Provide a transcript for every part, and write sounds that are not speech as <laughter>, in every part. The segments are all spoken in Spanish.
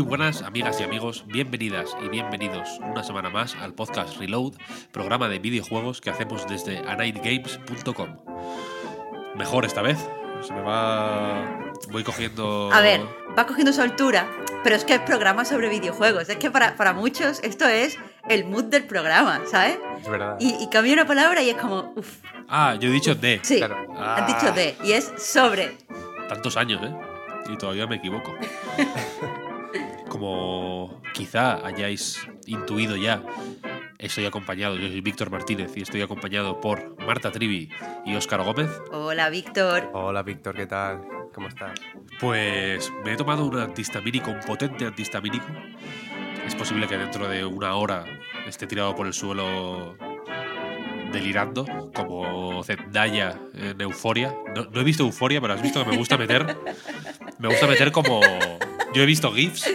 Muy buenas amigas y amigos, bienvenidas y bienvenidos una semana más al podcast Reload, programa de videojuegos que hacemos desde anightgames.com. Mejor esta vez, se me va... voy cogiendo... A ver, va cogiendo su altura, pero es que es programa sobre videojuegos. Es que para, para muchos esto es el mood del programa, ¿sabes? Es verdad. Y, y cambia una palabra y es como, uff. Ah, yo he dicho de. Sí, Claro. has dicho de. Y es sobre. Tantos años, ¿eh? Y todavía me equivoco. <laughs> Como quizá hayáis intuido ya, estoy acompañado, yo soy Víctor Martínez y estoy acompañado por Marta Trivi y Óscar Gómez. Hola, Víctor. Hola Víctor, ¿qué tal? ¿Cómo estás? Pues me he tomado un antihistamínico, un potente antihistamínico. Es posible que dentro de una hora esté tirado por el suelo delirando, como Zendaya en Euforia. No, no he visto Euforia, pero has visto que me gusta meter. Me gusta meter como. Yo he visto GIFs.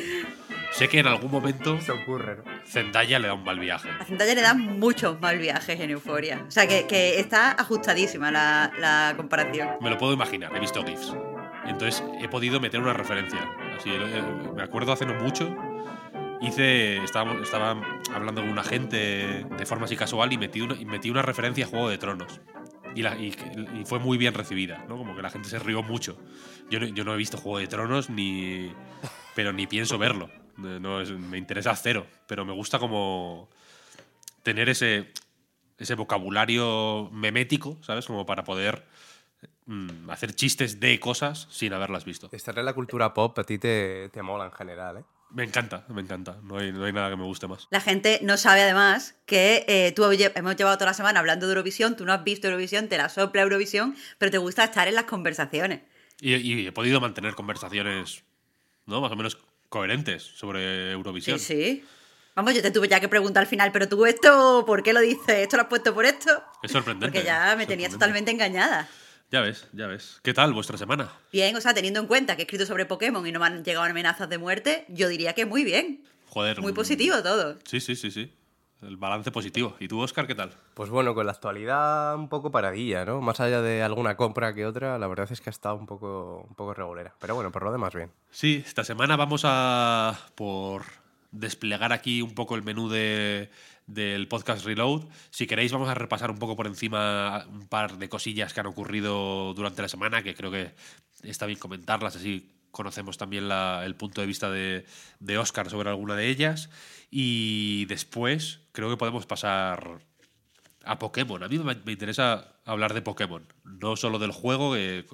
Sé que en algún momento Se ocurre, ¿no? Zendaya le da un mal viaje. A Zendaya le dan muchos mal viajes en Euforia. O sea, que, que está ajustadísima la, la comparación. Me lo puedo imaginar, he visto GIFs. Entonces he podido meter una referencia. Así, eh, me acuerdo hace no mucho. Hice. Estaba, estaba hablando con un agente de forma así casual y metí una, y metí una referencia a Juego de Tronos. Y, la- y- y fue muy bien recibida, ¿no? Como que la gente se rió mucho. Yo no, yo no he visto Juego de Tronos ni. Pero ni pienso verlo. No, es- me interesa cero. Pero me gusta como. tener ese. ese vocabulario memético, ¿sabes? Como para poder mm, hacer chistes de cosas sin haberlas visto. Estar en la cultura pop a ti te, te mola en general, ¿eh? Me encanta, me encanta. No hay, no hay nada que me guste más. La gente no sabe además que eh, tú hemos llevado toda la semana hablando de Eurovisión, tú no has visto Eurovisión, te la sopla Eurovisión, pero te gusta estar en las conversaciones. Y, y he podido mantener conversaciones, ¿no? Más o menos coherentes sobre Eurovisión. Sí, sí. Vamos, yo te tuve ya que preguntar al final, pero tú esto, ¿por qué lo dices? ¿Esto lo has puesto por esto? Es sorprendente. Porque ya me tenías totalmente engañada. Ya ves, ya ves. ¿Qué tal vuestra semana? Bien, o sea, teniendo en cuenta que he escrito sobre Pokémon y no me han llegado amenazas de muerte, yo diría que muy bien. Joder. Muy mm, positivo todo. Sí, sí, sí, sí. El balance positivo. ¿Y tú, Oscar, qué tal? Pues bueno, con la actualidad un poco paradilla, ¿no? Más allá de alguna compra que otra, la verdad es que ha estado un poco, un poco regulera. Pero bueno, por lo demás bien. Sí, esta semana vamos a por desplegar aquí un poco el menú de, del podcast Reload. Si queréis, vamos a repasar un poco por encima un par de cosillas que han ocurrido durante la semana, que creo que está bien comentarlas, así conocemos también la- el punto de vista de, de Oscar sobre alguna de ellas. Y después creo que podemos pasar a Pokémon. A mí me, interesa hablar de Pokémon, no solo del juego, que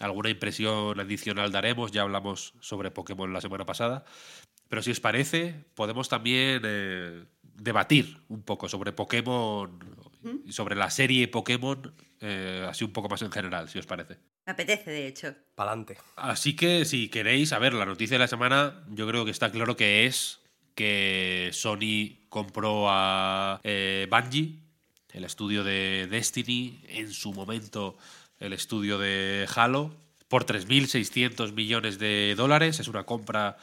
alguna impresión adicional daremos, ya hablamos sobre Pokémon la semana pasada, pero si os parece, podemos también eh, debatir un poco sobre Pokémon sobre la serie Pokémon, eh, así un poco más en general, si os parece. Me apetece, de hecho. Pa'lante. Así que si queréis, a ver, la noticia de la semana, yo creo que está claro que es que Sony compró a eh, Bungie, el estudio de Destiny, en su momento el estudio de Halo, por 3.600 millones de dólares. Es una compra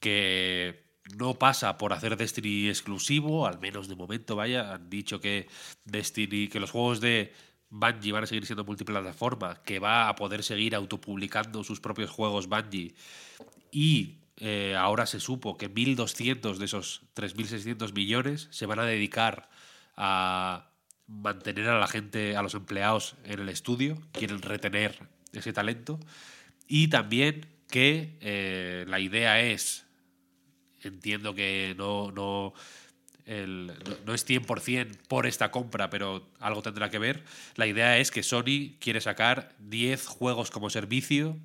que no pasa por hacer Destiny exclusivo, al menos de momento, vaya. Han dicho que Destiny, que los juegos de Bungie van a seguir siendo multiplataforma, que va a poder seguir autopublicando sus propios juegos Bungie. Y eh, ahora se supo que 1.200 de esos 3.600 millones se van a dedicar a mantener a la gente, a los empleados en el estudio, quieren retener ese talento. Y también que eh, la idea es, entiendo que no, no, el- no, no es 100% por esta compra, pero algo tendrá que ver. La idea es que Sony quiere sacar 10 juegos como servicio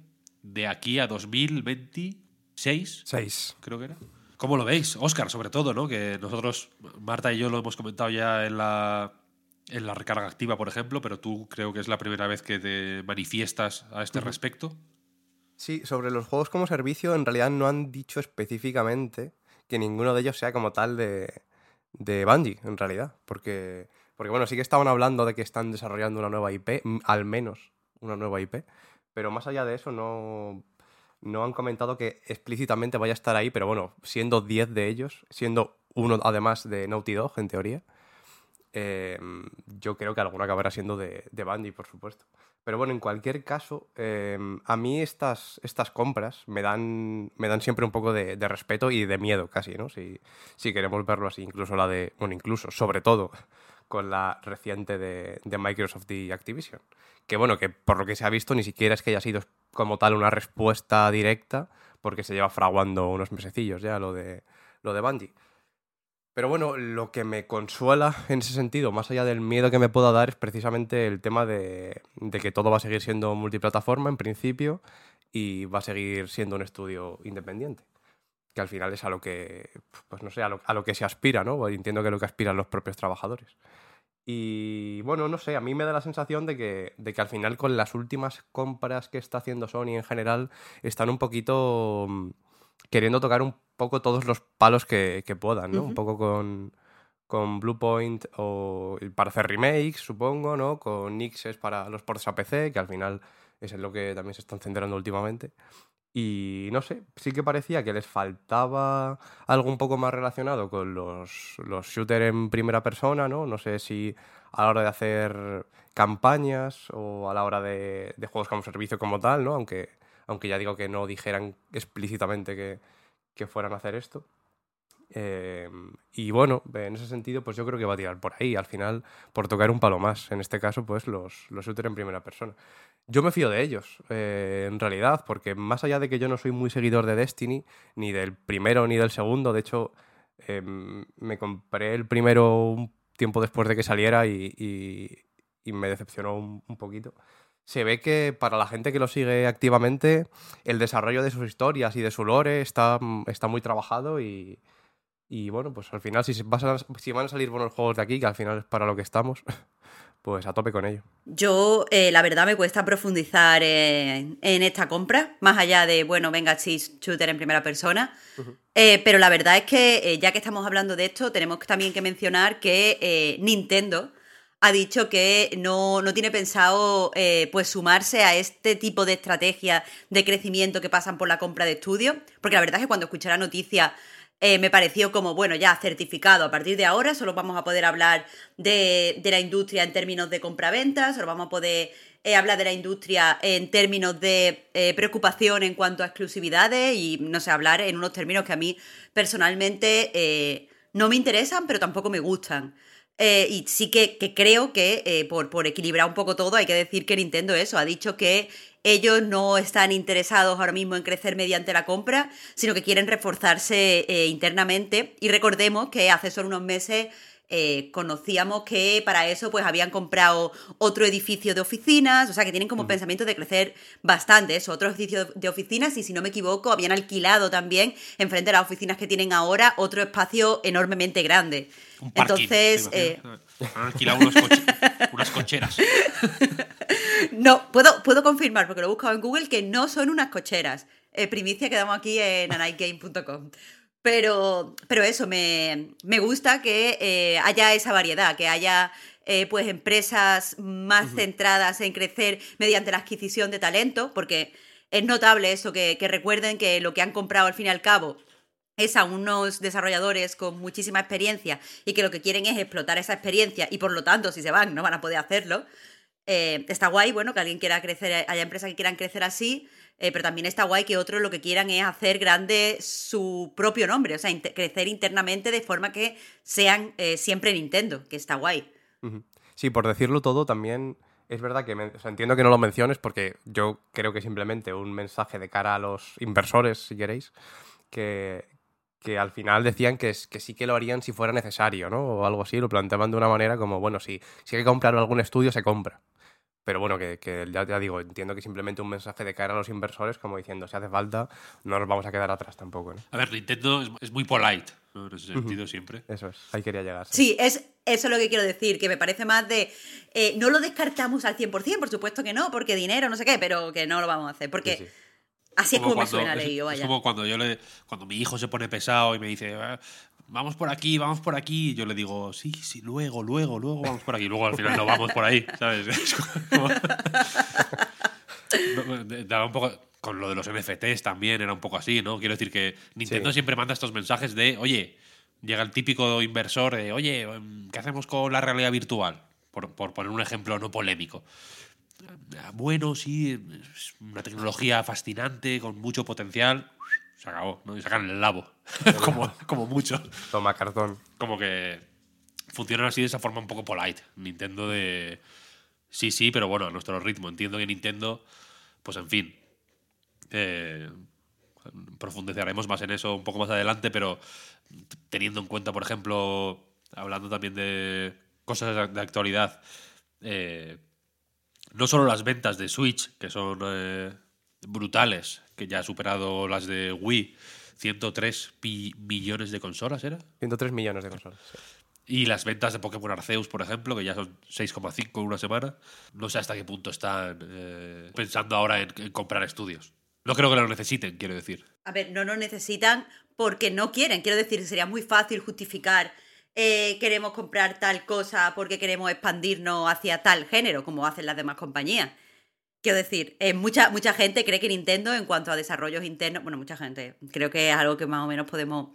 de aquí a 2026, Seis. creo que era. ¿Cómo lo veis? Oscar, sobre todo, ¿no? Que nosotros, Marta y yo lo hemos comentado ya en la, en la recarga activa, por ejemplo, pero tú creo que es la primera vez que te manifiestas a este respecto. Sí, sobre los juegos como servicio, en realidad no han dicho específicamente que ninguno de ellos sea como tal de, de Bungie, en realidad. Porque, porque, bueno, sí que estaban hablando de que están desarrollando una nueva IP, al menos una nueva IP, pero más allá de eso no, no han comentado que explícitamente vaya a estar ahí, pero bueno, siendo 10 de ellos, siendo uno además de Naughty Dog, en teoría, eh, yo creo que alguno acabará siendo de, de Bungie, por supuesto. Pero bueno, en cualquier caso, eh, a mí estas, estas compras me dan, me dan siempre un poco de, de respeto y de miedo casi, ¿no? Si, si, queremos verlo así, incluso la de, bueno, incluso, sobre todo, <laughs> con la reciente de, de Microsoft y Activision. Que bueno, que por lo que se ha visto ni siquiera es que haya sido como tal una respuesta directa, porque se lleva fraguando unos mesecillos ya lo de, lo de Bungie. Pero bueno, lo que me consuela en ese sentido, más allá del miedo que me pueda dar, es precisamente el tema de, que todo va a seguir siendo multiplataforma en principio y va a seguir siendo un estudio independiente. Que al final es a lo que, pues no sé, a lo que se aspira, ¿no? Entiendo que es lo que aspiran los propios trabajadores. Y bueno, no sé, a mí me da la sensación de que, de que al final con las últimas compras que está haciendo Sony en general están un poquito mm, queriendo tocar un poco todos los palos que, que puedan, ¿no? Uh -huh. Un poco con, con Bluepoint o para hacer remakes, supongo, ¿no? Con Nixes para los ports a PC, que al final es en lo que también se están centrando últimamente. Y no sé, sí que parecía que les faltaba algo un poco más relacionado con los, los shooters en primera persona, ¿no? No sé si a la hora de hacer campañas o a la hora de, de juegos como servicio como tal, ¿no? Aunque, aunque ya digo que no dijeran explícitamente que, que fueran a hacer esto. Eh, y bueno, en ese sentido, pues yo creo que va a tirar por ahí, al final, por tocar un palo más. En este caso, pues los, los shooters en primera persona. Yo me fío de ellos, eh, en realidad, porque más allá de que yo no soy muy seguidor de Destiny, ni del primero ni del segundo, de hecho, eh, me compré el primero un tiempo después de que saliera y, y, me decepcionó un poquito se ve que para la gente que lo sigue activamente, el desarrollo de sus historias y de su lore está, está muy trabajado y, y, bueno, pues al final, si, vas a, si, van a salir buenos juegos de aquí, que al final es para lo que estamos, <laughs> pues a tope con ello. Yo, eh, la verdad, me cuesta profundizar en, en, esta compra, más allá de, bueno, venga, cheese shooter en primera persona. Uh -huh. eh, pero la verdad es que, eh, ya que estamos hablando de esto, tenemos también que mencionar que Nintendo ha dicho que no, no tiene pensado eh, pues sumarse a este tipo de estrategia de crecimiento que pasan por la compra de estudios, porque la verdad es que cuando escuché la noticia eh, me pareció como, bueno, ya certificado, a partir de ahora solo vamos a poder hablar de, de la industria en términos de compra-venta, solo vamos a poder eh, hablar de la industria en términos de preocupación en cuanto a exclusividades y, no sé, hablar en unos términos que a mí personalmente no me interesan, pero tampoco me gustan. Eh, y sí que, creo que eh, por, por, equilibrar un poco todo hay que decir que Nintendo eso ha dicho que ellos no están interesados ahora mismo en crecer mediante la compra, sino que quieren reforzarse eh, internamente. Y recordemos que hace solo unos meses eh, conocíamos que para eso pues habían comprado otro edificio de oficinas, o sea que tienen como uh -huh. pensamiento de crecer bastante eso, otro edificio de oficinas y si no me equivoco habían alquilado también enfrente de las oficinas que tienen ahora otro espacio enormemente grande. Un parking, Entonces, eh... han alquilado unos coche, unas cocheras. <laughs> no, puedo, puedo confirmar porque lo he buscado en Google que no son unas cocheras. Eh, primicia que damos aquí en anightgame.com. Pero, pero eso, me, me gusta que eh, haya esa variedad, que haya eh, pues empresas más uh -huh. centradas en crecer mediante la adquisición de talento, porque es notable eso, que, que recuerden que lo que han comprado al fin y al cabo es a unos desarrolladores con muchísima experiencia y que lo que quieren es explotar esa experiencia y por lo tanto si se van no van a poder hacerlo. Eh, está guay, bueno, que alguien quiera crecer, haya empresas que quieran crecer así, eh, pero también está guay que otros lo que quieran es hacer grande su propio nombre, o sea, crecer internamente de forma que sean eh, siempre Nintendo, que está guay. Sí, por decirlo todo, también es verdad que me, entiendo que no lo menciones porque yo creo que simplemente un mensaje de cara a los inversores, si queréis, que, que al final decían que, que, sí que lo harían si fuera necesario, ¿no? O algo así, lo planteaban de una manera como, bueno, si, si hay que comprar algún estudio, se compra Pero bueno, que, que ya, ya digo, entiendo que simplemente un mensaje de caer a los inversores, como diciendo, si hace falta, no nos vamos a quedar atrás tampoco. ¿no? A ver, Nintendo es, es muy polite, ¿no? En ese sentido siempre. Eso es, ahí quería llegar. sí. Sí, es, eso es lo que quiero decir, que me parece más de... eh, no lo descartamos al 100%, por supuesto que no, porque dinero, no sé qué, pero que no lo vamos a hacer, porque Sí, sí. Así es como me cuando- suena es- leído, es vaya. como cuando yo le, cuando mi hijo se pone pesado y me dice, "Ah, vamos por aquí, vamos por aquí, yo le digo, sí, sí, luego, luego, luego vamos por aquí. Luego al final no vamos por ahí, ¿sabes? <laughs> Es como- <laughs> No, de- daba un poco con lo de los NFTs también era un poco así, ¿no? Quiero decir que Nintendo Sí. siempre manda estos mensajes de, oye, llega el típico inversor de, oye, em, ¿qué hacemos con la realidad virtual? Por, por poner un ejemplo no polémico. Bueno, sí, es una tecnología fascinante, con mucho potencial. Se acabó, ¿no? Y sacan el labo, <laughs> como, como mucho. Toma cartón. Como que funcionan así de esa forma un poco polite. Nintendo de... Sí, sí, pero bueno, a nuestro ritmo. Entiendo que Nintendo, pues en fin, eh, profundizaremos más en eso un poco más adelante, pero teniendo en cuenta, por ejemplo, hablando también de cosas de- de actualidad, eh, no solo las ventas de Switch, que son eh, brutales, que ya ha superado las de Wii, 103 pi- millones de consolas, ¿era? 103 millones de consolas. sí. Y las ventas de Pokémon Arceus, por ejemplo, que ya son 6,5 en una semana. No sé hasta qué punto están eh, pensando ahora en, en comprar estudios. No creo que lo necesiten, quiero decir. A ver, no lo necesitan porque no quieren. Quiero decir, sería muy fácil justificar eh, queremos comprar tal cosa porque queremos expandirnos hacia tal género, como hacen las demás compañías. Quiero decir, eh, mucha, mucha gente cree que Nintendo, en cuanto a desarrollos internos, bueno, mucha gente, creo que es algo que más o menos podemos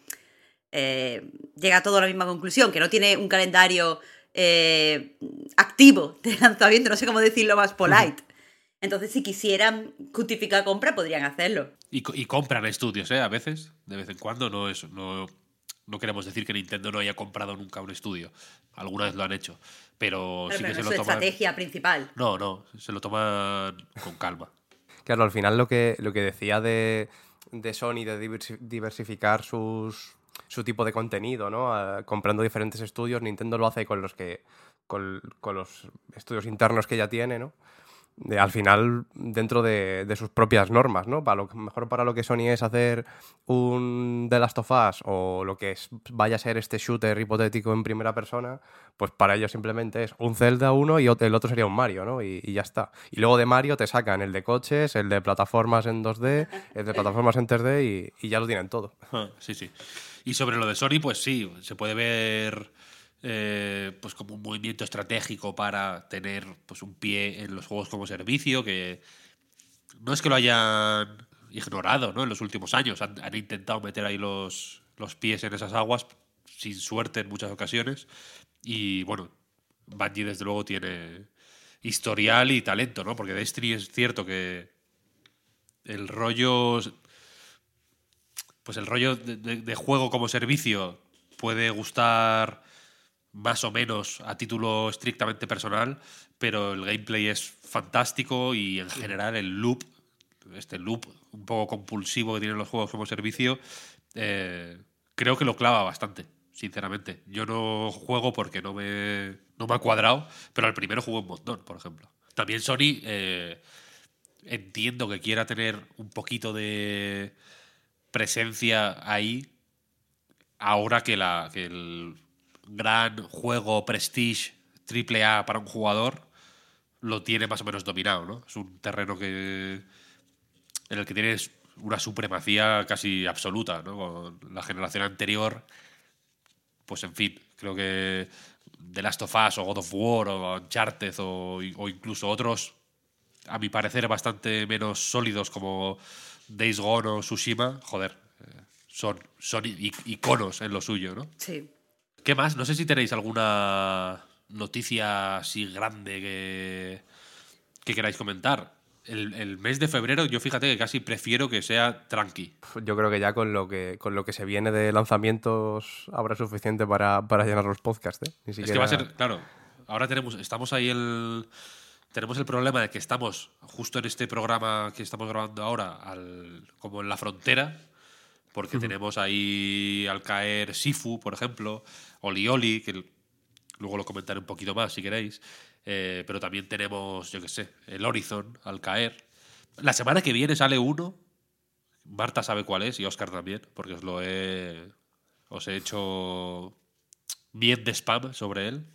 eh, llegar a todos a la misma conclusión, que no tiene un calendario eh, activo de lanzamiento, no sé cómo decirlo más polite. Entonces, si quisieran justificar compra, podrían hacerlo. Y compran estudios, ¿eh? A veces, de vez en cuando. No, es, no, no queremos decir que Nintendo no haya comprado nunca un estudio. Alguna vez lo han hecho. Pero Pero sí no que se es lo su toman. estrategia principal. No, no, se lo toman con calma. Claro, al final lo que, lo que decía de, de Sony de diversi- diversificar sus, su tipo de contenido, ¿no? Ah, comprando diferentes estudios, Nintendo lo hace con los que con, con los estudios internos que ya tiene, ¿no? Al final, dentro de, sus propias normas, ¿no? Para lo, mejor para lo que Sony es hacer un The Last of Us o lo que es, vaya a ser este shooter hipotético en primera persona, pues para ellos simplemente es un Zelda uno y el otro sería un Mario, ¿no? Y, ya está. Y luego de Mario te sacan el de coches, el de plataformas en 2D, el de plataformas en 3D y, y ya lo tienen todo. Ah, Sí, sí. Y sobre lo de Sony, pues sí, se puede ver eh, pues como un movimiento estratégico para tener pues un pie en los juegos como servicio, que no es que lo hayan ignorado ¿no? en los últimos años, han, han intentado meter ahí los, los pies en esas aguas, sin suerte en muchas ocasiones, y bueno, Bungie desde luego tiene historial y talento, ¿no? Porque Destiny es cierto que el rollo pues el rollo de, juego como servicio puede gustar más o menos a título estrictamente personal, pero el gameplay es fantástico y en general el loop, este loop un poco compulsivo que tienen los juegos como servicio, eh, creo que lo clava bastante, sinceramente. Yo no juego porque no me, no me ha cuadrado, pero al primero jugué un montón, por ejemplo. También Sony eh, entiendo que quiera tener un poquito de presencia ahí ahora que, la, que el gran juego prestige triple A para un jugador lo tiene más o menos dominado, ¿no? Es un terreno que en el que tienes una supremacía casi absoluta, ¿no? La generación anterior, pues en fin, creo que The Last of Us o God of War o Uncharted o, o incluso otros, a mi parecer, bastante menos sólidos como Days Gone o Tsushima, joder, eh, son, son iconos en lo suyo, ¿no? Sí. ¿Qué más? No sé si tenéis alguna noticia así grande que, que queráis comentar. El, el mes de febrero, yo fíjate que casi prefiero que sea tranqui. Yo creo que ya con lo que, con lo que se viene de lanzamientos habrá suficiente para, para llenar los podcasts, ¿eh? Ni Es que va a ser, claro, ahora tenemos, estamos ahí el. Tenemos el problema de que estamos justo en este programa que estamos grabando ahora, al, como en la frontera, porque tenemos ahí al caer Sifu, por ejemplo, Oli Oli, que luego lo comentaré un poquito más si queréis. Eh, pero también tenemos, yo qué sé, el Horizon al caer. La semana que viene sale uno. Marta sabe cuál es y Oscar también, porque os lo he. Os he hecho bien de spam sobre él.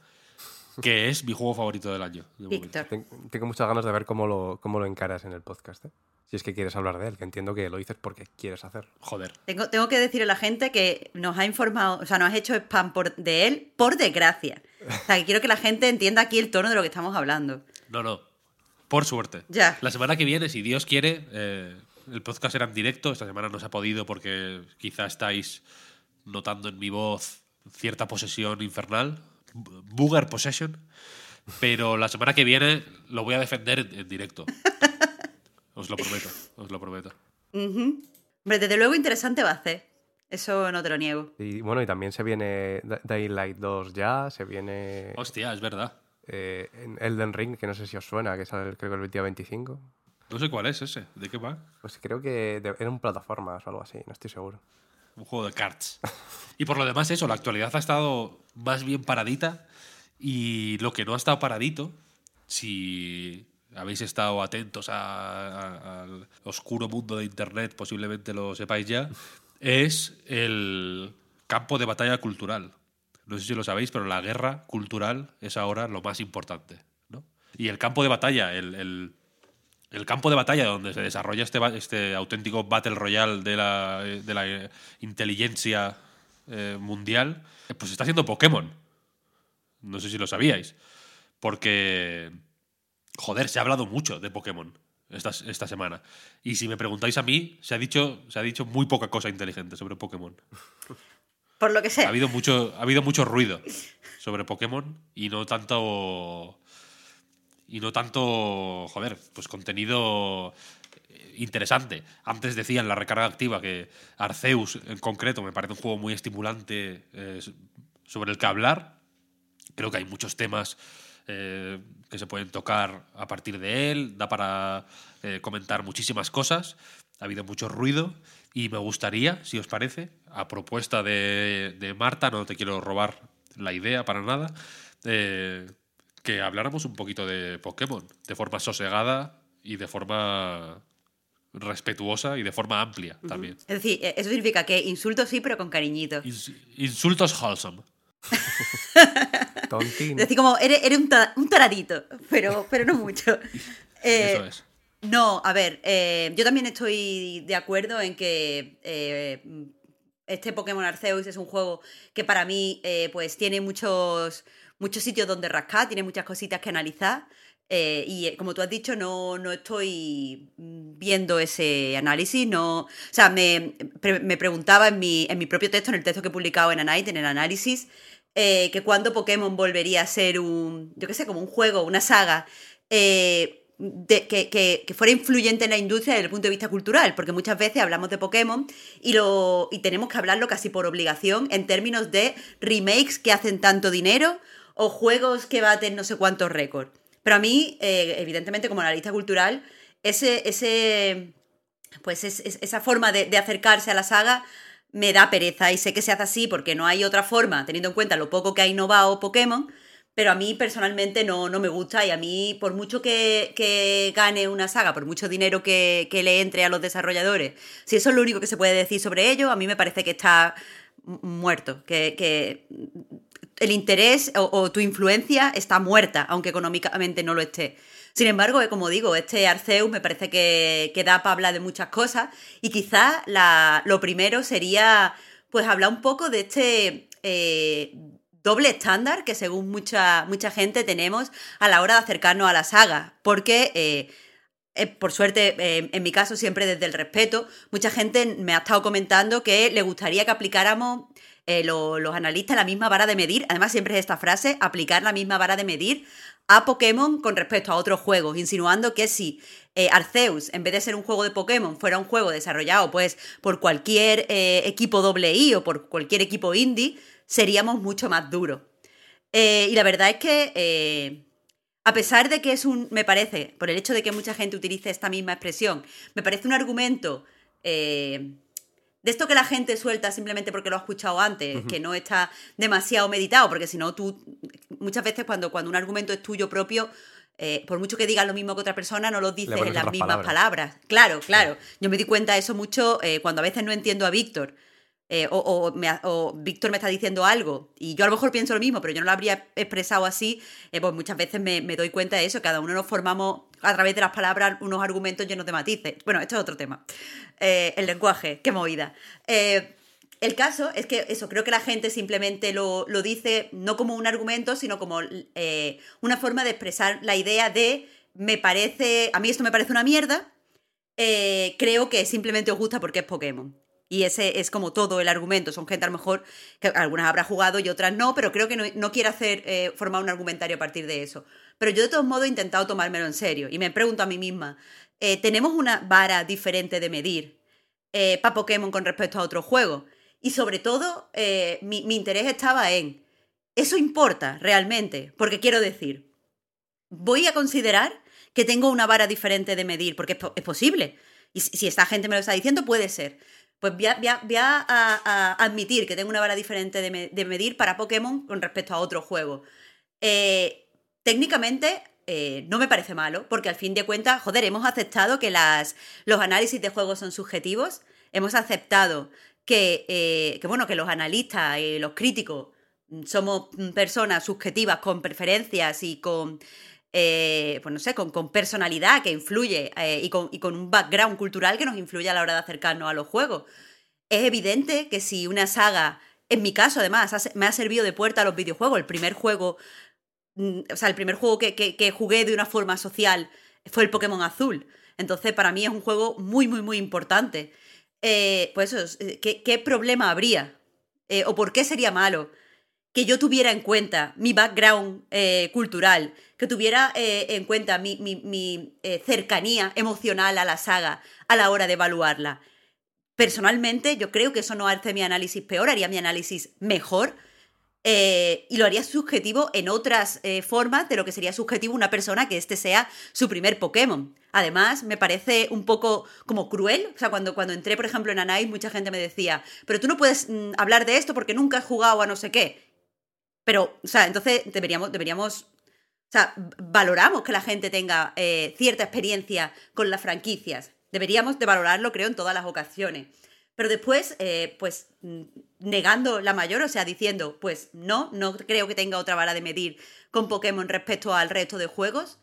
Que es mi juego favorito del año. de. Víctor. Ten- Tengo muchas ganas de ver cómo lo, cómo lo encaras en el podcast. ¿eh? Si es que quieres hablar de él, que entiendo que lo dices porque quieres hacerlo. Joder. Tengo, tengo que decirle a la gente que nos ha informado, o sea, nos ha hecho spam por, de él, por desgracia. O sea, que quiero que la gente entienda aquí el tono de lo que estamos hablando. No, no. Por suerte. Ya. La semana que viene, si Dios quiere, eh, el podcast será en directo. Esta semana no se ha podido porque quizá estáis notando en mi voz cierta posesión infernal. Booger possession. Pero la semana que viene lo voy a defender en, en directo. <laughs> Os lo prometo, os lo prometo. Ujú. Hombre, desde luego interesante va a ser. Eso no te lo niego. Y bueno, y también se viene Da- Daylight 2 ya, se viene Hostia, es verdad. eh, en Elden Ring, que no sé si os suena, que sale creo que el día 25. No sé cuál es ese. ¿De qué va? Pues creo que de- eran plataformas o algo así, no estoy seguro. Un juego de cards. Y por lo demás, eso, la actualidad ha estado más bien paradita. Y lo que no ha estado paradito, si habéis estado atentos a- a- al oscuro mundo de Internet, posiblemente lo sepáis ya, <laughs> es el campo de batalla cultural. No sé si lo sabéis, pero la guerra cultural es ahora lo más importante. ¿no? Y el campo de batalla, el, el- el campo de batalla donde se desarrolla este, este auténtico Battle Royale de la, de la eh, inteligencia eh, mundial, pues está siendo Pokémon. No sé si lo sabíais. Porque, joder, se ha hablado mucho de Pokémon esta, esta semana. Y si me preguntáis a mí, se ha, dicho, se ha dicho muy poca cosa inteligente sobre Pokémon. Por lo que Ha sea. habido mucho, ha habido mucho ruido sobre Pokémon y no tanto. Y no tanto. Joder, pues contenido interesante. Antes decía en la recarga activa que Arceus, en concreto, me parece un juego muy estimulante eh, sobre el que hablar. Creo que hay muchos temas eh, que se pueden tocar a partir de él. Da para eh, comentar muchísimas cosas. Ha habido mucho ruido. Y me gustaría, si os parece, a propuesta de, de Marta, no te quiero robar la idea para nada, eh, que habláramos un poquito de Pokémon, de forma sosegada y de forma respetuosa y de forma amplia también. Es decir, eh, eso significa que insulto sí, pero con cariñito. Ins- insultos wholesome. <laughs> Tontín. Es decir, como eres, eres un, ta- un taradito, pero, pero no mucho. <laughs> Eh, Eso es. No, a ver, eh, yo también estoy de acuerdo en que eh, este Pokémon Arceus es un juego que para mí eh, pues tiene muchos, muchos sitios donde rascar, tiene muchas cositas que analizar. eh, y eh, como tú has dicho, no, no estoy viendo ese análisis. No, o sea, me, pre- me preguntaba en mi, en mi propio texto, en el texto que he publicado en Anite, en el análisis, eh, que cuando Pokémon volvería a ser un, yo qué sé, como un juego, una saga, eh, que, que- fuera influyente en la industria desde el punto de vista cultural, porque muchas veces hablamos de Pokémon y, lo, y tenemos que hablarlo casi por obligación en términos de remakes que hacen tanto dinero o juegos que baten no sé cuántos récords. Pero a mí, eh, evidentemente, como analista cultural, ese, ese, pues es- es- esa forma de acercarse a la saga me da pereza y sé que se hace así porque no hay otra forma, teniendo en cuenta lo poco que ha innovado Pokémon, pero a mí personalmente no, no me gusta y a mí, por mucho que, que gane una saga, por mucho dinero que, que le entre a los desarrolladores, si eso es lo único que se puede decir sobre ello, a mí me parece que está mu- muerto, que, que el interés o tu influencia está muerta, aunque económicamente no lo esté. Sin embargo, eh, como digo, este Arceus me parece que, que da para hablar de muchas cosas y quizá la- lo primero sería pues hablar un poco de este eh, doble estándar que según mucha, mucha gente tenemos a la hora de acercarnos a la saga, porque... eh, por suerte, en mi caso, siempre desde el respeto, mucha gente me ha estado comentando que le gustaría que aplicáramos lo- los analistas la misma vara de medir. Además, siempre es esta frase, aplicar la misma vara de medir a Pokémon con respecto a otros juegos, insinuando que si eh, Arceus, en vez de ser un juego de Pokémon, fuera un juego desarrollado pues por cualquier eh, equipo I o por cualquier equipo indie, seríamos mucho más duros. Eh, y la verdad es que, a pesar de que es un, me parece, por el hecho de que mucha gente utilice esta misma expresión, me parece un argumento de esto que la gente suelta simplemente porque lo ha escuchado antes, que no está demasiado meditado, porque si no tú muchas veces cuando, cuando un argumento es tuyo propio, eh, por mucho que digas lo mismo que otra persona, no lo dices en las mismas palabras. palabras. Claro, claro. Yo me di cuenta de eso mucho eh, cuando a veces no entiendo a Víctor. Eh, o, Víctor me está diciendo algo y yo a lo mejor pienso lo mismo, pero yo no lo habría expresado así, eh, pues muchas veces me, doy cuenta de eso, cada uno nos formamos a través de las palabras unos argumentos llenos de matices. Bueno, esto es otro tema. Eh, el lenguaje, qué movida. El caso es que eso, creo que la gente simplemente lo, lo dice no como un argumento, sino como una forma de expresar la idea de me parece, a mí esto me parece una mierda, creo que simplemente os gusta porque es Pokémon. Y ese es como todo el argumento. Son gente a lo mejor que algunas habrá jugado y otras no, pero creo que no, no hacer, eh, formar un argumentario a partir de eso. Pero yo de todos modos he intentado tomármelo en serio y me pregunto a mí misma, eh, ¿tenemos una vara diferente de medir para Pokémon con respecto a otros juegos? Y sobre todo, eh, mi, mi interés estaba en, ¿eso importa realmente? Porque quiero decir, voy a considerar que tengo una vara diferente de medir, porque es, po- es posible. Y si esta gente me lo está diciendo, puede ser. Pues voy a, admitir que tengo una vara diferente de, me- de medir para Pokémon con respecto a otro juego. Eh, técnicamente eh, no me parece malo, porque al fin de cuentas, joder, hemos aceptado que las, los análisis de juegos son subjetivos, hemos aceptado que, eh, que, bueno, que los analistas y los críticos somos mm, personas subjetivas con preferencias y con, eh, pues no sé, con, con personalidad que influye eh, y, con, y con un background cultural que nos influye a la hora de acercarnos a los juegos. Es evidente que si una saga, en mi caso además, me ha servido de puerta a los videojuegos, el primer juego, mm, o sea, el primer juego que, que- jugué de una forma social fue el Pokémon Azul. Entonces, para mí es un juego muy, muy, muy importante. Eh, pues eso, ¿qué, problema habría? ¿O por qué sería malo que yo tuviera en cuenta mi background cultural, que tuviera eh, en cuenta mi, mi- mi, eh, cercanía emocional a la saga a la hora de evaluarla? Personalmente, yo creo que eso no hace mi análisis peor, haría mi análisis mejor. eh, y lo haría subjetivo en otras formas de lo que sería subjetivo una persona que este sea su primer Pokémon. Además, me parece un poco como cruel. O sea, cuando, cuando entré, por ejemplo, en Anais, mucha gente me decía, pero tú no puedes mm, hablar de esto porque nunca has jugado a no sé qué. Pero, o sea, entonces deberíamos, deberíamos o sea, valoramos que la gente tenga eh, cierta experiencia con las franquicias. Deberíamos de valorarlo, creo, en todas las ocasiones. Pero después, eh, pues, mm, negando la mayor, o sea, diciendo, pues no, no creo que tenga otra vara de medir con Pokémon respecto al resto de juegos,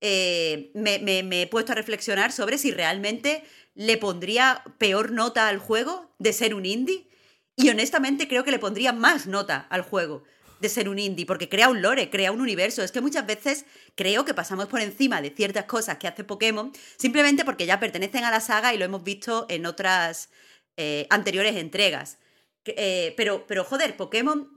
eh, me- me he puesto a reflexionar sobre si realmente le pondría peor nota al juego de ser un indie. Y honestamente creo que le pondría más nota al juego de ser un indie, porque crea un lore, crea un universo. Es que muchas veces creo que pasamos por encima de ciertas cosas que hace Pokémon simplemente porque ya pertenecen a la saga y lo hemos visto en otras eh, anteriores entregas. Eh, pero, pero joder, Pokémon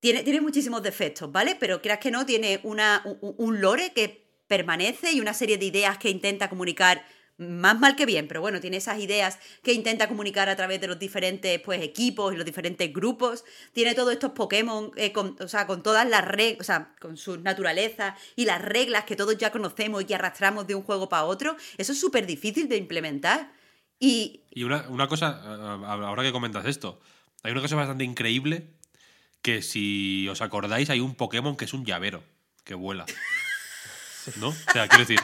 tiene, tiene muchísimos defectos, ¿vale? Pero creas que no, tiene una, un, un lore que permanece y una serie de ideas que intenta comunicar más mal que bien, pero bueno, tiene esas ideas que intenta comunicar a través de los diferentes pues, equipos y los diferentes grupos. Tiene todos estos Pokémon, eh, con, o sea, con todas las reglas, con sus naturalezas y las reglas que todos ya conocemos y arrastramos de un juego para otro. Eso es súper difícil de implementar. Y Y una, una cosa, ahora que comentas esto, hay una cosa bastante increíble que si os acordáis hay un Pokémon que es un llavero, que vuela. ¿No? O sea, quiero decir,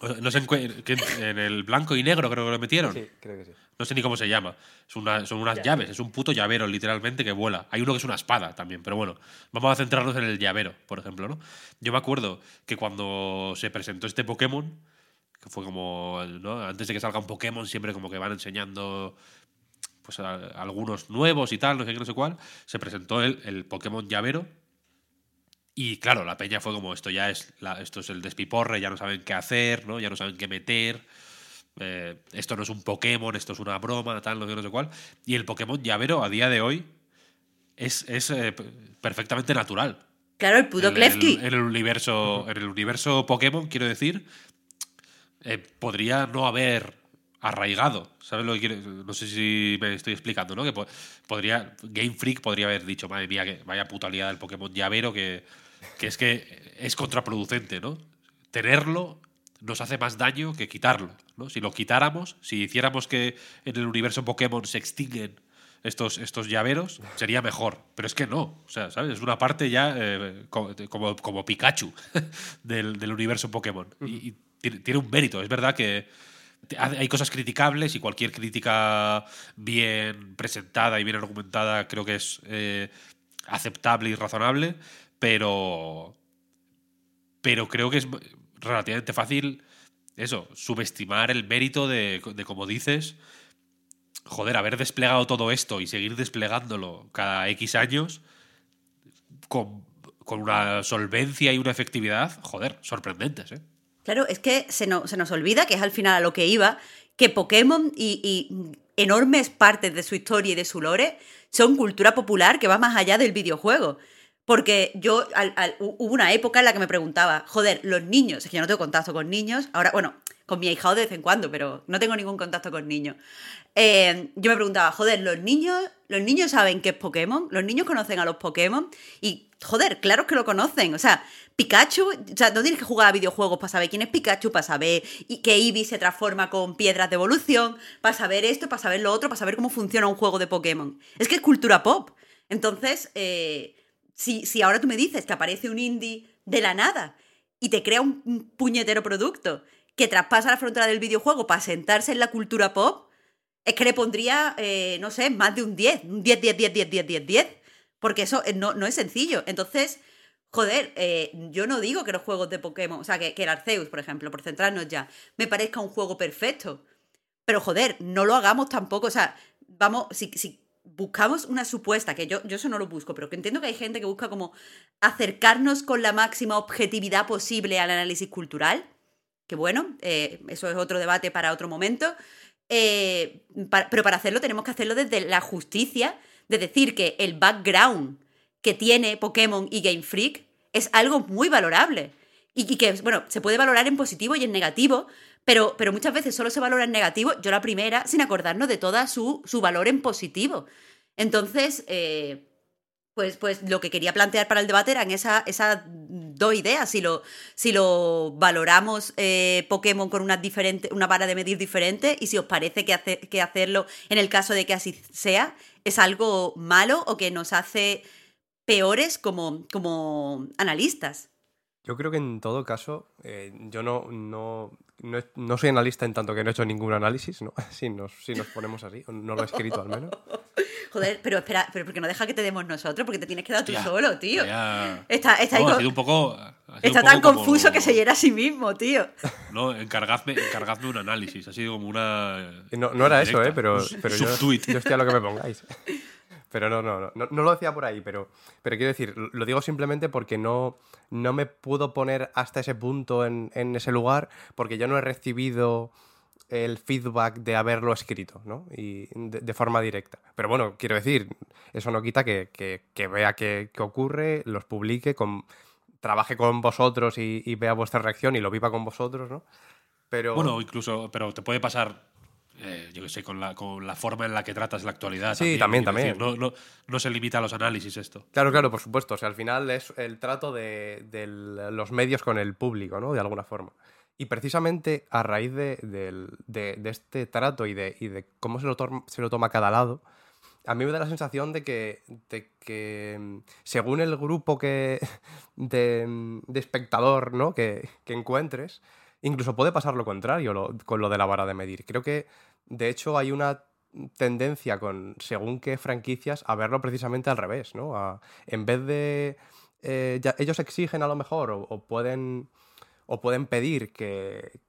no encue- que en el blanco y negro creo que lo metieron. Sí, creo que sí. No sé ni cómo se llama. Es una- son unas llaves, es un puto llavero literalmente que vuela. Hay uno que es una espada también, pero bueno, vamos a centrarnos en el llavero, por ejemplo, ¿no? Yo me acuerdo que cuando se presentó este Pokémon, que fue como, ¿no? Antes de que salga un Pokémon, siempre como que van enseñando pues a- algunos nuevos y tal, no sé qué, no sé cuál, se presentó el, el Pokémon llavero. Y claro, la peña fue como, esto ya es, la- esto es el despiporre, ya no saben qué hacer, ¿no? Ya no saben qué meter. eh, esto no es un Pokémon, esto es una broma, tal, no sé, no sé cuál. Y el Pokémon llavero a día de hoy es, es eh, perfectamente natural. claro, el puto En Klefki. En el universo, en el universo Pokémon, quiero decir, eh, podría no haber arraigado. ¿Sabes lo que quiero? No sé si me estoy explicando, ¿no? Que po- podría. Game Freak podría haber dicho, madre mía, que vaya puta liada el Pokémon llavero, que, que es que es contraproducente, ¿no? Tenerlo nos hace más daño que quitarlo. ¿no? Si lo quitáramos, si hiciéramos que en el universo Pokémon se extinguen estos, estos llaveros, sería mejor. Pero es que no. O sea, ¿sabes? Es una parte ya eh, como, como, como, Pikachu <laughs> del, del, universo Pokémon. Y, tiene un mérito. Es verdad que hay cosas criticables y cualquier crítica bien presentada y bien argumentada creo que es eh, aceptable y razonable, pero, pero creo que es relativamente fácil eso, subestimar el mérito de, de como dices, joder, haber desplegado todo esto y seguir desplegándolo cada X años con, una solvencia y una efectividad, joder, sorprendentes, ¿eh? Claro, es que se, se nos olvida, que es al final a lo que iba, que Pokémon y, enormes partes de su historia y de su lore son cultura popular que va más allá del videojuego. Porque yo, hubo una época en la que me preguntaba, joder, los niños, es que yo no tengo contacto con niños, ahora, bueno, con mi ahijado de vez en cuando, pero no tengo ningún contacto con niños. Eh, yo me preguntaba, joder, los niños, los niños saben qué es Pokémon, los niños conocen a los Pokémon y, joder, claro que lo conocen. O sea, Pikachu, o sea, no tienes que jugar a videojuegos para saber quién es Pikachu, para saber que Eevee se transforma con piedras de evolución, para saber esto, para saber lo otro, para saber cómo funciona un juego de Pokémon. Es que es cultura pop. Entonces, eh, si, si ahora tú me dices que aparece un indie de la nada y te crea un puñetero producto que traspasa la frontera del videojuego para sentarse en la cultura pop, es que le pondría, eh, no sé, más de un 10, un 10, 10, 10, 10, 10, 10, 10, porque eso eh, no, no es sencillo. Entonces, joder, eh, yo no digo que los juegos de Pokémon, o sea, que, que el Arceus, por ejemplo, por centrarnos ya, me parezca un juego perfecto. Pero joder, no lo hagamos tampoco, o sea, vamos, si, si buscamos una supuesta, que yo, yo eso no lo busco, pero que entiendo que hay gente que busca como acercarnos con la máxima objetividad posible al análisis cultural, que bueno, eso es otro debate para otro momento. Eh, pero para hacerlo tenemos que hacerlo desde la justicia, de decir que el background que tiene Pokémon y Game Freak es algo muy valorable. Y, que, bueno, se puede valorar en positivo y en negativo, pero, pero muchas veces solo se valora en negativo, yo la primera, sin acordarnos de todo su, su valor en positivo. Entonces, eh, pues, pues lo que quería plantear para el debate eran esas esa dos ideas. Si lo, si lo valoramos eh, Pokémon con una, diferente, una vara de medir diferente y si os parece que, que hacerlo en el caso de que así sea es algo malo o que nos hace peores como, como analistas. Yo creo que en todo caso, eh, yo no, no, no, soy analista en tanto que no he hecho ningún análisis, ¿no? <laughs> Si nos, si nos ponemos así, no lo he escrito al menos. <laughs> Joder, pero espera, pero porque no deja que te demos nosotros, porque te tienes que dar tú solo, tío. Está, está, un poco, está tan confuso que se <laughs> llena a sí mismo, tío. No, encargadme, encargadme un análisis, ha sido como una... No, no era eso, ¿eh? Pero, pero yo, yo estoy a lo que me pongáis. Pero no, no, no, no, lo decía por ahí, pero, pero quiero decir, lo digo simplemente porque no, no me puedo poner hasta ese punto en, en ese lugar, porque yo no he recibido el feedback de haberlo escrito, ¿no? Y de, forma directa. Pero bueno, quiero decir, eso no quita que, vea qué ocurre, los publique, con, trabaje con vosotros y, vea vuestra reacción y lo viva con vosotros, ¿no? Pero... Bueno, incluso, pero te puede pasar, eh, yo qué sé, con la, con la forma en la que tratas la actualidad. Sí, también, también. no, no, no, se limita a los análisis esto. Claro, claro, por supuesto. O sea, al final es el trato de, de los medios con el público, ¿no? De alguna forma. Y precisamente a raíz de, este trato y de, de cómo se lo, se lo, toma cada lado, a mí me da la sensación de que, que mm, según el grupo que, de, espectador ¿no? que, encuentres, incluso puede pasar lo contrario con lo de la vara de medir. Creo que, de hecho, hay una tendencia con según qué franquicias a verlo precisamente al revés, ¿no? en vez de... Eh, ellos exigen a lo mejor o pueden o pueden pedir que,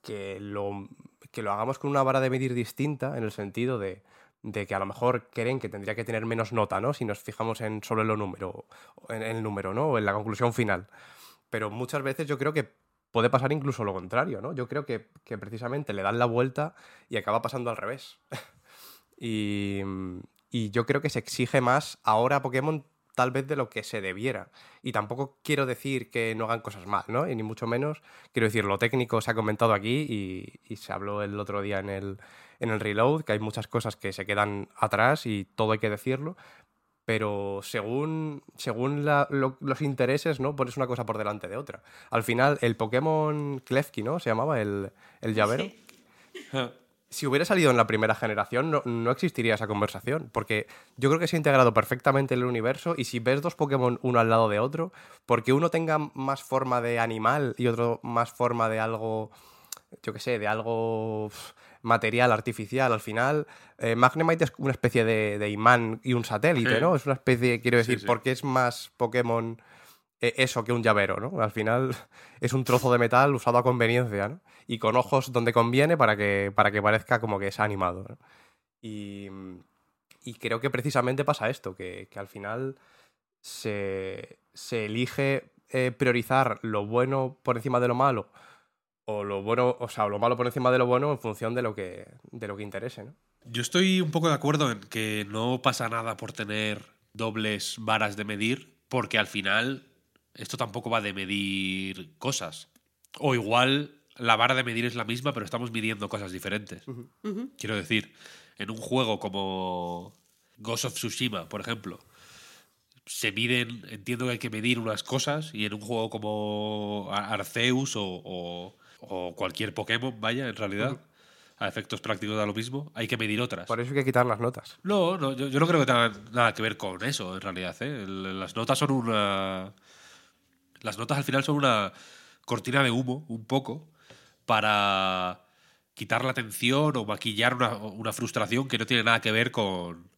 que, lo, que lo hagamos con una vara de medir distinta, en el sentido de, que a lo mejor creen que tendría que tener menos nota, ¿no? Si nos fijamos en solo el número, en el número, ¿no? O en la conclusión final. Pero muchas veces yo creo que puede pasar incluso lo contrario, ¿no? Yo creo que, que precisamente le dan la vuelta y acaba pasando al revés. <laughs> y, y, yo creo que se exige más ahora Pokémon tal vez de lo que se debiera. Y tampoco quiero decir que no hagan cosas mal, ¿no? Y ni mucho menos. Quiero decir, lo técnico se ha comentado aquí y, se habló el otro día en el, en el reload, que hay muchas cosas que se quedan atrás y todo hay que decirlo. Pero según, según los intereses, ¿no? Pones una cosa por delante de otra. Al final, el Pokémon Klefki, ¿no? Se llamaba el, el llavero. si hubiera salido en la primera generación, no, no, existiría esa conversación. Porque yo creo que se ha integrado perfectamente en el universo. Y si ves dos Pokémon uno al lado de otro, porque uno tenga más forma de animal y otro más forma de algo. Yo qué sé, de algo material, artificial. Al final, eh, Magnemite es una especie de, imán y un satélite, ¿no? Es una especie, quiero decir, porque es más Pokémon eh, eso que un llavero, ¿no? Al final <laughs> es un trozo de metal usado a conveniencia, ¿no? Y con ojos donde conviene para que, para que parezca como que es animado. ¿no? Y, y, creo que precisamente pasa esto, que, que al final se, se elige eh, priorizar lo bueno por encima de lo malo o lo bueno, o sea, lo malo por encima de lo bueno en función de lo que, de lo que interese, ¿no? Yo estoy un poco de acuerdo en que no pasa nada por tener dobles varas de medir, porque al final esto tampoco va de medir cosas. O igual la vara de medir es la misma, pero estamos midiendo cosas diferentes. Quiero decir, en un juego como Ghost of Tsushima, por ejemplo, se miden, entiendo que hay que medir unas cosas, y en un juego como Arceus o o cualquier Pokémon, vaya, en realidad. A efectos prácticos da lo mismo, hay que medir otras. Por eso hay que quitar las notas. No, no yo, no creo que tenga nada que ver con eso, en realidad. ¿eh? Las notas son una. Las notas al final son una cortina de humo, un poco, para quitar la atención o maquillar una, frustración que no tiene nada que ver con,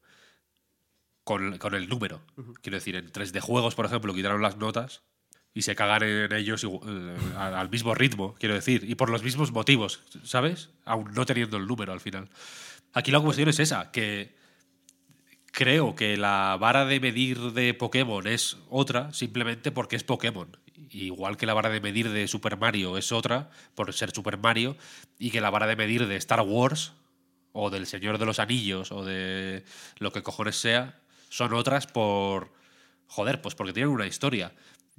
con, el número. Quiero decir, en 3D juegos, por ejemplo, quitaron las notas y se cagan ellos eh, al mismo ritmo, quiero decir, y por los mismos motivos, ¿sabes? Aún no teniendo el número al final. Aquí la cuestión es esa, que creo que la vara de medir de Pokémon es otra simplemente porque es Pokémon. Igual que la vara de medir de Super Mario es otra por ser Super Mario y que la vara de medir de Star Wars o del Señor de los Anillos o de lo que cojones sea son otras por... Joder, pues porque tienen una historia.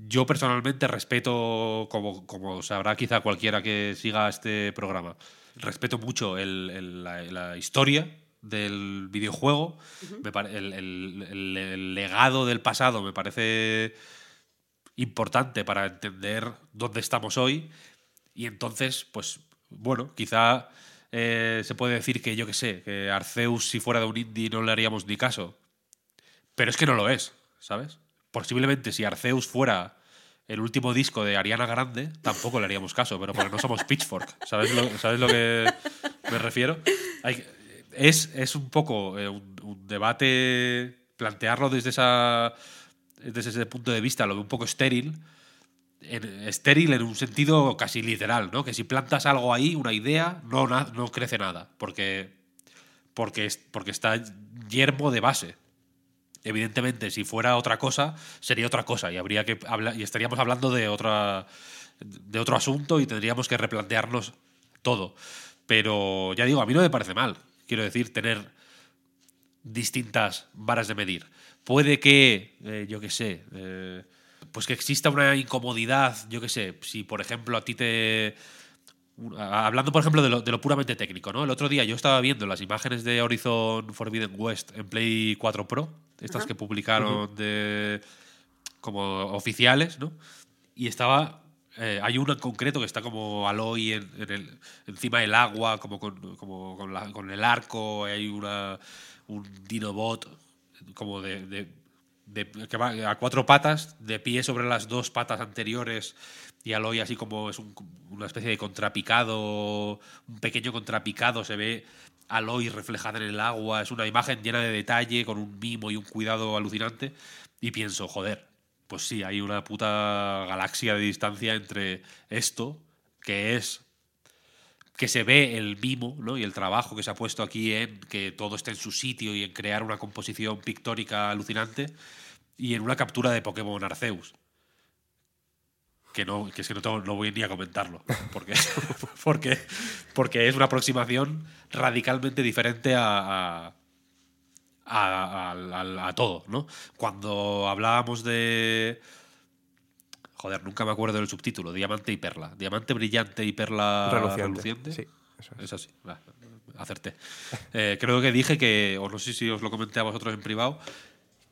Yo personalmente respeto, como, como sabrá quizá cualquiera que siga este programa, respeto mucho la, historia del videojuego, el, legado del pasado me parece importante para entender dónde estamos hoy. Y entonces, pues bueno, quizá eh, se puede decir que yo que sé, que Arceus si fuera de un indie no le haríamos ni caso, pero es que no lo es, ¿sabes? Posiblemente si Arceus fuera el último disco de Ariana Grande, tampoco le haríamos caso, pero porque no somos Pitchfork. ¿Sabes lo, ¿sabes lo que me refiero? es, es, un poco eh, un, debate, plantearlo desde, esa, desde ese punto de vista, lo veo un poco estéril. estéril en un sentido casi literal, ¿no? Que si plantas algo ahí, una idea, no, no crece nada, porque, porque, porque está yermo de base. Evidentemente, si fuera otra cosa, sería otra cosa y habría que y estaríamos hablando de otra de otro asunto y tendríamos que replantearnos todo. Pero ya digo, a mí no me parece mal, quiero decir, tener distintas varas de medir. Puede que, eh, yo qué sé, eh, pues que exista una incomodidad, yo qué sé, si por ejemplo a ti te Hablando, por ejemplo, de lo, puramente técnico, ¿no? El otro día yo estaba viendo las imágenes de Horizon Forbidden West en Play 4 Pro, estas que publicaron de como oficiales, ¿no? Y estaba. Eh, hay una en concreto que está como Aloy en, el, encima del agua, como con, como con, el arco, hay una, un Dinobot como de que va a cuatro patas, de pie sobre las dos patas anteriores y Aloy así como es una especie de contrapicado, un pequeño contrapicado, se ve Aloy reflejada en el agua, es una imagen llena de detalle, con un mimo y un cuidado alucinante, y pienso, joder, pues sí, hay una puta galaxia de distancia entre esto, que es que se ve el mimo ¿no? y el trabajo que se ha puesto aquí en que todo esté en su sitio y en crear una composición pictórica alucinante y en una captura de Pokémon Arceus. Que, no, que es que no, no voy ni a comentarlo, porque, <laughs> porque, porque es una aproximación radicalmente diferente a, a, a, todo, ¿no? Cuando hablábamos de... Joder, nunca me acuerdo del subtítulo, Diamante y Perla. Diamante brillante y Perla reluciente. Sí, eso es. así, acerté. Eh, creo que dije que, o no sé si os lo comenté a vosotros en privado,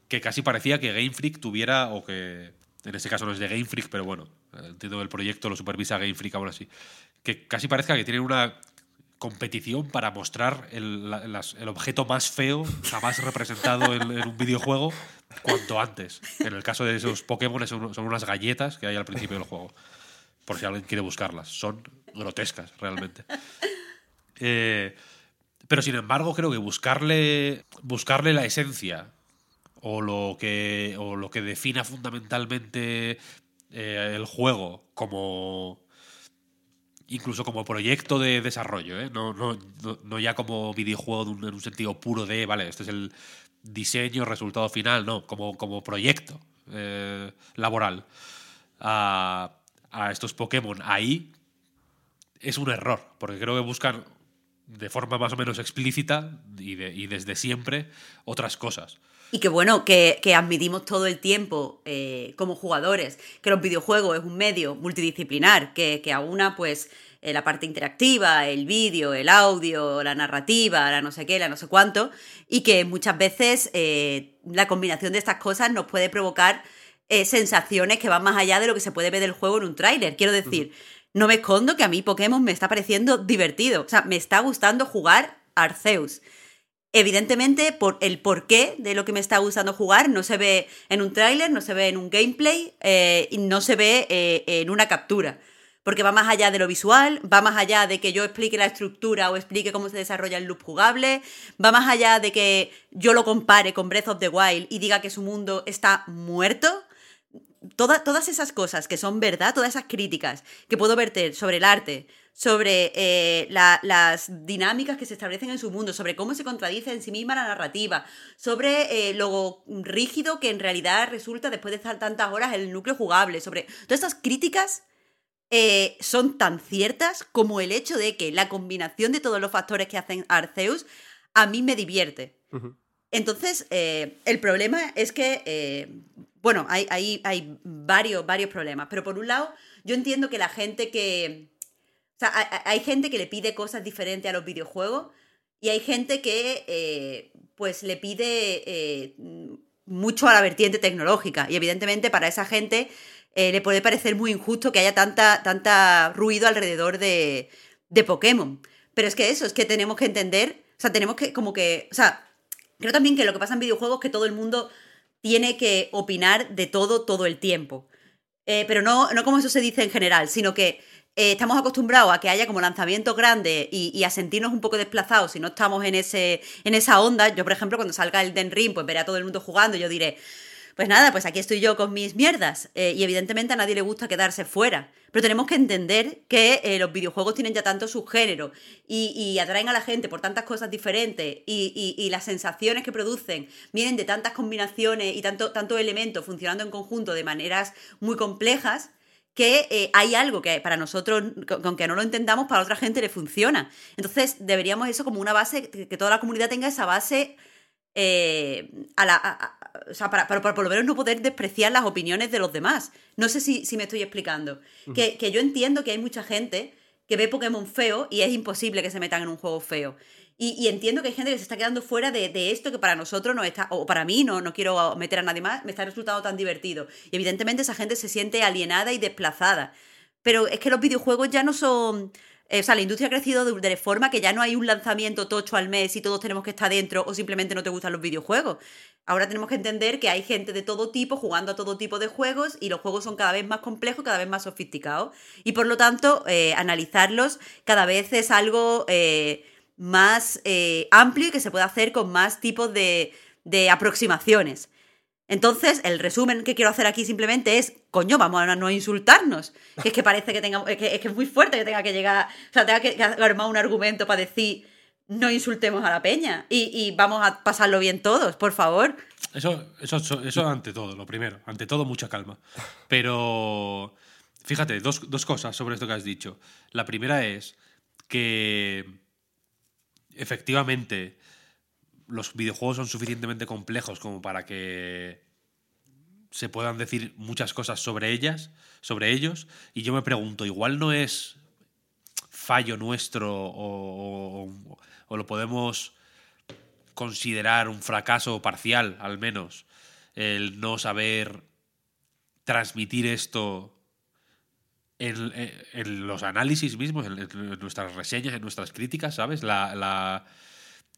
que casi parecía que Game Freak tuviera, o que en este caso no es de Game Freak, pero bueno, entiendo el proyecto lo supervisa Game Freak ahora sí, que casi parezca que tienen una competición para mostrar el, el, objeto más feo jamás representado en, un videojuego cuanto antes. En el caso de esos Pokémon son, son unas galletas que hay al principio del juego. Por si alguien quiere buscarlas. Son grotescas, realmente. Eh, pero sin embargo, creo que buscarle, buscarle la esencia o lo que, o lo que defina fundamentalmente eh, el juego como incluso como proyecto de desarrollo, ¿eh? no, no, no, ya como videojuego en un sentido puro de, vale, este es el diseño, resultado final, no, como, como proyecto eh, laboral a, a, estos Pokémon ahí es un error, porque creo que buscan de forma más o menos explícita y, y desde siempre otras cosas. Y que bueno, que, admitimos todo el tiempo eh, como jugadores que los videojuegos es un medio multidisciplinar, que, que aúna pues eh, la parte interactiva, el vídeo, el audio, la narrativa, la no sé qué, la no sé cuánto, y que muchas veces eh, la combinación de estas cosas nos puede provocar sensaciones que van más allá de lo que se puede ver del juego en un tráiler. Quiero decir, no me escondo que a mí Pokémon me está pareciendo divertido, o sea, me está gustando jugar Arceus. Evidentemente, por el porqué de lo que me está gustando jugar no se ve en un tráiler, no se ve en un gameplay eh, y no se ve eh, en una captura. Porque va más allá de lo visual, va más allá de que yo explique la estructura o explique cómo se desarrolla el loop jugable, va más allá de que yo lo compare con Breath of the Wild y diga que su mundo está muerto. todas esas cosas que son verdad, todas esas críticas que puedo verter sobre el arte, sobre eh, las dinámicas que se establecen en su mundo, sobre cómo se contradice en sí misma la narrativa, sobre eh, lo rígido que en realidad resulta después de estar tantas horas el núcleo jugable, sobre todas estas críticas eh, son tan ciertas como el hecho de que la combinación de todos los factores que hacen Arceus a mí me divierte. Entonces, el problema es que, bueno, hay, hay varios, varios problemas, pero por un lado, yo entiendo que la gente que, sea, hay, gente que le pide cosas diferentes a los videojuegos y hay gente que eh, pues le pide eh, mucho a la vertiente tecnológica. Y evidentemente para esa gente eh, le puede parecer muy injusto que haya tanta, tanta ruido alrededor de, Pokémon. Pero es que eso, es que tenemos que entender, o sea, tenemos que como que, o sea, creo también que lo que pasa en videojuegos es que todo el mundo tiene que opinar de todo todo el tiempo. pero no, no como eso se dice en general, sino que eh, estamos acostumbrados a que haya como lanzamientos grandes y, a sentirnos un poco desplazados si no estamos en, ese, en esa onda. Yo, por ejemplo, cuando salga el Den Ring, pues veré a todo el mundo jugando y yo diré, pues nada, pues aquí estoy yo con mis mierdas. Eh, y evidentemente a nadie le gusta quedarse fuera. Pero tenemos que entender que eh, los videojuegos tienen ya tanto subgénero y, y, atraen a la gente por tantas cosas diferentes y, y, las sensaciones que producen vienen de tantas combinaciones y tanto, tanto elementos funcionando en conjunto de maneras muy complejas que eh, hay algo que para nosotros, aunque no lo entendamos, para otra gente le funciona. Entonces, deberíamos eso como una base, que, toda la comunidad tenga esa base eh, a la, o sea, para, para, por lo menos no poder despreciar las opiniones de los demás. No sé si, si me estoy explicando. que, que, yo entiendo que hay mucha gente que ve Pokémon feo y es imposible que se metan en un juego feo. Y, entiendo que hay gente que se está quedando fuera de, esto que para nosotros no está, o para mí no, no quiero meter a nadie más, me está resultando tan divertido. Y evidentemente esa gente se siente alienada y desplazada. Pero es que los videojuegos ya no son... Eh, o sea, la industria ha crecido de, forma que ya no hay un lanzamiento tocho al mes y todos tenemos que estar dentro o simplemente no te gustan los videojuegos. Ahora tenemos que entender que hay gente de todo tipo jugando a todo tipo de juegos y los juegos son cada vez más complejos, cada vez más sofisticados. Y por lo tanto, eh, analizarlos cada vez es algo... Eh, más eh, amplio y que se pueda hacer con más tipos de, aproximaciones. Entonces, el resumen que quiero hacer aquí simplemente es, coño, vamos a no insultarnos. Que es que parece que tenga, que, es que es muy fuerte que tenga que llegar, o sea, tenga que, armar un argumento para decir, no insultemos a la peña y, vamos a pasarlo bien todos, por favor. Eso, eso, eso ante todo, lo primero. Ante todo, mucha calma. Pero, fíjate, dos, dos cosas sobre esto que has dicho. La primera es que efectivamente los videojuegos son suficientemente complejos como para que se puedan decir muchas cosas sobre ellas, sobre ellos, y yo me pregunto, igual no es fallo nuestro o, lo podemos considerar un fracaso parcial, al menos, el no saber transmitir esto en, en los análisis mismos, en, nuestras reseñas, en nuestras críticas, ¿sabes? La, la-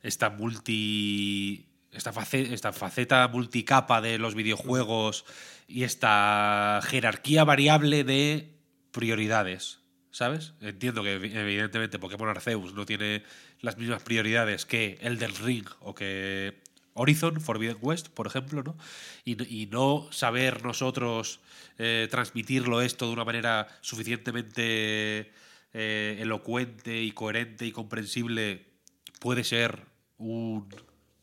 esta multi. Esta faceta, esta faceta multicapa de los videojuegos y esta jerarquía variable de prioridades, ¿sabes? Entiendo que evi- evidentemente Pokémon Arceus no tiene las mismas prioridades que Elden Ring o que Horizon Forbidden West, por ejemplo, ¿no? Y, no- y no saber nosotros eh, transmitirlo esto de una manera suficientemente eh, elocuente y coherente y comprensible puede ser un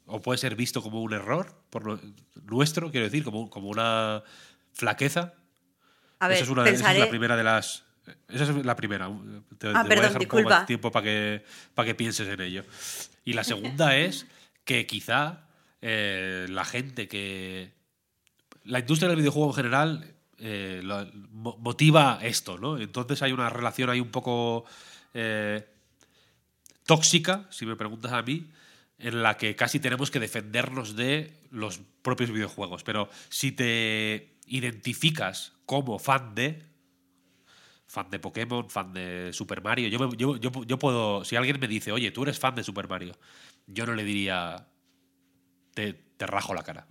o puede ser visto como un error por lo- nuestro, quiero decir, como, como una flaqueza. A ver, esa, es una, esa es pensaré. la primera de las. Esa es la primera. Te, te voy a dejar un poco más tiempo para que, para que pienses en ello. Y la segunda <laughs> es que quizá eh, la gente que. La industria del videojuego en general eh, motiva esto, ¿no? Entonces hay una relación ahí un poco eh, tóxica, si me preguntas a mí, en la que casi tenemos que defendernos de los propios videojuegos. Pero si te identificas como fan de, fan de Pokémon, fan de Super Mario, yo puedo, si alguien me dice, oye, tú eres fan de Super Mario, yo no le diría, te, rajo la cara.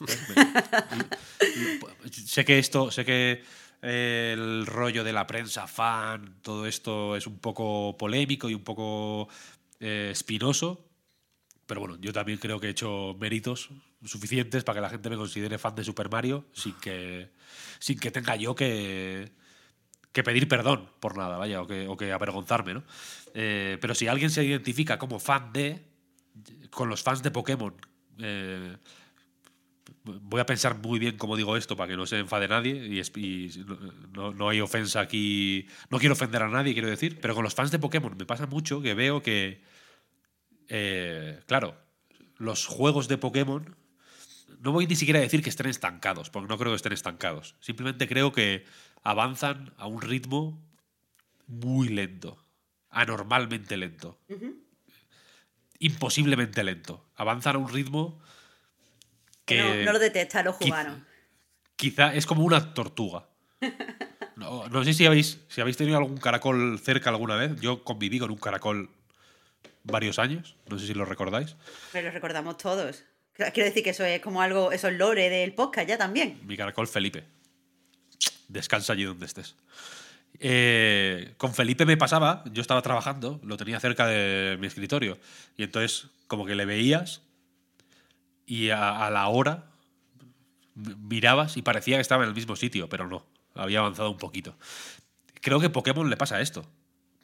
<laughs> sé que esto, sé que eh, el rollo de la prensa fan, todo esto es un poco polémico y un poco eh, espinoso, pero bueno, yo también creo que he hecho méritos suficientes para que la gente me considere fan de Super Mario sin que, sin que tenga yo que, que pedir perdón por nada, vaya, o que, o que avergonzarme, ¿no? Eh, pero si alguien se identifica como fan de, con los fans de Pokémon, eh, voy a pensar muy bien cómo digo esto para que no se enfade nadie y, es- y no, no- no hay ofensa aquí. No quiero ofender a nadie, quiero decir, pero con los fans de Pokémon me pasa mucho que veo que, eh, claro, los juegos de Pokémon, no voy ni siquiera a decir que estén estancados, porque no creo que estén estancados. Simplemente creo que avanzan a un ritmo muy lento, anormalmente lento, imposiblemente lento. Avanzan a un ritmo que no, no lo detecta Quiz- humano. quizá es como una tortuga. <laughs> No, no sé si habéis, si habéis tenido algún caracol cerca alguna vez. Yo conviví con un caracol varios años. No sé si lo recordáis. Pero lo recordamos todos. Quiero decir que eso es como algo, eso es lore del podcast ya también. Mi caracol Felipe. Descansa allí donde estés. Eh, con Felipe me pasaba, yo estaba trabajando, lo tenía cerca de mi escritorio. Y entonces, como que le veías y a, a la hora mirabas y parecía que estaba en el mismo sitio, pero no, había avanzado un poquito. Creo que Pokémon le pasa esto.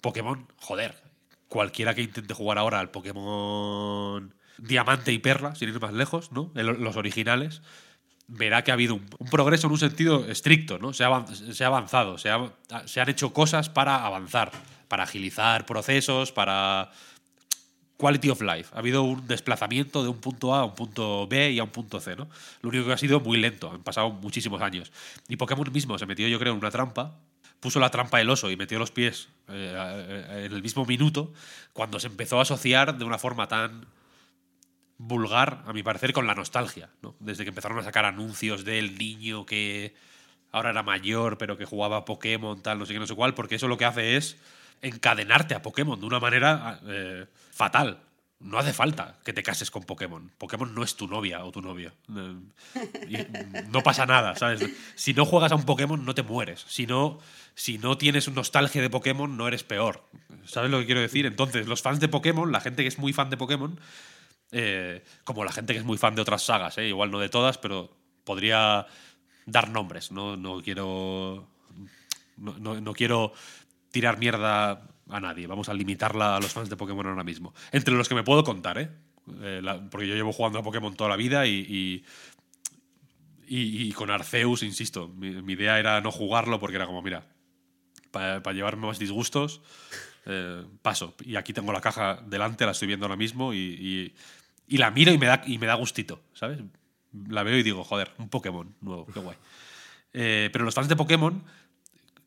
Pokémon, joder, cualquiera que intente jugar ahora al Pokémon Diamante y Perla, sin ir más lejos, ¿no? Los originales, verá que ha habido un, progreso en un sentido estricto, ¿no? Se ha, avanzado, se, ha- se han hecho cosas para avanzar, para agilizar procesos, para quality of life. Ha habido un desplazamiento de un punto A a un punto B y a un punto C, ¿no? Lo único que ha sido muy lento, han pasado muchísimos años. Y Pokémon mismo se metió, yo creo, en una trampa, puso la trampa del oso y metió los pies eh, eh, en el mismo minuto, cuando se empezó a asociar de una forma tan vulgar, a mi parecer, con la nostalgia, ¿no? Desde que empezaron a sacar anuncios del niño que ahora era mayor, pero que jugaba Pokémon, tal, no sé qué, no sé cuál, porque eso lo que hace es encadenarte a Pokémon de una manera eh, fatal. No hace falta que te cases con Pokémon. Pokémon no es tu novia o tu novio. Eh, no pasa nada, ¿sabes? Si no juegas a un Pokémon, no te mueres. Si no, si no tienes nostalgia de Pokémon, no eres peor. ¿Sabes lo que quiero decir? Entonces, los fans de Pokémon, la gente que es muy fan de Pokémon, eh, como la gente que es muy fan de otras sagas, ¿eh? igual no de todas, pero podría dar nombres. No, no quiero. No, no- quiero tirar mierda a nadie. Vamos a limitarla a los fans de Pokémon ahora mismo. Entre los que me puedo contar, ¿eh? Eh, porque yo llevo jugando a Pokémon toda la vida y. y con Arceus, insisto, mi, idea era no jugarlo porque era como, mira, para llevarme más disgustos, eh, paso. Y aquí tengo la caja delante, la estoy viendo ahora mismo y- y la miro y me, da, y me da gustito, ¿sabes? La veo y digo, joder, un Pokémon nuevo, qué guay. Eh, pero los fans de Pokémon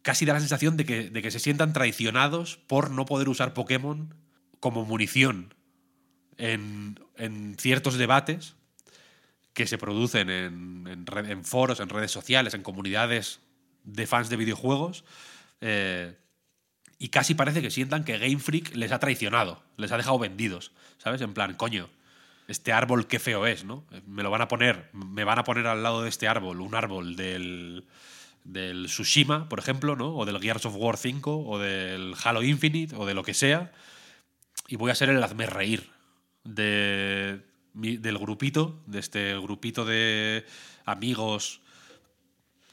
casi da la sensación de que, de que se sientan traicionados por no poder usar Pokémon como munición en, en ciertos debates que se producen en, en foros, en redes sociales, en comunidades de fans de videojuegos, eh, y casi parece que sientan que Game Freak les ha traicionado, les ha dejado vendidos, ¿sabes? En plan, coño, este árbol qué feo es, ¿no? Me lo van a poner, me van a poner al lado de este árbol, un árbol del, del Tsushima, por ejemplo, ¿no? O del Gears of War 5, o del Halo Infinite, o de lo que sea, y voy a ser el hazme reír de, del grupito, de este grupito de amigos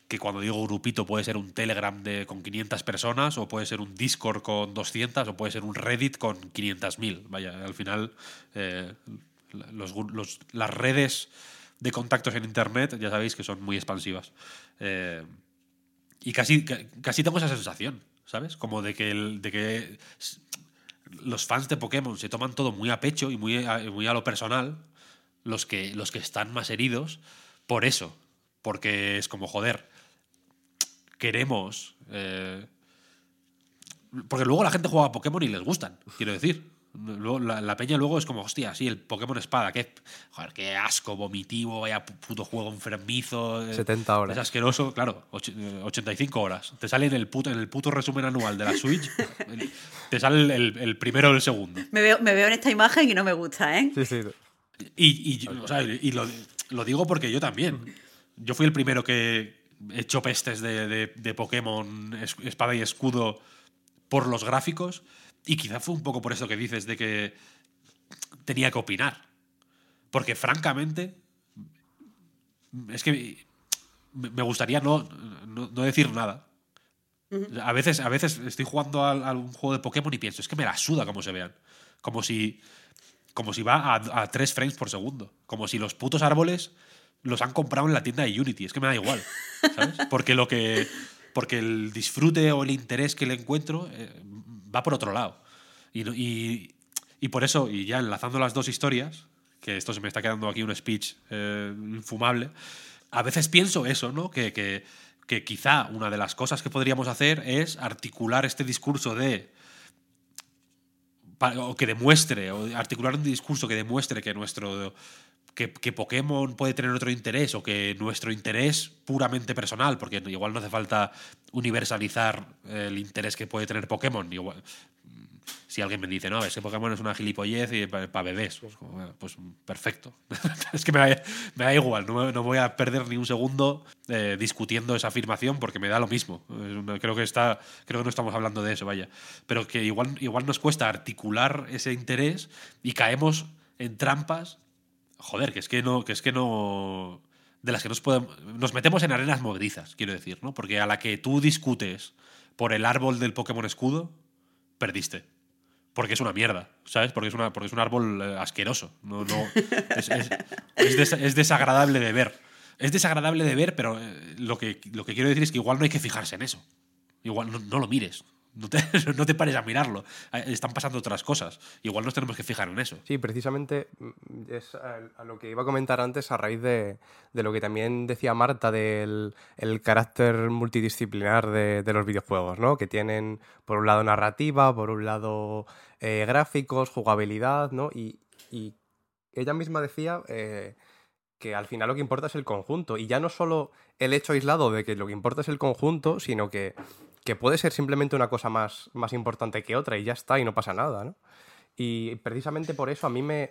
que cuando digo grupito puede ser un Telegram de, con 500 personas, o puede ser un Discord con 200, o puede ser un Reddit con 500.000. Vaya, al final eh, las redes de contactos en Internet ya sabéis que son muy expansivas. Eh, y casi, casi tengo esa sensación, ¿sabes? Como de que, de que los fans de Pokémon se toman todo muy a pecho y muy a, muy a lo personal, los que, los que están más heridos, por eso. Porque es como, joder, queremos. Eh, porque luego la gente juega a Pokémon y les gustan, quiero decir. La, peña luego es como, hostia, sí, el Pokémon Espada, qué, joder, qué asco, vomitivo, vaya puto juego enfermizo. 70 horas. Es asqueroso, claro, 85 horas. Te sale en el puto, en el puto resumen anual de la Switch, <laughs> te sale el, primero o el segundo. Me veo, me veo en esta imagen y no me gusta, ¿eh? Sí, sí. Y, y, lo, lo digo porque yo también. Yo fui el primero que, hecho pestes de, de, Pokémon Espada y Escudo por los gráficos. Y quizá fue un poco por eso que dices de que tenía que opinar. Porque francamente, es que me gustaría no, no, decir nada. A veces, a veces estoy jugando a, un juego de Pokémon y pienso, es que me la suda como se vean. Como si, como si va a, a 3 frames por segundo. Como si los putos árboles los han comprado en la tienda de Unity. Es que me da igual, ¿sabes? <laughs> Porque lo que. Porque el disfrute o el interés que le encuentro eh, va por otro lado. Y, y, por eso, y ya enlazando las dos historias, que esto se me está quedando aquí un speech eh, infumable, a veces pienso eso, ¿no? Que, que, que quizá una de las cosas que podríamos hacer es articular este discurso de o que demuestre, o articular un discurso que demuestre que nuestro que, Pokémon puede tener otro interés o que nuestro interés puramente personal, porque igual no hace falta universalizar el interés que puede tener Pokémon. Igual, si alguien me dice, no, ese Pokémon es una gilipollez para bebés, pues, pues, perfecto. <laughs> es que me da, igual, no, voy a perder ni un segundo eh, discutiendo esa afirmación porque me da lo mismo. Creo que, está, creo no estamos hablando de eso, vaya. Pero que igual, igual nos cuesta articular ese interés y caemos en trampas joder, que es que no, que es que no, de las que nos podemos, nos metemos en arenas movedizas, quiero decir, ¿no? Porque a la que tú discutes por el árbol del Pokémon escudo, perdiste. Porque es una mierda, ¿sabes? Porque es, una, porque es un árbol eh, asqueroso. No, no, es, desagradable de ver. Es desagradable de ver, pero eh, lo, que, lo que quiero decir es que igual no hay que fijarse en eso. Igual no lo mires. <laughs> No te, pares a mirarlo. Están pasando otras cosas. Igual nos tenemos que fijar en eso. Sí, precisamente mm, es a, lo que iba a comentar antes a raíz de, de lo que también decía Marta del el carácter multidisciplinar de, de, los videojuegos, ¿no? Que tienen por un lado narrativa, por un lado eh, gráficos, jugabilidad, ¿no? Y, y ella misma decía eh, que al final lo que importa es el conjunto. Y ya no solo el hecho aislado de que lo que importa es el conjunto, sino que que puede ser simplemente una cosa más, más importante que otra y ya está y no pasa nada, ¿no? Y precisamente por eso a mí me,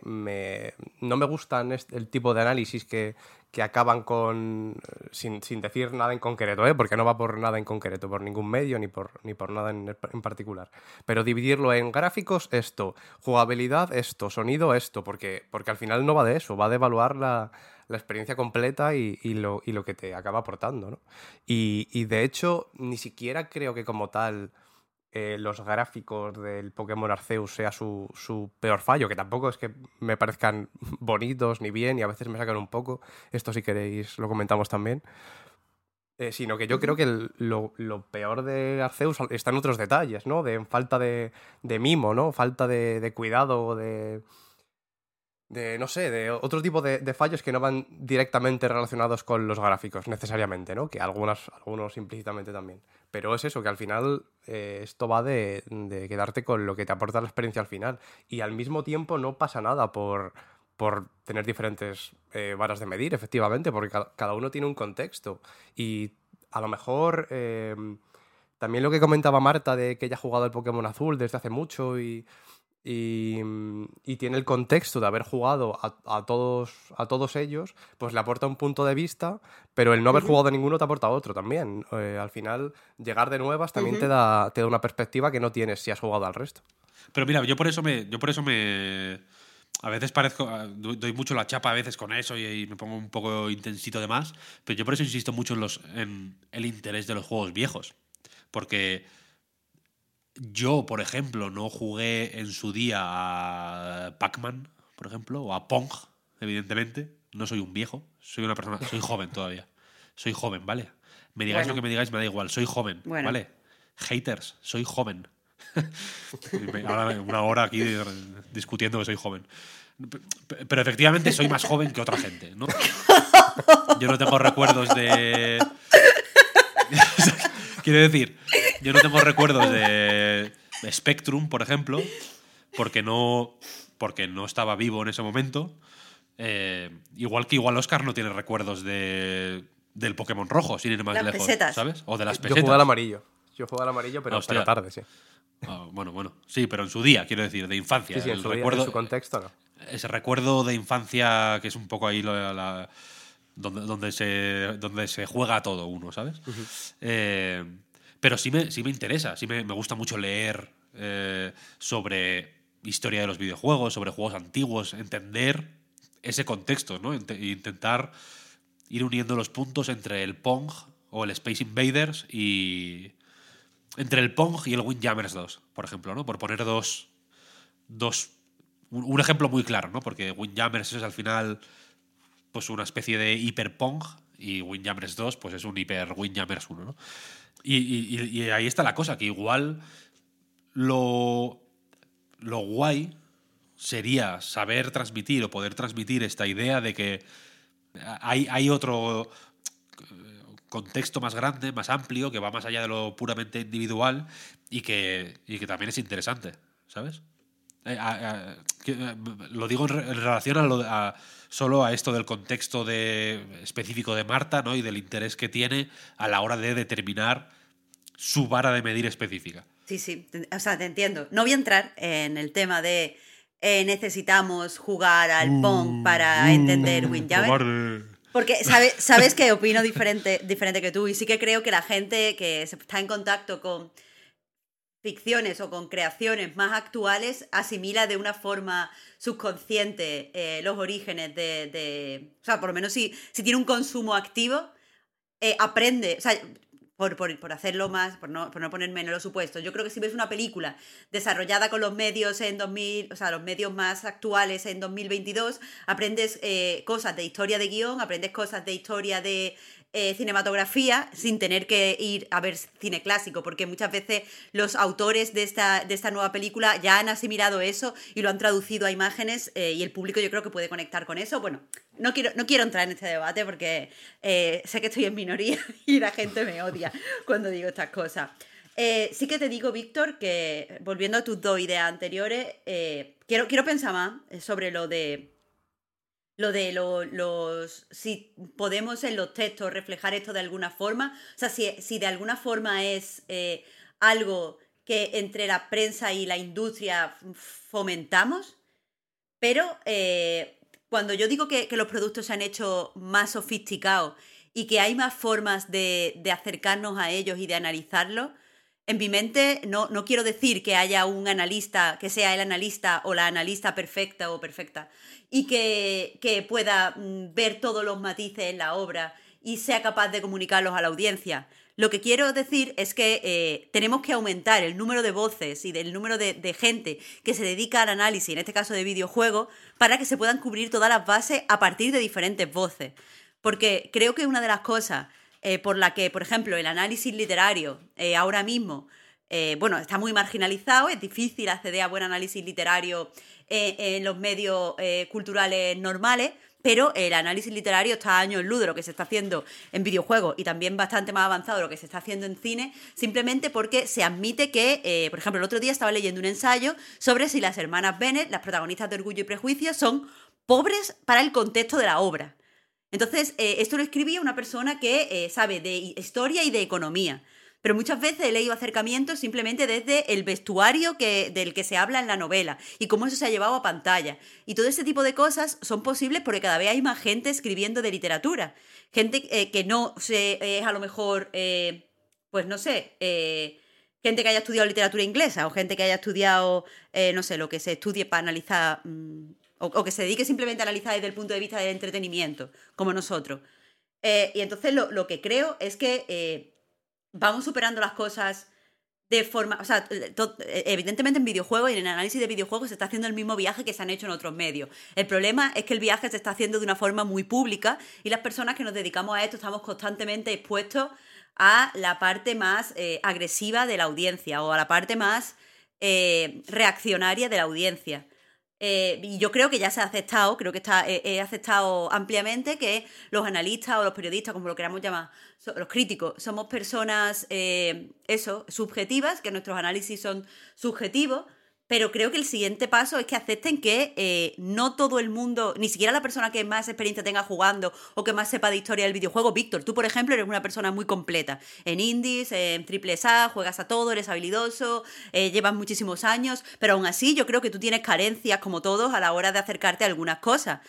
no me gustan el tipo de análisis que, acaban con. Sin, decir nada en concreto, ¿eh? porque no va por nada en concreto, por ningún medio ni por, ni por nada en, en, particular. Pero dividirlo en gráficos, esto, jugabilidad, esto, sonido, esto, porque, porque al final no va de eso, va de evaluar la, la experiencia completa y, lo, y, lo, que te acaba aportando, ¿no? Y, de hecho, ni siquiera creo que como tal eh, los gráficos del Pokémon Arceus sea su, su, peor fallo, que tampoco es que me parezcan <laughs> bonitos ni bien y a veces me sacan un poco. Esto si queréis lo comentamos también. Eh, sino que yo creo que lo, lo, peor de Arceus está en otros detalles, ¿no? De falta de, de mimo, ¿no? Falta de, de cuidado, de, de, no sé, de otro tipo de, fallos que no van directamente relacionados con los gráficos necesariamente, ¿no? Que algunas, algunos implícitamente también. Pero es eso, que al final eh, esto va de, quedarte con lo que te aporta la experiencia al final. Y al mismo tiempo no pasa nada por, por tener diferentes eh, varas de medir, efectivamente, porque cada, uno tiene un contexto. Y a lo mejor... Eh, también lo que comentaba Marta de que ella ha jugado el Pokémon Azul desde hace mucho y, y, y tiene el contexto de haber jugado a, a todos, a todos ellos, pues le aporta un punto de vista, pero el no haber jugado a ninguno te aporta otro también. Eh, al final, llegar de nuevas también te, da, te da una perspectiva que no tienes si has jugado al resto. Pero mira, yo por eso me. Yo por eso me. A veces parezco. do- Doy mucho la chapa a veces con eso y, y me pongo un poco intensito de más. Pero yo por eso insisto mucho en, los, en el interés de los juegos viejos. Porque yo, por ejemplo, no jugué en su día a Pac-Man, por ejemplo, o a Pong, evidentemente. No soy un viejo, soy una persona. Soy joven todavía. Soy joven, ¿vale? Me digáis Bueno. lo que me digáis, me da igual. Soy joven, Bueno. ¿vale? Haters, soy joven. <laughs> Ahora una hora aquí discutiendo que soy joven. Pero efectivamente soy más joven que otra gente, ¿no? Yo no tengo recuerdos de. <laughs> Quiero decir, yo no tengo recuerdos de Spectrum, por ejemplo, porque no, porque no estaba vivo en ese momento. Eh, igual que igual Oscar no tiene recuerdos de, del Pokémon rojo, sin ir más Las lejos, pesetas. ¿sabes? O de las Yo pesetas. jugué al amarillo. Yo jugué al amarillo, pero, pero tarde, sí. Ah, bueno, bueno. Sí, pero en su día, quiero decir, de infancia. Sí, sí, en El su, día, en recuerdo, su contexto no. ese recuerdo de infancia que es un poco ahí la- donde, donde, se, donde se juega todo uno, ¿sabes? Eh, pero sí me, sí me interesa, sí me, me gusta mucho leer eh, sobre historia de los videojuegos, sobre juegos antiguos, entender ese contexto, ¿no? Int- intentar ir uniendo los puntos entre el Pong o el Space Invaders y... Entre el Pong y el Windjammers 2, por ejemplo, ¿no? Por poner dos, dos un, un ejemplo muy claro, ¿no? Porque Windjammers es al final pues una especie de hiper Pong y Windjammers 2 pues es un hiper Windjammers 1, ¿no? Y, ahí está la cosa, que igual lo, lo guay sería saber transmitir o poder transmitir esta idea de que hay, hay otro eh, contexto más grande, más amplio, que va más allá de lo puramente individual y que, y que también es interesante, ¿sabes? Eh, que, eh, lo digo en, re- en relación a lo- solo a esto del contexto de, específico de Marta ¿no? y del interés que tiene a la hora de determinar su vara de medir específica. Sí, sí, o sea, te entiendo. No voy a entrar en el tema de eh, necesitamos jugar al Pong para entender Windjammer. Cobarde. Porque sabe- sabes que opino diferente, diferente que tú y sí que creo que la gente que está en contacto con ficciones o con creaciones más actuales asimila de una forma subconsciente eh, los orígenes de, O sea, por lo menos si, si tiene un consumo activo, eh, aprende... O sea, por, por, por hacerlo más, por no, por no ponerme en los supuestos. Yo creo que si ves una película desarrollada con los medios en 2000, o sea, los medios más actuales en 2022, aprendes eh, cosas de historia de guion, aprendes cosas de historia de eh, cinematografía sin tener que ir a ver cine clásico, porque muchas veces los autores de esta, de esta nueva película ya han asimilado eso y lo han traducido a imágenes eh, y el público yo creo que puede conectar con eso. Bueno, no quiero, no quiero entrar en este debate porque eh, sé que estoy en minoría <laughs> y la gente me odia cuando digo estas cosas. Sí que te digo, Víctor, que volviendo a tus dos ideas anteriores, quiero, quiero pensar más sobre lo de lo de lo- los si podemos en los textos reflejar esto de alguna forma, o sea, si, si de alguna forma es eh, algo que entre la prensa y la industria fomentamos, pero eh, cuando yo digo que, que los productos se han hecho más sofisticados y que hay más formas de, de acercarnos a ellos y de analizarlos, en mi mente no, no quiero decir que haya un analista, que sea el analista o la analista perfecta o perfecta, y que, que pueda mm, ver todos los matices en la obra y sea capaz de comunicarlos a la audiencia. Lo que quiero decir es que eh, tenemos que aumentar el número de voces y del número de, de gente que se dedica al análisis, en este caso de videojuegos, para que se puedan cubrir todas las bases a partir de diferentes voces. Porque creo que una de las cosas eh, por la que, por ejemplo, el análisis literario eh, ahora mismo, eh, bueno, está muy marginalizado, es difícil acceder a buen análisis literario en los medios culturales normales, pero el análisis literario está a años luz de lo que se está haciendo en videojuegos y también bastante más avanzado de lo que se está haciendo en cine, simplemente porque se admite que, por ejemplo, el otro día estaba leyendo un ensayo sobre si las hermanas Bennett, las protagonistas de Orgullo y Prejuicio, son pobres para el contexto de la obra. Entonces, eh, esto lo escribía una persona que eh, sabe de hi- historia y de economía. pero muchas veces he leído acercamientos simplemente desde el vestuario que, del que se habla en la novela y cómo eso se ha llevado a pantalla. Y todo ese tipo de cosas son posibles porque cada vez hay más gente escribiendo de literatura. Gente eh, que no es a lo mejor, pues no sé, gente que haya estudiado literatura inglesa o gente que haya estudiado, no sé, lo que se estudie para analizar, mm, o, que se dedique simplemente a analizar desde el punto de vista del entretenimiento, como nosotros. y entonces lo, lo, que creo es que vamos superando las cosas de forma, o sea, evidentemente en videojuegos y en el análisis de videojuegos se está haciendo el mismo viaje que se han hecho en otros medios. El problema es que el viaje se está haciendo de una forma muy pública y las personas que nos dedicamos a esto estamos constantemente expuestos a la parte más eh, agresiva de la audiencia o a la parte más eh, reaccionaria de la audiencia. Eh, y yo creo que ya se ha aceptado, creo que está he aceptado ampliamente que los analistas o los periodistas, como lo queramos llamar, los críticos, somos personas, eh, eso, subjetivas, que nuestros análisis son subjetivos, pero creo que el siguiente paso es que acepten que eh, no todo el mundo, ni siquiera la persona que más experiencia tenga jugando o que más sepa de historia del videojuego, Víctor, tú por ejemplo eres una persona muy completa. En indies, en triple A, juegas a todo, eres habilidoso, eh, llevas muchísimos años, pero aún así yo creo que tú tienes carencias como todos a la hora de acercarte a algunas cosas.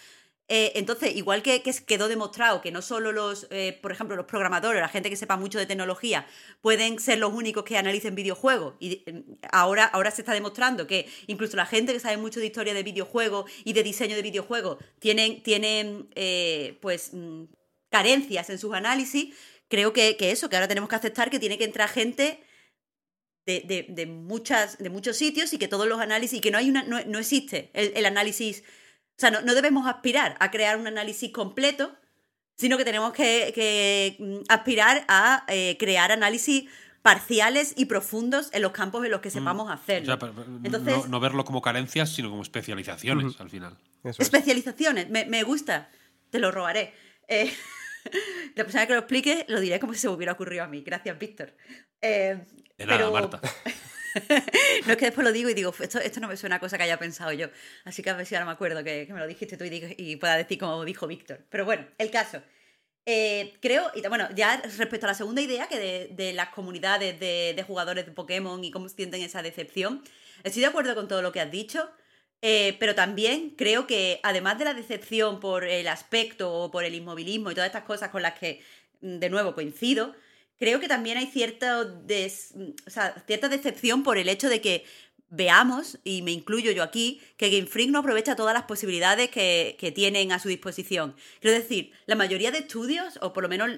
Eh, entonces, igual que, quedó demostrado que no solo los, eh, por ejemplo, los programadores, la gente que sepa mucho de tecnología, pueden ser los únicos que analicen videojuegos, y eh, ahora, ahora se está demostrando que incluso la gente que sabe mucho de historia de videojuegos y de diseño de videojuegos tienen, tienen pues, mm, carencias en sus análisis, creo que, eso, que ahora tenemos que aceptar que tiene que entrar gente de, muchas, de muchos sitios y que todos los análisis, y que no, hay una, no, existe el análisis o sea, no, debemos aspirar a crear un análisis completo, sino que tenemos que, mm, aspirar a eh, crear análisis parciales y profundos en los campos en los que mm. sepamos hacerlo. Entonces, no, verlo como carencias, sino como especializaciones al final. especializaciones, me, gusta, te lo robaré. Eh, <laughs> la persona que lo explique lo diré como si se me hubiera ocurrido a mí. Gracias, Víctor. Eh, nada, Marta. <laughs> <laughs> no es que después lo digo y digo, esto, esto no me suena a cosa que haya pensado yo. Así que a ver si ahora me acuerdo que, me lo dijiste tú y, pueda decir como dijo Víctor. Pero bueno, el caso. Eh, creo, y bueno, ya respecto a la segunda idea, que de, las comunidades de, jugadores de Pokémon y cómo sienten esa decepción, estoy de acuerdo con todo lo que has dicho, eh, pero también creo que además de la decepción por el aspecto o por el inmovilismo y todas estas cosas con las que de nuevo coincido, creo que también hay cierta, cierta decepción por el hecho de que veamos, y me incluyo yo aquí, que Game Freak no aprovecha todas las posibilidades que, tienen a su disposición. Quiero decir, la mayoría de estudios, o por lo menos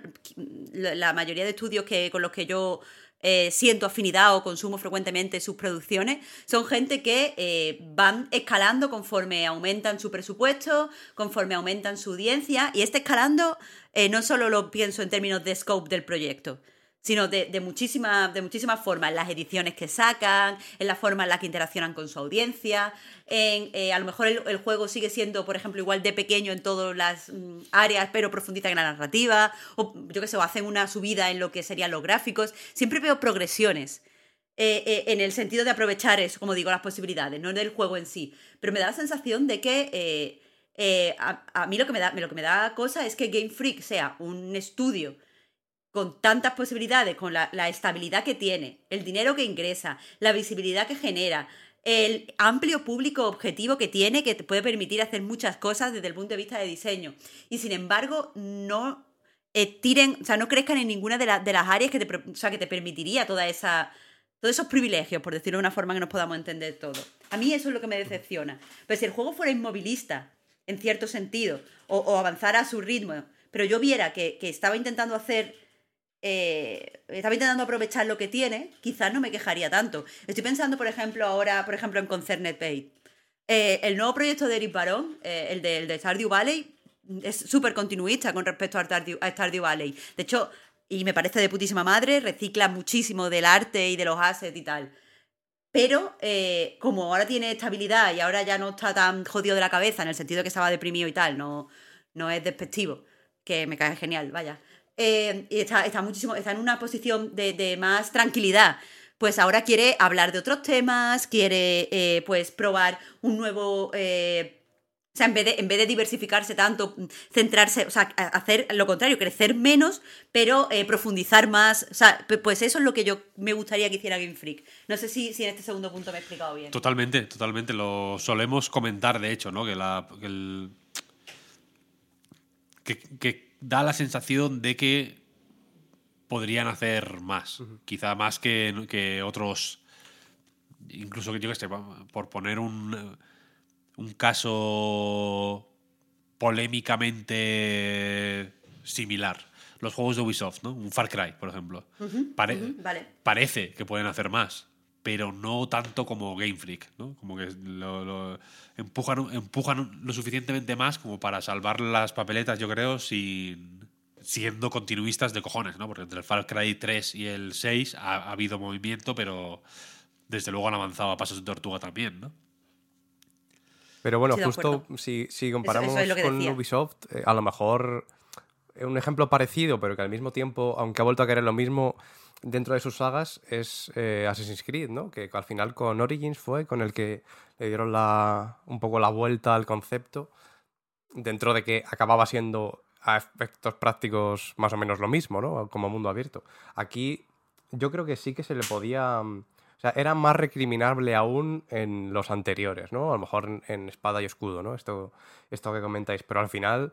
la mayoría de estudios que, con los que yo eh, siento afinidad o consumo frecuentemente sus producciones, son gente que eh, van escalando conforme aumentan su presupuesto, conforme aumentan su audiencia, y este escalando eh, no solo lo pienso en términos de scope del proyecto, sino de, muchísimas de muchísimas formas, en las ediciones que sacan, en la forma en la que interaccionan con su audiencia, en eh, a lo mejor el, juego sigue siendo, por ejemplo, igual de pequeño en todas las mm, áreas, pero profundiza en la narrativa, o yo qué sé, hacen una subida en lo que serían los gráficos. Siempre veo progresiones. Eh, eh, en el sentido de aprovechar eso, como digo, las posibilidades, no del juego en sí. Pero me da la sensación de que a, a, mí lo que, me da, lo que me da cosa es que Game Freak sea un estudio con tantas posibilidades, con la, estabilidad que tiene, el dinero que ingresa, la visibilidad que genera, el amplio público objetivo que tiene que te puede permitir hacer muchas cosas desde el punto de vista de diseño. Y sin embargo, no eh, tiren, o sea, no crezcan en ninguna de, de las áreas que te, o sea, que te permitiría toda esa, todos esos privilegios, por decirlo de una forma que nos podamos entender todo. A mí eso es lo que me decepciona. Pero si el juego fuera inmovilista, en cierto sentido, o, avanzara a su ritmo, pero yo viera que, que estaba intentando hacer eh, estaba intentando aprovechar lo que tiene, quizás no me quejaría tanto. Estoy pensando, por ejemplo, ahora, por ejemplo, en Concerned Pay. Eh, el nuevo proyecto de Eric Barón, eh, el, de, el de Stardew Valley, es súper continuista con respecto a Stardew, Valley. De hecho, y me parece de putísima madre, recicla muchísimo del arte y de los assets y tal. Pero como ahora tiene estabilidad y ahora ya no está tan jodido de la cabeza, en el sentido que estaba deprimido y tal, no, no es despectivo, que me cae genial, vaya. Eh, y está, está, muchísimo, está en una posición de, más tranquilidad. Pues ahora quiere hablar de otros temas, quiere eh, pues probar un nuevo, eh, O sea, en vez, de, en vez de diversificarse tanto, centrarse, o sea, hacer lo contrario, crecer menos, pero profundizar más. O sea, pues eso es lo que yo me gustaría que hiciera Game Freak. No sé si, si en este segundo punto me he explicado bien. Totalmente, totalmente. Lo solemos comentar, de hecho, ¿no? Que, la, que, da la sensación de que podrían hacer más. Quizá más que, que otros. Incluso que yo que sé, por poner un un caso polémicamente similar. Los juegos de Ubisoft, ¿no? Un Far Cry, por ejemplo. Parece que pueden hacer más, pero no tanto como Game Freak, ¿no? Como que lo, empujan, empujan lo suficientemente más como para salvar las papeletas, yo creo, sin siendo continuistas de cojones, ¿no? Porque entre el Far Cry 3 y el 6 ha, ha habido movimiento, pero desde luego han avanzado a pasos de tortuga también, ¿no? Pero bueno, justo si, comparamos con Ubisoft, eh, a lo mejor un ejemplo parecido, pero que al mismo tiempo, aunque ha vuelto a querer lo mismo dentro de sus sagas, es eh, Assassin's Creed, ¿no? Que al final con Origins fue con el que le dieron la, un poco la vuelta al concepto, dentro de que acababa siendo a efectos prácticos más o menos lo mismo, ¿no? Como mundo abierto. Aquí yo creo que sí que se le podía mm, o sea, era más recriminable aún en los anteriores, ¿no? A lo mejor en, Espada y Escudo, ¿no? Esto, esto que comentáis. Pero al final,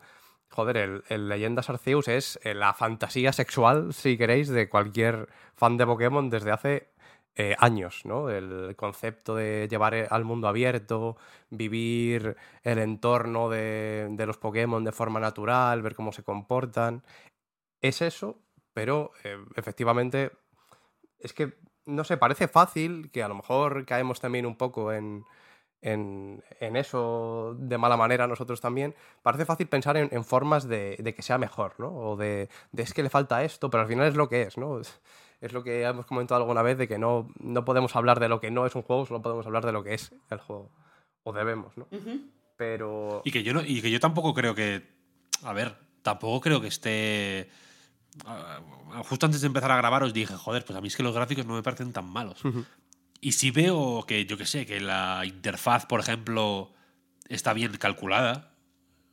joder, el, el Leyendas Arceus es eh, la fantasía sexual, si queréis, de cualquier fan de Pokémon desde hace eh, años, ¿no? El concepto de llevar eh, al mundo abierto, vivir el entorno de, de los Pokémon de forma natural, ver cómo se comportan. Es eso, pero efectivamente es que no sé, parece fácil, que a lo mejor caemos también un poco en, en, eso de mala manera nosotros también, parece fácil pensar en, formas de, que sea mejor, ¿no? O de, es que le falta esto, pero al final es lo que es, ¿no? Es, lo que hemos comentado alguna vez de que no, no podemos hablar de lo que no es un juego, solo podemos hablar de lo que es el juego. O debemos, ¿no? Pero... Y que, yo no, y que yo tampoco creo que... A ver, tampoco creo que esté Ah, justo antes de empezar a grabar os dije, joder, pues a mí es que los gráficos no me parecen tan malos. Y si veo que, yo que sé, que la interfaz, por ejemplo, está bien calculada,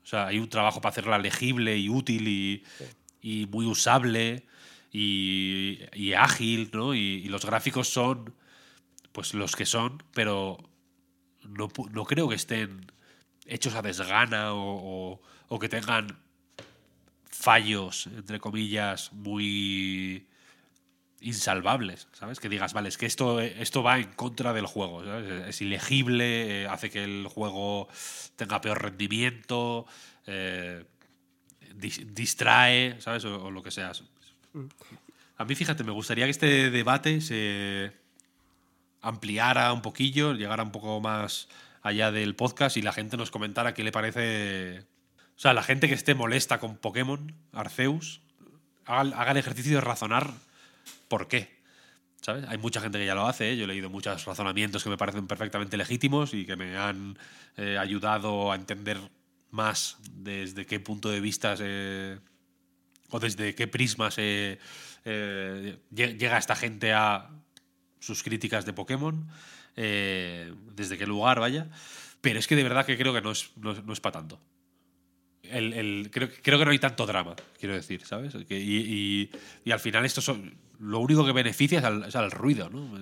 o sea, hay un trabajo para hacerla legible y útil y, muy usable y, ágil, ¿no? Y, los gráficos son, pues los que son, pero no, creo que estén hechos a desgana o que tengan fallos, entre comillas, muy insalvables, ¿sabes? Que digas, vale, es que esto, esto va en contra del juego, Es ilegible, eh, hace que el juego tenga peor rendimiento, eh, distrae, ¿sabes? O, lo que sea. A mí, fíjate, me gustaría que este debate se ampliara un poquillo, llegara un poco más allá del podcast y la gente nos comentara qué le parece o sea, la gente que esté molesta con Pokémon, Arceus, haga, el ejercicio de razonar por qué. ¿Sabes? Hay mucha gente que ya lo hace, ¿eh? yo he leído muchos razonamientos que me parecen perfectamente legítimos y que me han eh, ayudado a entender más desde qué punto de vista o desde qué prisma se eh, llega esta gente a sus críticas de Pokémon, desde qué lugar, vaya. Pero es que de verdad que creo que no es, no es para tanto el, creo, creo, que no hay tanto drama, quiero decir, ¿sabes? y, al final esto son, lo único que beneficia es al, ruido, ¿no?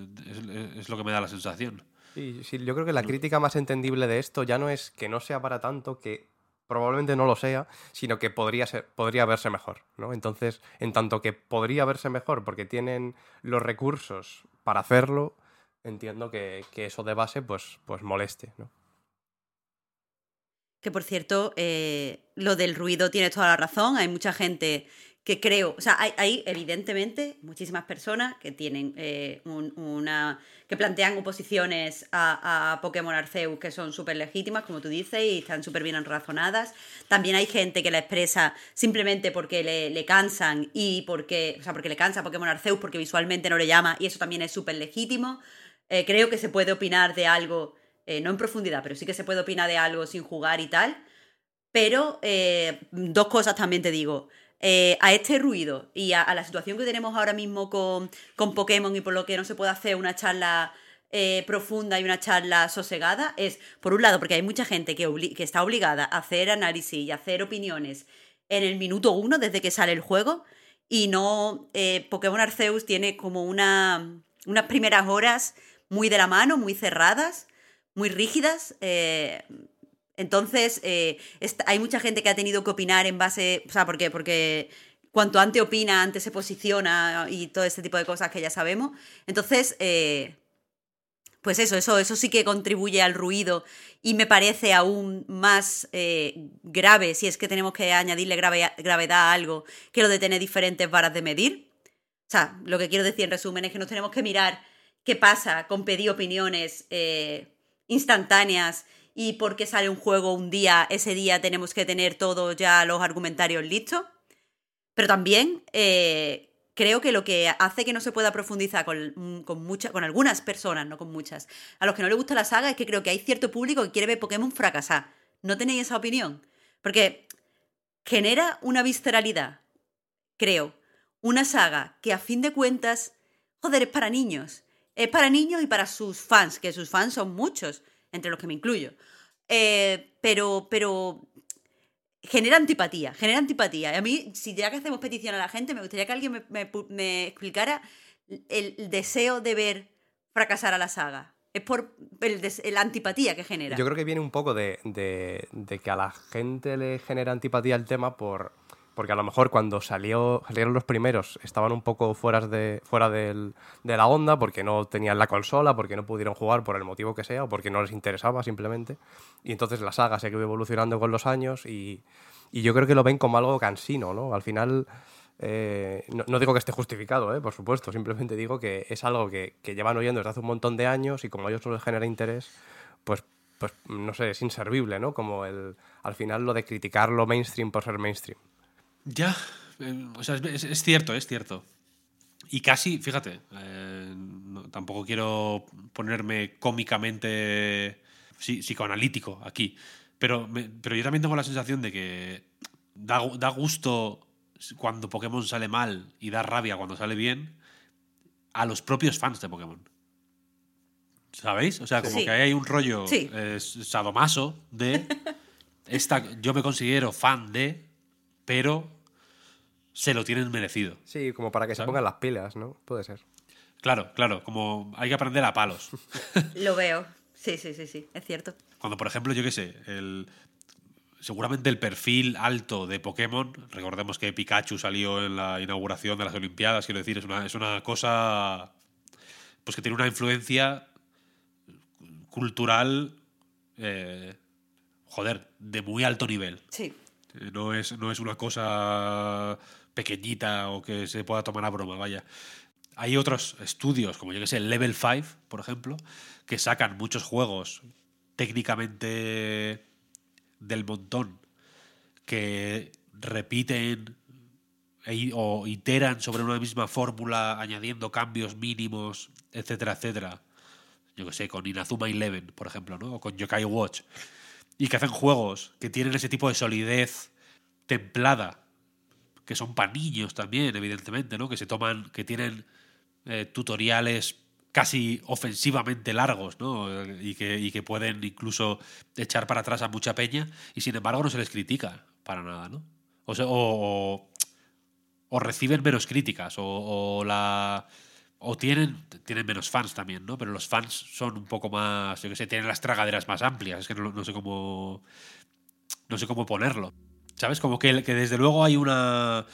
Es, lo que me da la sensación. Sí, yo creo que la crítica más entendible de esto ya no es que no sea para tanto, que probablemente no lo sea, sino que podría, ser, podría verse mejor, ¿no? Entonces, en tanto que podría verse mejor porque tienen los recursos para hacerlo, entiendo que, que eso de base pues, pues moleste, ¿no? Que por cierto, eh, lo del ruido tiene toda la razón. Hay mucha gente que creo, o sea, hay, evidentemente muchísimas personas que tienen eh, una. que plantean oposiciones a, Pokémon Arceus que son súper legítimas, como tú dices, y están súper bien razonadas. También hay gente que la expresa simplemente porque le, cansan y porque. O sea, porque le cansa Pokémon Arceus porque visualmente no le llama, y eso también es súper legítimo. Eh, creo que se puede opinar de algo eh, no en profundidad, pero sí que se puede opinar de algo sin jugar y tal. Pero dos cosas también te digo. Eh, a este ruido y a, la situación que tenemos ahora mismo con, con, Pokémon y por lo que no se puede hacer una charla eh, profunda y una charla sosegada es, por un lado, porque hay mucha gente que, está obligada a hacer análisis y hacer opiniones en el minuto uno desde que sale el juego y no eh, Pokémon Arceus tiene como una, unas primeras horas muy de la mano, muy cerradas, muy rígidas. Entonces, eh, hay mucha gente que ha tenido que opinar en base. O sea, ¿por qué? Porque cuanto antes opina, antes se posiciona y todo este tipo de cosas que ya sabemos. Entonces, eh, pues eso, eso, eso sí que contribuye al ruido y me parece aún más eh, grave, si es que tenemos que añadirle grave- gravedad a algo, que lo de tener diferentes varas de medir. O sea, lo que quiero decir en resumen es que nos tenemos que mirar qué pasa con pedir opiniones instantáneas y porque sale un juego un día, ese día tenemos que tener todos ya los argumentarios listos. Pero también eh, creo que lo que hace que no se pueda profundizar con, mm, con, con algunas personas, no con muchas, a los que no les gusta la saga, es que creo que hay cierto público que quiere ver Pokémon fracasar. ¿No tenéis esa opinión? Porque genera una visceralidad, creo. Una saga que a fin de cuentas, joder, es para niños. Es para niños y para sus fans, que sus fans son muchos, entre los que me incluyo. Eh, pero, pero genera antipatía, genera antipatía. Y a mí, si ya que hacemos petición a la gente, me gustaría que alguien me, me explicara el, el deseo de ver fracasar a la saga. Es por la antipatía que genera. Yo creo que viene un poco de, de- de que a la gente le genera antipatía el tema por, porque a lo mejor cuando salió, salieron los primeros estaban un poco fuera, de, fuera del- de la onda porque no tenían la consola, porque no pudieron jugar por el motivo que sea o porque no les interesaba simplemente. Y entonces la saga se ido evolucionando con los años y, y yo creo que lo ven como algo cansino, ¿no? Al final... eh, no, no digo que esté justificado, ¿eh? por supuesto, simplemente digo que es algo que, que llevan oyendo desde hace un montón de años y como a ellos no les genera interés, pues, pues no sé, es inservible, ¿no? Como el, al final lo de criticar lo mainstream por ser mainstream. Ya, eh, o sea, es, cierto, es cierto. Y casi, fíjate, eh, no- tampoco quiero ponerme cómicamente sí, psicoanalítico aquí, pero, me- pero yo también tengo la sensación de que da, da gusto cuando Pokémon sale mal y da rabia cuando sale bien a los propios fans de Pokémon. ¿Sabéis? O sea, como Sí. que ahí hay un rollo Sí. eh, sadomaso de esta, yo me considero fan de, pero se lo tienen merecido. Sí, como para que se pongan las pilas, ¿no? Puede ser. Claro, claro, como hay que aprender a palos. <laughs> Lo veo. Sí, sí, sí, sí, es cierto. Cuando, por ejemplo, yo qué sé, el, seguramente el perfil alto de Pokémon, recordemos que Pikachu salió en la inauguración de las Olimpiadas, quiero decir, es una, es una cosa pues que tiene una influencia cultural, eh, joder, de muy alto nivel. Sí. Eh, No es, no es una cosa pequeñita o que se pueda tomar a broma, vaya. Hay otros estudios, como yo que sé, Level 5, por ejemplo, que sacan muchos juegos técnicamente del montón, que repiten e- o iteran sobre una misma fórmula, añadiendo cambios mínimos, etcétera, etcétera. Yo que sé, con Inazuma Eleven, por ejemplo, ¿no? O con Yokai Watch. Y que hacen juegos que tienen ese tipo de solidez templada, que son para niños también, evidentemente, ¿no? Que se toman, que tienen eh, tutoriales casi ofensivamente largos, ¿no? Y que, y que pueden incluso echar para atrás a mucha peña, y sin embargo no se les critica para nada, ¿no? O, sea, o, o- o reciben menos críticas, o la. O tienen, tienen menos fans también, ¿no? Pero los fans son un poco más. Yo qué sé, tienen las tragaderas más amplias. Es que no, sé cómo. No sé cómo ponerlo. ¿Sabes? Como que, desde luego hay una.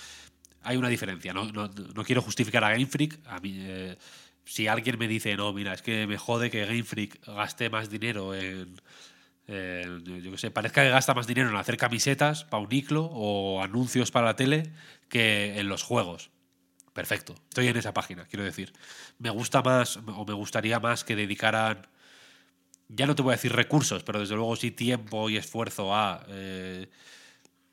Hay una diferencia. No, no, no quiero justificar a Game Freak. A mí, eh, si alguien me dice, no, mira, es que me jode que Game Freak gaste más dinero en. en, yo qué sé, parezca que gasta más dinero en hacer camisetas para un iclo o anuncios para la tele que en los juegos. Perfecto. Estoy en esa página, quiero decir. Me gusta más, o me gustaría más que dedicaran ya no te voy a decir recursos, pero desde luego sí tiempo y esfuerzo a eh,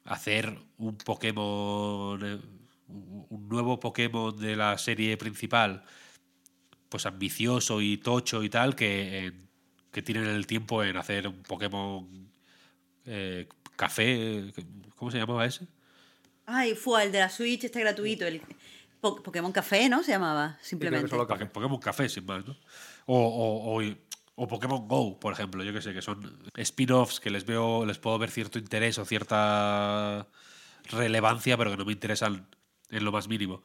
hacer un Pokémon, eh, un nuevo Pokémon de la serie principal, pues ambicioso y tocho y tal, que, que tienen el tiempo en hacer un Pokémon eh, café, ¿cómo se llamaba ese? Ay, fue el de la Switch, este gratuito. Po- Pokémon Café, ¿no? Se llamaba, simplemente. solo Pokémon Café, sin más, ¿no? O, o, o, o Pokémon Go, por ejemplo, yo que sé, que son spin-offs que les veo, les puedo ver cierto interés o cierta relevancia, pero que no me interesan en lo más mínimo.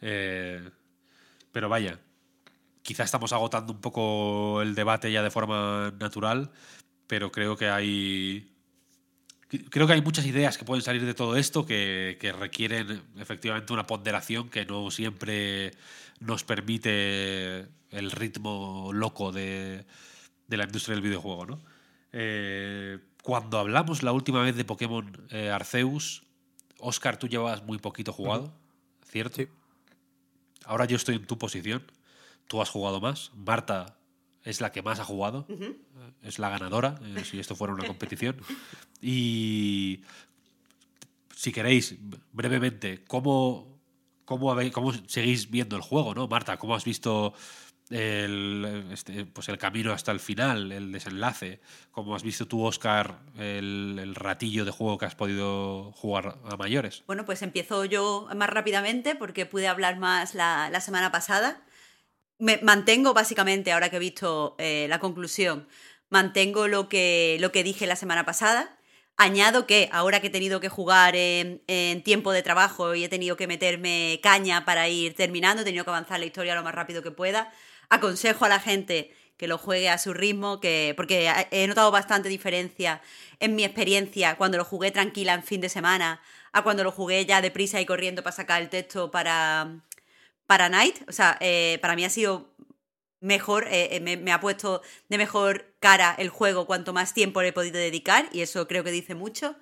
Eh, pero vaya, quizá estamos agotando un poco el debate ya de forma natural, pero creo que hay. Creo que hay muchas ideas que pueden salir de todo esto que, que requieren efectivamente una ponderación que no siempre nos permite el ritmo loco de, de la industria del videojuego. ¿no? Eh, cuando hablamos la última vez de Pokémon eh, Arceus, Oscar, tú llevabas muy poquito jugado, ¿cierto? Sí. Ahora yo estoy en tu posición. Tú has jugado más. Marta es la que más ha jugado. Es la ganadora, eh, si esto fuera una competición. <laughs> Y si queréis, brevemente, ¿cómo, cómo, habéis- cómo seguís viendo el juego, ¿no? Marta, ¿cómo has visto el, este, pues el camino hasta el final, el desenlace? ¿Cómo has visto tú, Oscar, el, el ratillo de juego que has podido jugar a mayores? Bueno, pues empiezo yo más rápidamente porque pude hablar más la, la semana pasada. Me mantengo básicamente, ahora que he visto eh, la conclusión, mantengo lo que, lo que dije la semana pasada. Añado que ahora que he tenido que jugar en, en tiempo de trabajo y he tenido que meterme caña para ir terminando, he tenido que avanzar la historia lo más rápido que pueda, aconsejo a la gente que lo juegue a su ritmo, que, porque he notado bastante diferencia en mi experiencia cuando lo jugué tranquila en fin de semana a cuando lo jugué ya deprisa y corriendo para sacar el texto para, para Night. O sea, eh, para mí ha sido mejor, eh, eh, me, ha puesto de mejor cara el juego cuanto más tiempo le he podido dedicar y eso creo que dice mucho.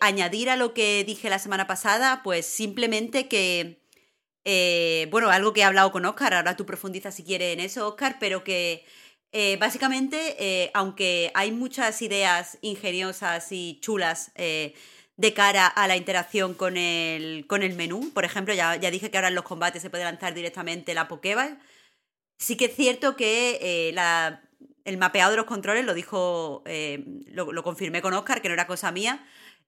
Añadir a lo que dije la semana pasada, pues simplemente que, bueno, algo que he hablado con Oscar, ahora tú profundizas si quieres en eso, Oscar, pero que básicamente, aunque hay muchas ideas ingeniosas y chulas de cara a la interacción con el, con el menú, por ejemplo, ya, ya dije que ahora en los combates se puede lanzar directamente la Pokéball, sí que es cierto que eh, la- el mapeado de los controles lo dijo, eh, lo, confirmé con Oscar, que no era cosa mía,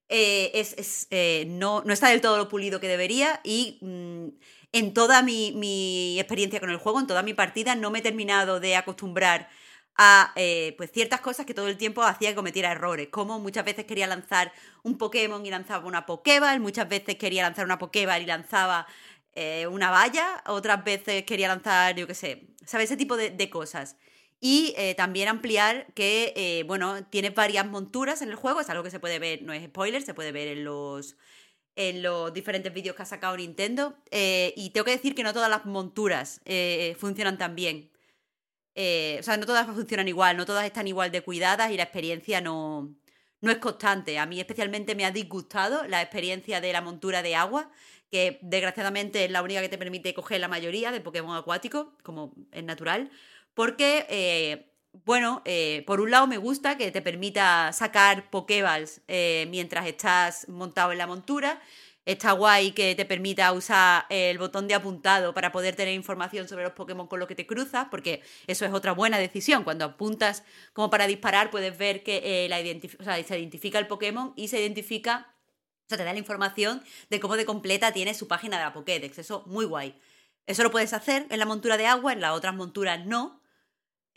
eh, es, es, no, no está del todo lo pulido que debería y mm, en toda mi, mi experiencia con el juego, en toda mi partida, no me he terminado de acostumbrar a eh, pues ciertas cosas que todo el tiempo hacía que cometiera errores, como muchas veces quería lanzar un Pokémon y lanzaba una Pokéball, muchas veces quería lanzar una Pokéball y lanzaba eh, una valla, otras veces quería lanzar, yo qué sé, ¿sabes? Ese tipo de, cosas. Y eh, también ampliar que, bueno, tiene varias monturas en el juego, es algo que se puede ver, no es spoiler, se puede ver en los, en los diferentes vídeos que ha sacado Nintendo. y tengo que decir que no todas las monturas funcionan tan bien. Eh, o sea, no todas funcionan igual, no todas están igual de cuidadas y la experiencia no, no es constante. A mí especialmente me ha disgustado la experiencia de la montura de agua, que desgraciadamente es la única que te permite coger la mayoría de Pokémon acuáticos, como es natural, porque, eh, bueno, eh, por un lado me gusta que te permita sacar Pokéballs mientras estás montado en la montura. Está guay que te permita usar el botón de apuntado para poder tener información sobre los Pokémon con los que te cruzas, porque eso es otra buena decisión. Cuando apuntas como para disparar, puedes ver que eh, se identifica el Pokémon y se identifica, o sea, te da la información de cómo de completa tiene su página de la Pokédex. Eso muy guay. Eso lo puedes hacer en la montura de agua, en las otras monturas no.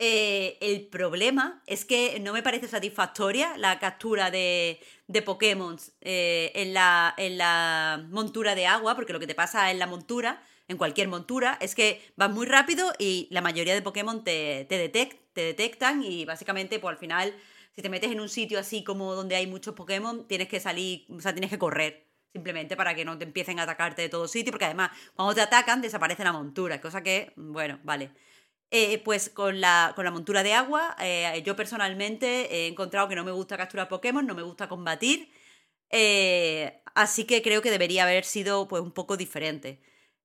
Eh, el problema es que no me parece satisfactoria la captura de, de Pokémon eh, en, la, en la montura de agua, porque lo que te pasa en la montura, en cualquier montura, es que vas muy rápido y la mayoría de Pokémon te, te, detec- te detectan y básicamente, pues al final, si te metes en un sitio así como donde hay muchos Pokémon, tienes que salir, o sea, tienes que correr. Simplemente para que no te empiecen a atacarte de todo sitio, porque además, cuando te atacan, desaparece la montura, cosa que, bueno, vale. Eh, pues con la, con la montura de agua, eh, yo personalmente he encontrado que no me gusta capturar Pokémon, no me gusta combatir, eh, así que creo que debería haber sido pues un poco diferente.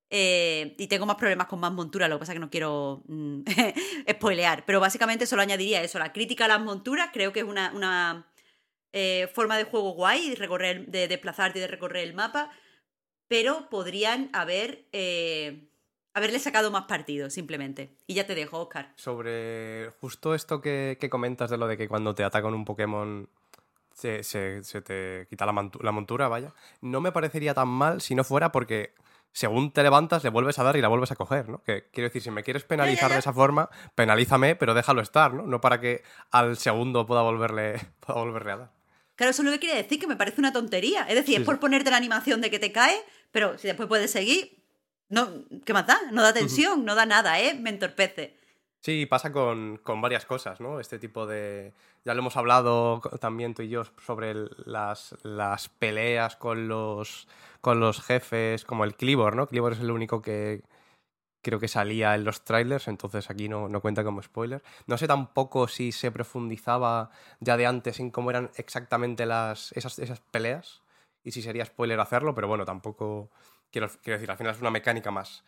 Y tengo más problemas con más monturas, lo que pasa es que no quiero mm, <laughs> spoilear, pero básicamente solo añadiría eso, la crítica a las monturas, creo que es una, una forma de juego guay, de, recorrer, de desplazarte y de recorrer el mapa, pero podrían haber... haberle sacado más partido, simplemente. Y ya te dejo, Oscar. Sobre justo esto que, que comentas de lo de que cuando te atacan un Pokémon se, se- se te quita la, montura, vaya. No me parecería tan mal si no fuera porque según te levantas le vuelves a dar y la vuelves a coger, ¿no? Que quiero decir, si me quieres penalizar ya. de esa forma, penalízame, pero déjalo estar, ¿no? No para que al segundo pueda volverle, <laughs> pueda volverle a dar. Claro, eso es lo que quiere decir, que me parece una tontería. Es decir, Sí, es por sí. ponerte la animación de que te cae, pero si después puedes seguir, no, ¿qué más da? No da tensión, no da nada, ¿eh? Me entorpece. Sí, pasa con, con varias cosas, ¿no? Este tipo de... Ya lo hemos hablado también tú y yo sobre el- las, las peleas con los, con los jefes, como el Clibor, ¿no? Clibor es el único que creo que salía en los trailers, entonces aquí no, no cuenta como spoiler. No sé tampoco si se profundizaba ya de antes en cómo eran exactamente las, esas, esas peleas y si sería spoiler hacerlo, pero bueno, tampoco... Quiero, quiero decir, al final es una mecánica más.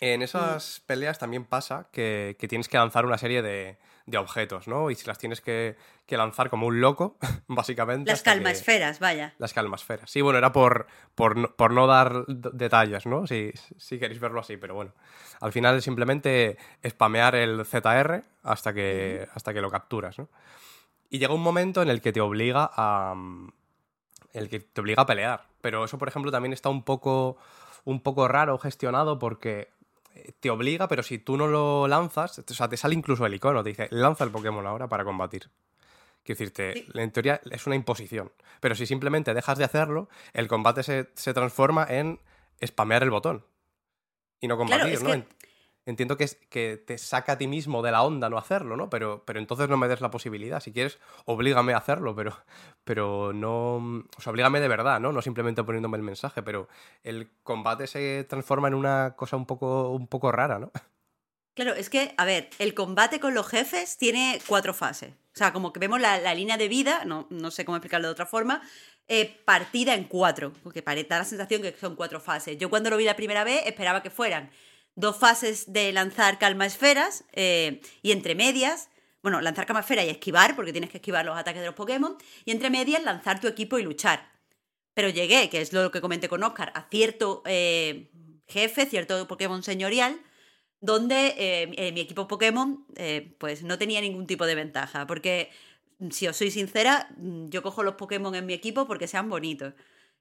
En esas peleas también pasa que, que tienes que lanzar una serie de, de objetos, ¿no? Y si las tienes que, que lanzar como un loco, <laughs> básicamente. Las hasta que- calmasferas, vaya. Las calmasferas. Sí, bueno, era por, por, no, por no dar detalles, ¿no? Si, si queréis verlo así, pero bueno. Al final es simplemente spamear el ZR hasta que, hasta que lo capturas, ¿no? Y llega un momento en el que te obliga a. El que te obliga a pelear. Pero eso, por ejemplo, también está un poco. un poco raro gestionado porque eh, te obliga, pero si tú no lo lanzas, o sea, te sale incluso el icono, te dice, lanza el Pokémon ahora para combatir. Quiero decirte, Sí. en teoría es una imposición. Pero si simplemente dejas de hacerlo, el combate se, se transforma en spamear el botón. Y no combatir, ¿no? que- Entiendo que, es, que te saca a ti mismo de la onda no hacerlo, ¿no? Pero, pero entonces no me des la posibilidad. Si quieres, oblígame a hacerlo, pero, pero no. O sea, oblígame de verdad, ¿no? No simplemente poniéndome el mensaje, pero el combate se transforma en una cosa un poco, un poco rara, ¿no? Claro, es que, a ver, el combate con los jefes tiene cuatro fases. O sea, como que vemos la, la línea de vida, no, no sé cómo explicarlo de otra forma, eh, partida en cuatro. Porque da la sensación que son cuatro fases. Yo cuando lo vi la primera vez esperaba que fueran dos fases de lanzar calma esferas eh, y entre medias, bueno, lanzar calma esfera y esquivar, porque tienes que esquivar los ataques de los Pokémon, y entre medias lanzar tu equipo y luchar. Pero llegué, que es lo que comenté con Oscar, a cierto eh, jefe, cierto Pokémon señorial, donde eh, mi equipo Pokémon pues no tenía ningún tipo de ventaja, porque si os soy sincera, yo cojo los Pokémon en mi equipo porque sean bonitos.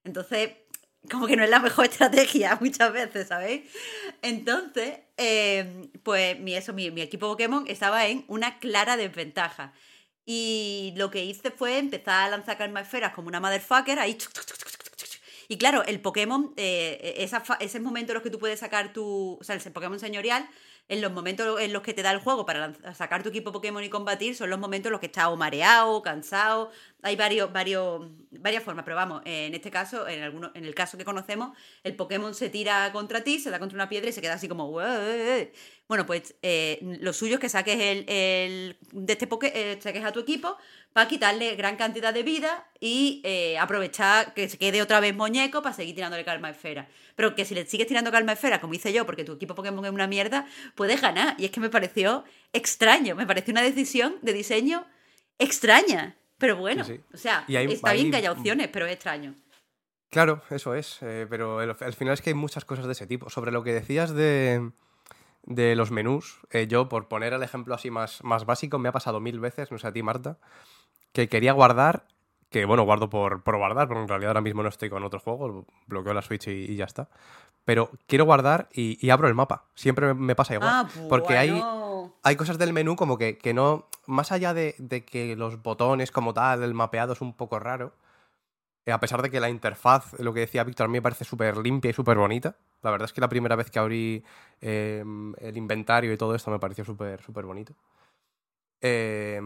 Entonces, como que no es la mejor <laughs> estrategia muchas veces, ¿sabéis? Entonces, eh, pues mi, eso, mi, mi equipo Pokémon estaba en una clara desventaja. Y lo que hice fue empezar a lanzar calma esferas como una motherfucker, ahí. Y claro, el Pokémon, eh, esa ese en los que tú puedes sacar tu. O sea, el Pokémon señorial, en los momentos en los que te da el juego para sacar tu equipo Pokémon y combatir, son los momentos en los que estás o mareado, cansado. Hay varios, varios, varias formas, pero vamos, eh, en este caso, en, en el caso que conocemos, el Pokémon se tira contra ti, se da contra una piedra y se queda así como. Bueno, pues eh, lo suyo es que saques el, de este poke, eh, saques a tu equipo para quitarle gran cantidad de vida y eh, aprovechar que se quede otra vez muñeco para seguir tirándole calma esfera. Pero que si le sigues tirando calma esfera, como hice yo, porque tu equipo Pokémon es una mierda, puedes ganar. Y es que me pareció extraño, me pareció una decisión de diseño extraña. Pero bueno, Sí, sí. o sea, Y hay- está bien que haya opciones, pero es extraño. Claro, eso es. eh, pero el- al final es que hay muchas cosas de ese tipo. Sobre lo que decías de, de los menús, eh, yo, por poner el ejemplo así más, más básico, me ha pasado mil veces, no sé a ti, Marta, que quería guardar, que bueno, guardo por, por guardar, porque en realidad ahora mismo no estoy con otro juego, bloqueo la Switch y, y ya está. Pero quiero guardar y, y abro el mapa. Siempre me, pasa igual. Ah, porque hay, hay cosas del menú como que, que no. Más allá de, de que los botones como tal, el mapeado es un poco raro. eh, a pesar de que la interfaz, lo que decía Víctor, a mí me parece súper limpia y súper bonita. La verdad es que la primera vez que abrí eh, el inventario y todo esto me pareció súper súper bonito. Eh,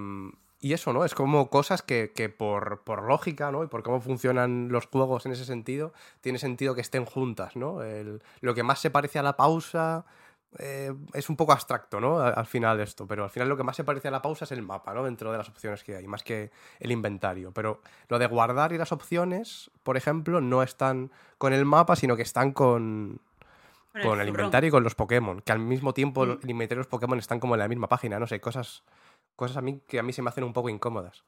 y eso, ¿no? Es como cosas que, que por, por lógica, ¿no? Y por cómo funcionan los juegos en ese sentido, tiene sentido que estén juntas, ¿no? El- lo que más se parece a la pausa eh, es un poco abstracto, ¿no? Al, al final esto, pero al final lo que más se parece a la pausa es el mapa, ¿no? Dentro de las opciones que hay, más que el inventario. Pero lo de guardar y las opciones, por ejemplo, no están con el mapa, sino que están con, Con el inventario y con los Pokémon, que al mismo tiempo Mm. el inventario y los Pokémon están como en la misma página, no sé, cosas, cosas a mí que a mí se me hacen un poco incómodas.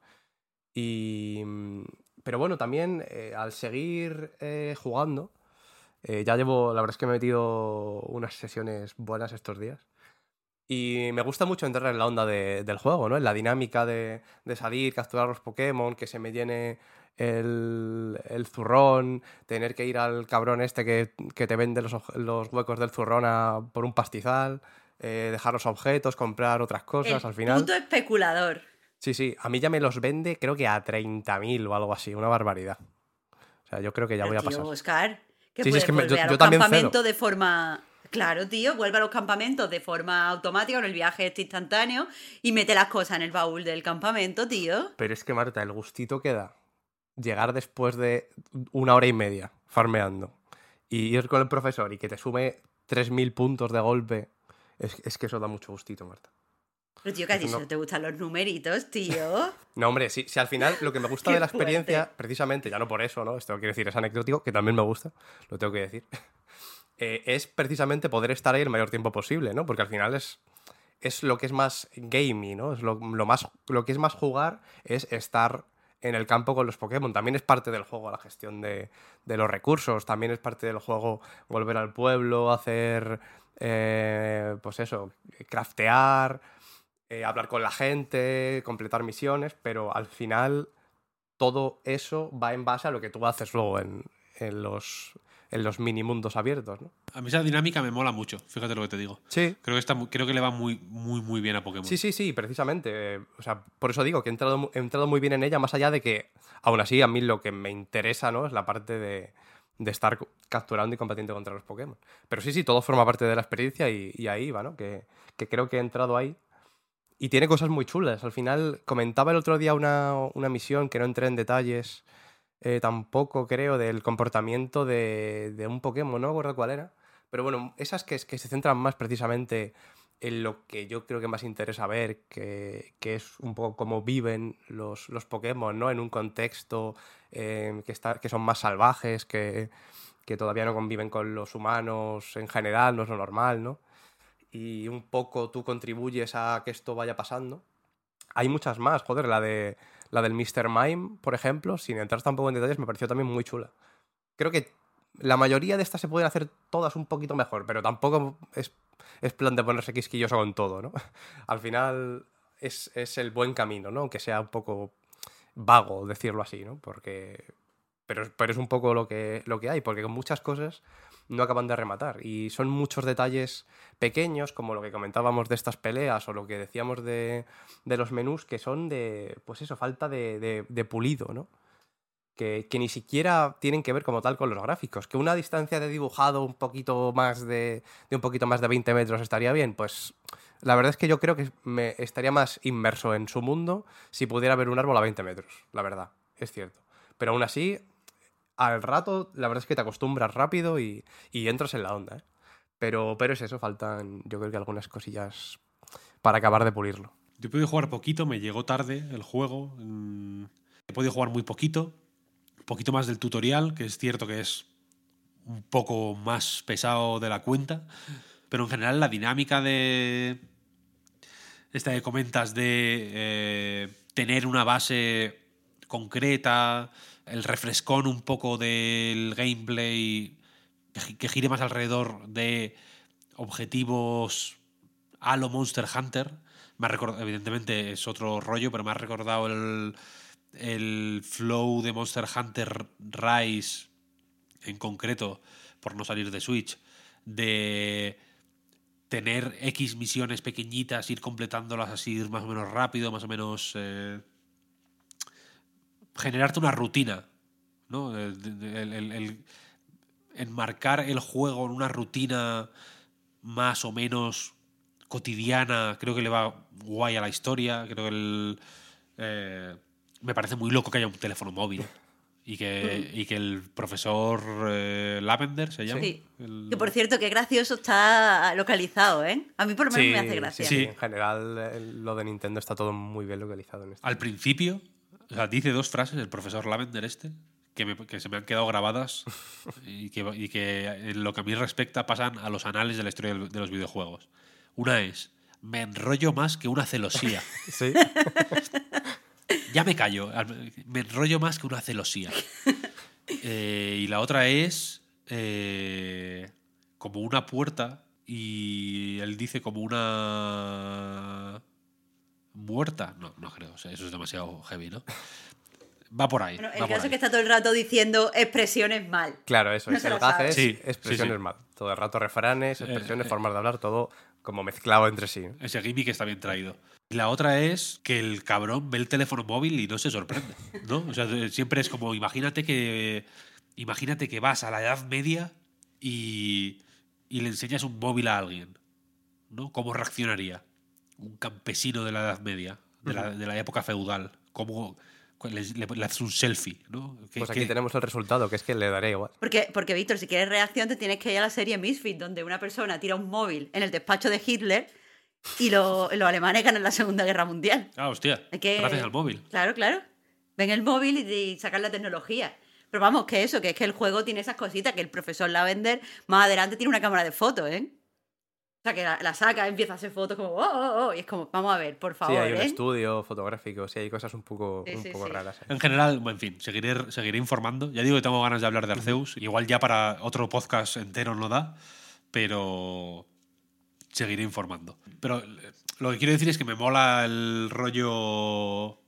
Y, mm, pero bueno, también eh, al seguir eh, jugando, eh, ya llevo, la verdad es que me he metido unas sesiones buenas estos días. Y me gusta mucho entrar en la onda de- del juego, ¿no? En la dinámica de, de salir, capturar los Pokémon, que se me llene el, el zurrón, tener que ir al cabrón este que, que te vende los, los huecos del zurrón a- por un pastizal, eh, dejar los objetos, comprar otras cosas, El al final... Puto especulador. Sí, sí, a mí ya me los vende creo que a 30.000 o algo así, una barbaridad. O sea, yo creo que ya Pero, voy a tío, pasar. Oscar, que Sí, sí, es que me- yo- a yo los también cedo. campamentos de forma... Claro, tío, vuelve a los campamentos de forma automática con el viaje este instantáneo y mete las cosas en el baúl del campamento, tío. Pero es que, Marta, el gustito que da llegar después de una hora y media farmeando y ir con el profesor y que te sume 3.000 puntos de golpe, es, es que eso da mucho gustito, Marta. Pero, tío, Eso no- solo te gustan los numeritos, tío. <laughs> No, hombre, si, si al final lo que me gusta <laughs> de la experiencia, fuerte. precisamente, ya no por eso, ¿no? Esto quiere decir, es anecdótico, que también me gusta, lo tengo que decir, <laughs> eh, es precisamente poder estar ahí el mayor tiempo posible, ¿no? Porque al final es, es lo que es más gamey, ¿no? Es lo, lo más, lo que es más jugar es estar en el campo con los Pokémon. También es parte del juego la gestión de, de los recursos, también es parte del juego volver al pueblo, hacer, eh, pues eso, craftear, eh, hablar con la gente, completar misiones, pero al final todo eso va en base a lo que tú haces luego en, en los, en los mini mundos abiertos, ¿no? A mí esa dinámica me mola mucho, fíjate lo que te digo. Sí. Creo que, está, creo que le va muy, muy, muy bien a Pokémon. Sí, sí, sí, precisamente. O sea, por eso digo que he entrado, he entrado muy bien en ella, más allá de que, aún así, a mí lo que me interesa, ¿no? Es la parte de, de estar capturando y combatiendo contra los Pokémon. Pero sí, sí, todo forma parte de la experiencia y, y ahí va, ¿no? Que, que creo que he entrado ahí. Y tiene cosas muy chulas. Al final, comentaba el otro día una, una misión que no entré en detalles eh, tampoco, creo, del comportamiento de, de un Pokémon, no me acuerdo cuál era. Pero bueno, esas que, que se centran más precisamente en lo que yo creo que más interesa ver, que, que es un poco cómo viven los, los Pokémon, ¿no? En un contexto eh, que, está, que son más salvajes, que, que todavía no conviven con los humanos en general, no es lo normal, ¿no? Y un poco tú contribuyes a que esto vaya pasando. Hay muchas más, joder, la de la del Mr. Mime, por ejemplo, sin entrar tampoco en detalles, me pareció también muy chula. Creo que la mayoría de estas se pueden hacer todas un poquito mejor, pero tampoco es, es plan de ponerse quisquilloso con todo, ¿no? <laughs> Al final es, es el buen camino, ¿no? Aunque sea un poco vago decirlo así, ¿no? Porque... Pero, pero es un poco lo que, lo que hay, porque con muchas cosas no acaban de rematar. Y son muchos detalles pequeños, como lo que comentábamos de estas peleas o lo que decíamos de, de los menús, que son de, pues eso, falta de, de- de pulido, ¿no? Que, ni siquiera tienen que ver como tal con los gráficos. Que una distancia de dibujado un poquito más de, de un poquito más de 20 metros estaría bien, pues la verdad es que yo creo que me estaría más inmerso en su mundo si pudiera ver un árbol a 20 metros, la verdad, es cierto. Pero aún así, al rato, la verdad es que te acostumbras rápido y, entras en la onda, ¿eh? Pero, pero es eso, faltan yo creo que algunas cosillas para acabar de pulirlo. Yo podido jugar poquito, me llegó tarde el juego. mm, He podido jugar muy poquito. Poquito más del tutorial, que es cierto que es un poco más pesado de la cuenta. Pero en general la dinámica de. Esta que comentas de eh, tener una base concreta, el refrescón un poco del gameplay que gire más alrededor de objetivos a lo Monster Hunter. Me ha recordado, evidentemente es otro rollo, pero me ha recordado el, el flow de Monster Hunter Rise en concreto, por no salir de Switch, de tener X misiones pequeñitas, ir completándolas así más o menos rápido, más o menos... eh, generarte una rutina, ¿no? El- el- el enmarcar el juego en una rutina más o menos cotidiana, creo que le va guay a la historia, creo que el, eh, me parece muy loco que haya un teléfono móvil. Y que, y que el profesor eh, Lavender se llama. Sí. El- Que por cierto, qué gracioso está localizado, ¿eh? A mí por lo menos me hace gracia. Sí, Sí. en general lo de Nintendo está todo muy bien localizado en esto. Al principio, o sea, dice dos frases el profesor Lavender este, que, me- que se me han quedado grabadas <laughs> y que, y que en lo que a mí respecta pasan a los anales de la historia de los videojuegos. Una es, me enrollo más que una celosía. <laughs> Sí, <laughs> Ya me callo, al- me enrollo más que una celosía. <laughs> Eh, y la otra es eh, como una puerta y él dice como una muerta. No, no creo, o sea, eso es demasiado heavy, ¿no? va por ahí. Bueno, el caso es que está todo el rato diciendo expresiones mal. Claro, eso No es. lo sabe. es Sí, expresiones sí, sí. mal. Todo el rato refranes, Eh, expresiones, eh. formas de hablar, todo como mezclado entre sí. Ese gimmick está bien traído. Y la otra es que el cabrón ve el teléfono móvil y no se sorprende, ¿no? O sea, siempre es como, imagínate que imagínate que vas a la Edad Media y, y le enseñas un móvil a alguien, ¿no? ¿Cómo reaccionaría un campesino de la Edad Media, de la, de la época feudal? ¿Cómo le, le- le haces un selfie, ¿no? ¿Qué- Pues aquí qué- tenemos el resultado, que es que le daré igual. Porque, porque Víctor, si quieres reacción, te tienes que ir a la serie Misfit, donde una persona tira un móvil en el despacho de Hitler y lo- los alemanes ganan la Segunda Guerra Mundial. Ah, hostia, que- gracias al móvil. Claro, claro. Ven el móvil y, y sacan la tecnología. Pero vamos, que eso, que es que el juego tiene esas cositas, que el profesor la va a vender, más adelante tiene una cámara de fotos, ¿eh? O sea, que la, la saca, empieza a hacer fotos como, oh, oh, oh, y es como, vamos a ver, por Sí, favor, hay un ¿eh? estudio fotográfico, sí, hay cosas un poco, Sí, un sí, poco sí. raras. ¿eh? En general, en fin, seguiré, seguiré informando. Ya digo que tengo ganas de hablar de Arceus. Igual ya para otro podcast entero no da, pero seguiré informando. Pero eh, lo que quiero decir es que me mola el rollo,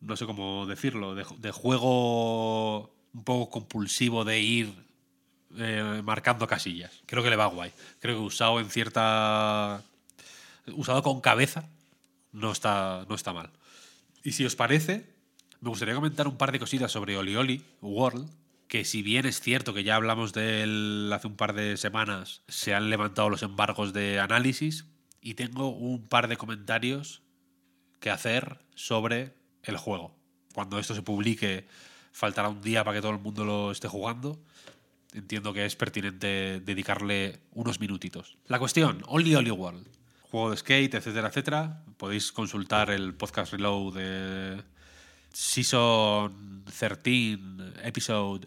no sé cómo decirlo, de, de juego un poco compulsivo de ir eh, marcando casillas. Creo que le va guay. Creo que usado en cierta... Usado con cabeza no está, no está mal. Y si os parece, me gustaría comentar un par de cositas sobre Olioli World, que si bien es cierto que ya hablamos de él hace un par de semanas, se han levantado los embargos de análisis y tengo un par de comentarios que hacer sobre el juego. Cuando esto se publique, faltará un día para que todo el mundo lo esté jugando. Entiendo que es pertinente dedicarle unos minutitos. La cuestión, Only Only World. Juego de skate, etcétera, etcétera. Podéis consultar el podcast reload de Season 13, Episode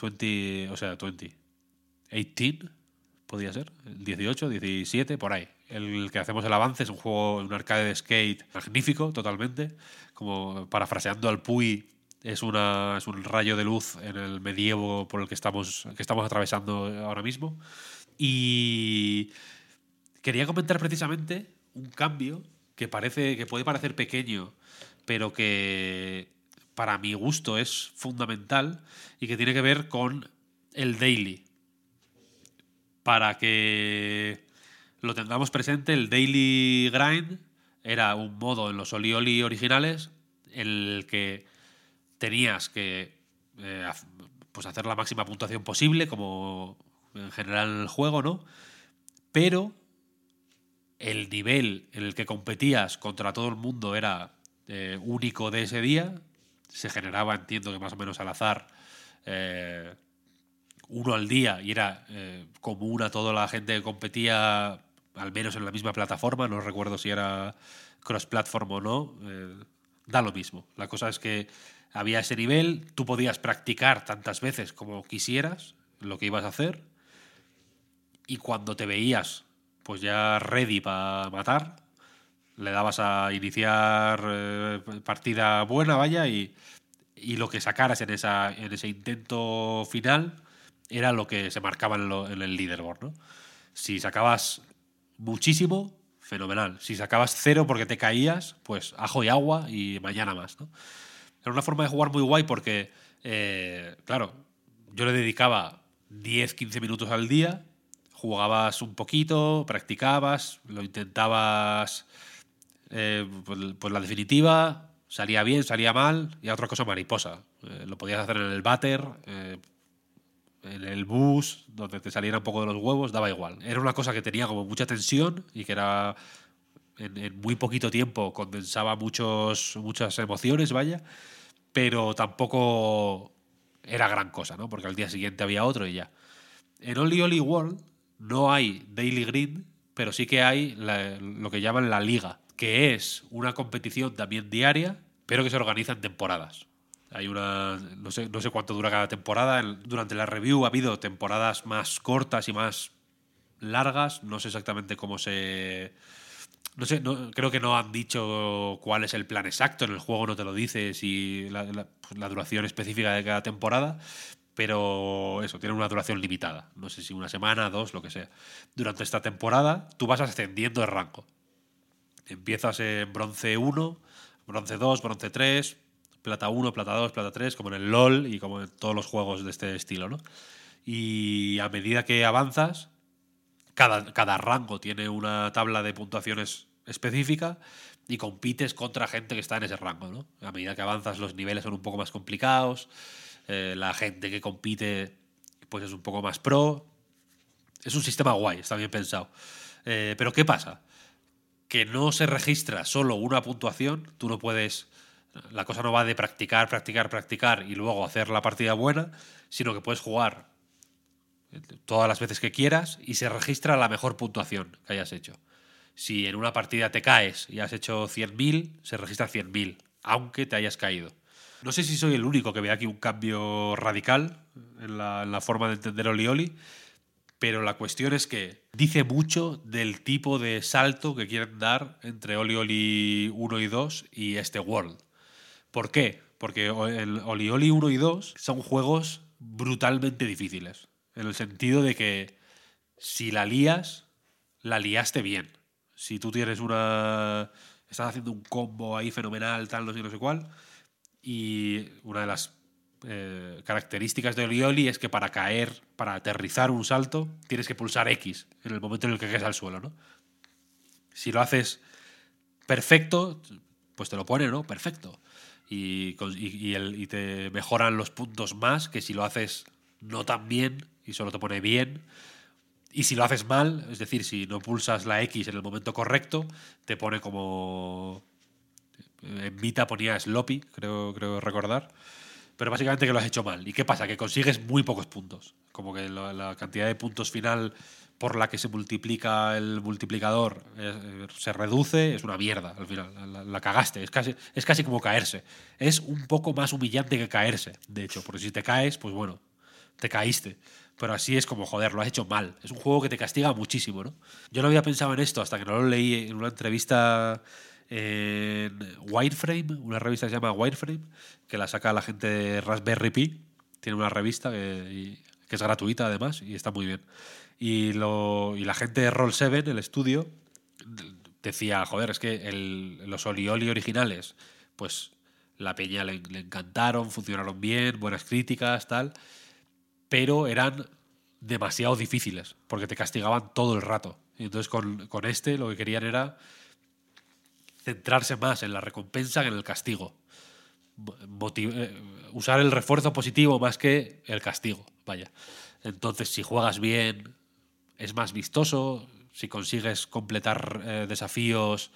20, o sea, 20. 18, podría ser. El 18, 17, por ahí. El que hacemos el avance es un juego, un arcade de skate magnífico, totalmente. Como parafraseando al Puy, es, una, es un rayo de luz en el medievo por el que estamos, que estamos atravesando ahora mismo. Y quería comentar precisamente un cambio que parece que puede parecer pequeño, pero que para mi gusto es fundamental y que tiene que ver con el daily. Para que lo tengamos presente, el daily grind era un modo en los Olioli originales en el que tenías que eh, pues hacer la máxima puntuación posible, como en general en el juego, ¿no? Pero el nivel en el que competías contra todo el mundo era eh, único de ese día. Se generaba, entiendo que más o menos al azar, eh, uno al día y era común a toda la gente que competía, al menos en la misma plataforma. No recuerdo si era cross-platform o no. da lo mismo. La cosa es que había ese nivel, tú podías practicar tantas veces como quisieras lo que ibas a hacer y cuando te veías pues ya ready para matar, le dabas a iniciar eh, partida buena, vaya, y, y lo que sacaras en, esa, en ese intento final era lo que se marcaba en, el leaderboard, ¿no? Si sacabas muchísimo, fenomenal. Si sacabas cero porque te caías, pues ajo y agua y mañana más. Era una forma de jugar muy guay porque, eh, claro, yo le dedicaba 10, 15 minutos al día, jugabas un poquito, practicabas, lo intentabas, eh, pues, pues la definitiva, salía bien, salía mal, y otra cosa mariposa. Eh, lo podías hacer en el váter, eh, en el bus, donde te saliera un poco de los huevos, daba igual. Era una cosa que tenía como mucha tensión y que era en, en muy poquito tiempo condensaba muchos, muchas emociones, vaya, pero tampoco era gran cosa, ¿no? Porque al día siguiente había otro y ya. En Only Only World no hay Daily Grind, pero sí que hay lo que llaman la liga, que es una competición también diaria, pero que se organiza en temporadas. Hay una. No sé, no sé cuánto dura cada temporada. Durante la review ha habido temporadas más cortas y más largas. No sé exactamente cómo se. No sé, no- creo que no han dicho cuál es el plan exacto. En el juego no te lo dice si la, la- pues, la duración específica de cada temporada. Pero eso, tiene una duración limitada. No sé si una semana, dos, lo que sea. Durante esta temporada, tú vas ascendiendo de rango. Empiezas en bronce 1, bronce 2, bronce 3, plata 1, plata 2, plata 3, como en el LOL y como en todos los juegos de este estilo, ¿no? Y a medida que avanzas, cada, cada rango tiene una tabla de puntuaciones específica y compites contra gente que está en ese rango, ¿no? A medida que avanzas los niveles son un poco más complicados, eh, la gente que compite pues es un poco más pro. Es un sistema guay, está bien pensado. Eh, pero ¿qué pasa? Que no se registra solo una puntuación, tú no puedes... La cosa no va de practicar, practicar, practicar y luego hacer la partida buena, sino que puedes jugar todas las veces que quieras y se registra la mejor puntuación que hayas hecho. Si en una partida te caes y has hecho 100.000, se registra 100.000, aunque te hayas caído. No sé si soy el único que ve aquí un cambio radical en la, forma de entender Oli Oli, pero la cuestión es que dice mucho del tipo de salto que quieren dar entre Oli Oli 1 y 2 y este World. ¿Por qué? Porque el Oli Oli 1 y 2 son juegos brutalmente difíciles, en el sentido de que si la lías, la liaste bien. Si tú tienes una... Estás haciendo un combo ahí fenomenal, tal, no sé, no sé cuál, y una de las eh, características de Olioli es que para caer, para aterrizar un salto, tienes que pulsar X en el momento en el que caes al suelo, ¿no? Si lo haces perfecto, pues te lo pone, ¿no? Perfecto. Y, y, y, te mejoran los puntos más que si lo haces no tan bien y solo te pone bien. Y si lo haces mal, es decir, si no pulsas la X en el momento correcto, te pone como en Vita ponía Sloppy, creo, creo recordar. Pero básicamente que lo has hecho mal. ¿Y qué pasa? Que consigues muy pocos puntos. Como que la, la cantidad de puntos final por la que se multiplica el multiplicador eh, se reduce, es una mierda al final. La, la, cagaste. Es casi, es casi como caerse. Es un poco más humillante que caerse, de hecho. Porque si te caes, pues bueno, te caíste. Pero así es como, joder, lo has hecho mal. Es un juego que te castiga muchísimo, ¿no? Yo no había pensado en esto hasta que no lo leí en una entrevista en Wireframe, una revista que se llama Wireframe, que la saca la gente de Raspberry Pi. Tiene una revista que, es gratuita además y está muy bien. Y, la gente de Roll7, el estudio, decía, joder, es que el, los Olioli originales, pues la peña le, le, encantaron, funcionaron bien, buenas críticas, tal, pero eran demasiado difíciles, porque te castigaban todo el rato. Y entonces con, con este lo que querían era centrarse más en la recompensa que en el castigo. Eh, usar el refuerzo positivo más que el castigo, vaya. Entonces, si juegas bien, es más vistoso. Si consigues completar eh, desafíos,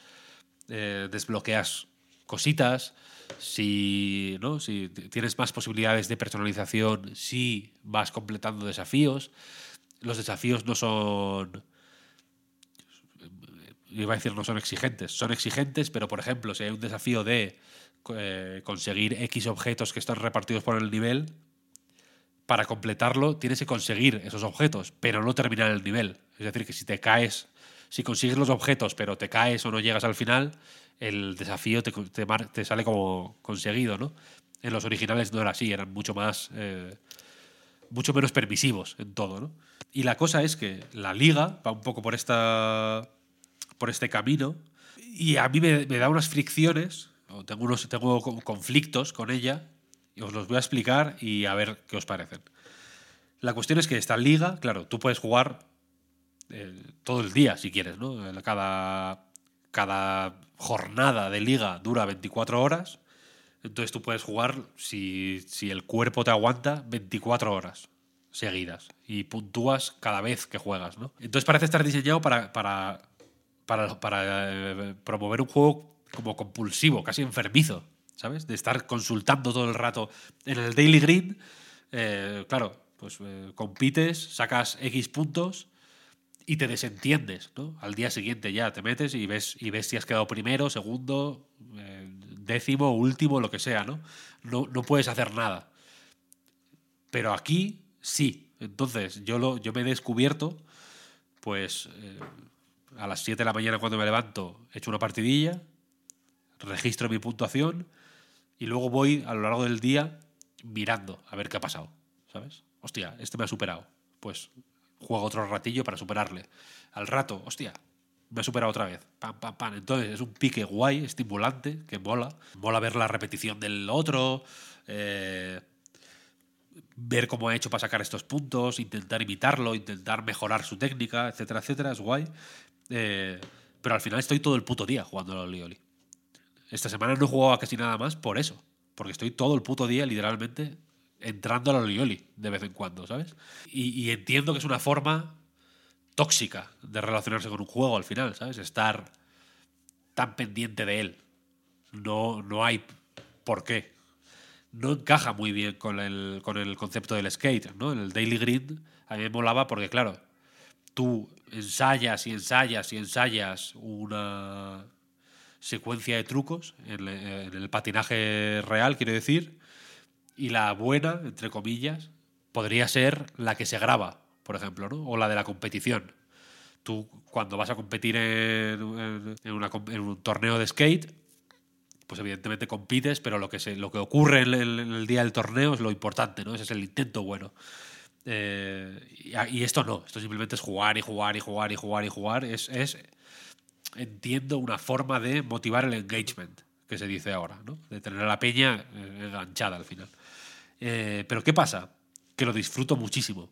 eh, desbloqueas cositas. Si, ¿no? si tienes más posibilidades de personalización, si vas completando desafíos. Los desafíos no son iba a decir no son exigentes, son exigentes, pero por ejemplo, si hay un desafío de eh, conseguir X objetos que están repartidos por el nivel, para completarlo tienes que conseguir esos objetos, pero no terminar el nivel. Es decir, que si te caes, si consigues los objetos, pero te caes o no llegas al final, el desafío te, te, sale como conseguido, ¿no? En los originales no era así, eran mucho más. Eh, mucho menos permisivos en todo, ¿no? Y la cosa es que la liga va un poco por esta por este camino y a mí me, da unas fricciones, tengo, unos, tengo conflictos con ella, y os los voy a explicar y a ver qué os parecen. La cuestión es que esta liga, claro, tú puedes jugar eh, todo el día si quieres, ¿no? Cada, cada jornada de liga dura 24 horas, entonces tú puedes jugar, si, si el cuerpo te aguanta, 24 horas seguidas y puntúas cada vez que juegas, ¿no? Entonces parece estar diseñado para, para para, para eh, promover un juego como compulsivo, casi enfermizo, ¿sabes? De estar consultando todo el rato. En el Daily Green, eh, claro, pues eh, compites, sacas X puntos y te desentiendes, ¿no? Al día siguiente ya te metes y ves, y ves si has quedado primero, segundo, eh, décimo, último, lo que sea, ¿no? ¿no? No puedes hacer nada. Pero aquí sí. Entonces, yo, lo, yo me he descubierto, pues, eh, a las 7 de la mañana cuando me levanto, echo una partidilla, registro mi puntuación y luego voy a lo largo del día mirando a ver qué ha pasado, ¿sabes? Hostia, este me ha superado. Pues juego otro ratillo para superarle. Al rato, hostia, me ha superado otra vez. Pam, pam, pam. Entonces es un pique guay, estimulante, que mola. Mola ver la repetición del otro, eh, ver cómo ha hecho para sacar estos puntos, intentar imitarlo, intentar mejorar su técnica, etcétera, etcétera. Es guay. Eh, pero al final estoy todo el puto día jugando al Olioli. Esta semana no he jugado casi nada más por eso. Porque estoy todo el puto día, literalmente, entrando al Olioli de vez en cuando, ¿sabes? Y, entiendo que es una forma tóxica de relacionarse con un juego al final, ¿sabes? Estar tan pendiente de él. No, no hay por qué. No encaja muy bien con el, con el concepto del skate, ¿no? En el daily grind a mí me molaba porque, claro, tú ensayas y ensayas y ensayas una secuencia de trucos en el patinaje real, quiero decir, y la buena, entre comillas, podría ser la que se graba, por ejemplo, ¿no? O la de la competición. Tú, cuando vas a competir en, en- una en un torneo de skate, pues evidentemente compites, pero lo que, se, lo que ocurre en el, día del torneo es lo importante, ¿no? Ese es el intento bueno. Eh, y esto no, esto simplemente es jugar y jugar y jugar y jugar y jugar. Es, es, entiendo, una forma de motivar el engagement, que se dice ahora, ¿no? De tener a la peña eh, enganchada al final. Eh, pero ¿qué pasa? Que lo disfruto muchísimo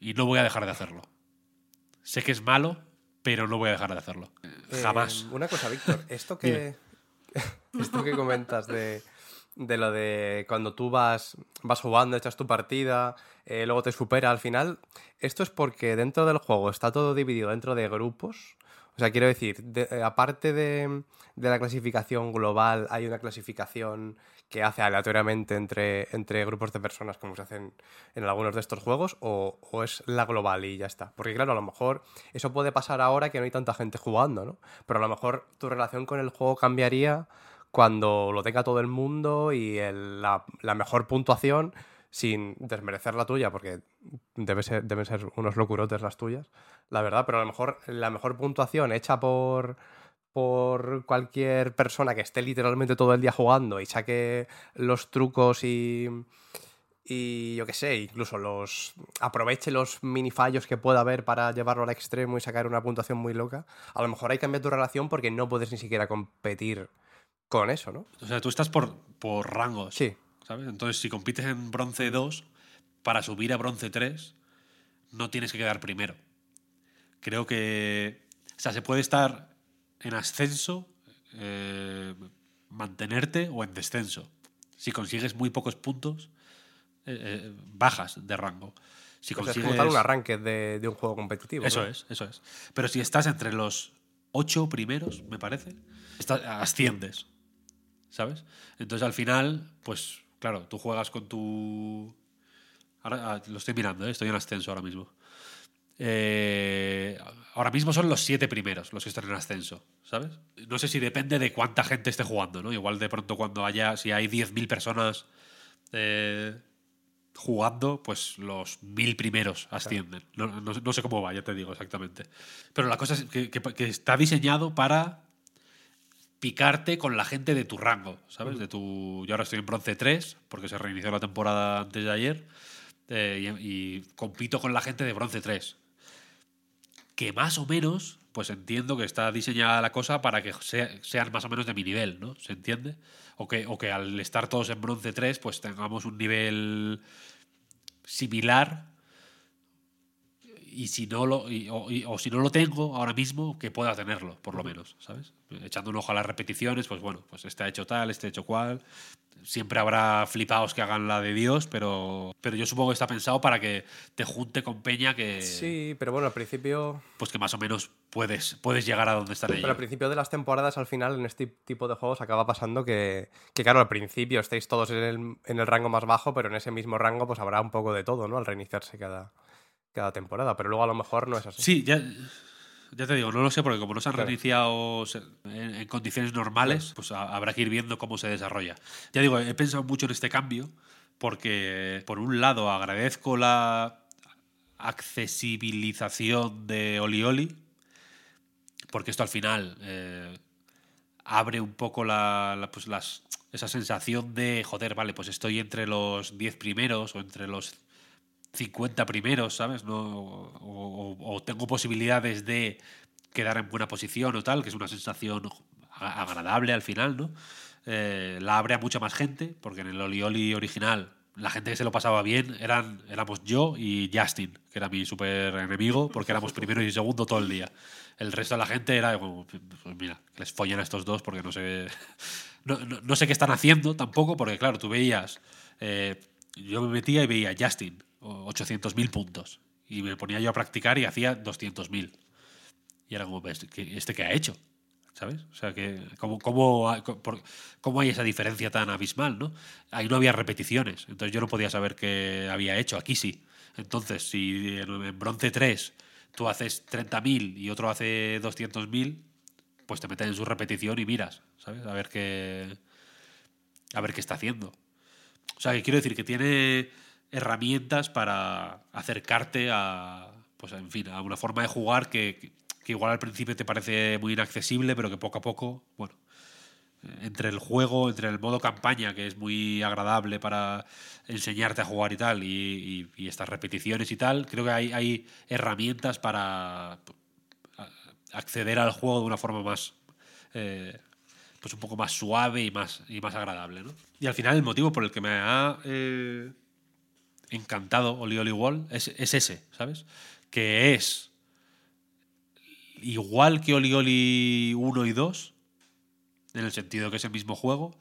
y no voy a dejar de hacerlo. Sé que es malo, pero no voy a dejar de hacerlo. Eh, Jamás. una cosa, Víctor. <laughs> Esto que, <laughs> esto que comentas de, de lo de cuando tú vas, vas jugando, echas tu partida, eh, luego te supera al final, esto es porque dentro del juego está todo dividido dentro de grupos. O sea, quiero decir, de- aparte de, de la clasificación global, hay una clasificación que hace aleatoriamente entre, entre grupos de personas, como se hacen en algunos de estos juegos, o, o es la global y ya está. Porque claro, a lo mejor eso puede pasar ahora que no hay tanta gente jugando, ¿no? Pero a lo mejor tu relación con el juego cambiaría cuando lo tenga todo el mundo y la, la mejor puntuación, sin desmerecer la tuya, porque debe ser, deben ser unos locurotes las tuyas, la verdad, pero a lo mejor la mejor puntuación hecha por, por cualquier persona que esté literalmente todo el día jugando y saque los trucos y, y yo qué sé, incluso los aproveche los mini fallos que pueda haber para llevarlo al extremo y sacar una puntuación muy loca, a lo mejor hay que cambiar tu relación porque no puedes ni siquiera competir con eso, ¿no? O sea, tú estás por, por rangos. Sí. ¿Sabes? Entonces, si compites en bronce 2, para subir a bronce 3, no tienes que quedar primero. Creo que. O sea, se puede estar en ascenso, eh, mantenerte o en descenso. Si consigues muy pocos puntos, eh, eh, bajas de rango. Si es consigues. un arranque de, de un juego competitivo. Eso ¿no? es, eso es. Pero si estás entre los ocho primeros, me parece, estás, asciendes. ¿Sabes? Entonces al final, pues claro, tú juegas con tu. Ahora ah, lo estoy mirando, ¿eh? estoy en ascenso ahora mismo. Eh, ahora mismo son los siete primeros los que están en ascenso, ¿sabes? No sé si depende de cuánta gente esté jugando, ¿no? Igual de pronto cuando haya, si hay 10.000 personas eh, jugando, pues los mil primeros ascienden. No, no- no sé cómo va, ya te digo exactamente. Pero la cosa es que, que- que está diseñado para picarte con la gente de tu rango, ¿sabes? De tu, yo ahora estoy en bronce 3, porque se reinició la temporada antes de ayer, eh, y, y compito con la gente de bronce 3. Que más o menos, pues entiendo que está diseñada la cosa para que sea- sean más o menos de mi nivel, ¿no? ¿Se entiende? O que, o que al estar todos en bronce 3, pues tengamos un nivel similar y si no lo y- o, y- o si no lo tengo ahora mismo que pueda tenerlo por lo menos sabes echando un ojo a las repeticiones pues bueno pues este ha hecho tal este ha hecho cual. Siempre habrá flipados que hagan la de Dios pero pero yo supongo que está pensado para que te junte con Peña que Sí, pero bueno, al principio pues que más o menos puedes puedes llegar a donde están Pero al ellos. principio de las temporadas, al final, en este tipo de juegos acaba pasando que, que claro, al principio estáis todos en el, en el rango más bajo, pero en ese mismo rango pues habrá un poco de todo, ¿no? Al reiniciarse cada, cada temporada. Pero luego a lo mejor no es así. Sí, ya, ya te digo, no lo sé, porque como no se han Claro. reiniciado en, en condiciones normales, pues ha- habrá que ir viendo cómo se desarrolla. Ya digo, he pensado mucho en este cambio, porque por un lado agradezco la accesibilización de Oli Oli, porque esto al final eh, abre un poco la, la- pues las, esa sensación de, joder, vale, pues estoy entre los 10 primeros o entre los 50 primeros, ¿sabes? No, o, o- o tengo posibilidades de quedar en buena posición o tal, que es una sensación agradable al final, ¿no? Eh, la abre a mucha más gente, porque en el Oli Oli original la gente que se lo pasaba bien eran, éramos yo y Justin, que era mi super enemigo, porque éramos <laughs> primero y segundo todo el día. El resto de la gente era como, pues mira, que les follen a estos dos porque no sé, <laughs> no, no- no sé qué están haciendo tampoco, porque claro, tú veías, eh, yo me metía y veía Justin, 800.000 puntos, y me ponía yo a practicar y hacía 200.000. Y era como, "Pues, ¿qué- ¿este qué ha hecho? ¿Sabes? O sea, que ¿cómo, hay esa diferencia tan abismal, no? Ahí no había repeticiones, entonces yo no podía saber qué había hecho, aquí sí. Entonces, si en, en bronce 3 tú haces 30.000 y otro hace 200.000, pues te metes en su repetición y miras, ¿sabes? A ver qué, a ver qué está haciendo. O sea, que quiero decir que tiene herramientas para acercarte a, pues en fin, a una forma de jugar que, que igual al principio te parece muy inaccesible, pero que poco a poco, bueno, eh, entre el juego, entre el modo campaña, que es muy agradable para enseñarte a jugar y tal, y, estas repeticiones y tal, creo que hay, hay herramientas para acceder al juego de una forma más eh, pues un poco más suave y más, y más agradable. ¿no? Y al final el motivo por el que me ha eh, encantado Oli Oli Wall es, es ese, ¿sabes? Que es igual que Oli Oli 1 y 2, en el sentido que es el mismo juego,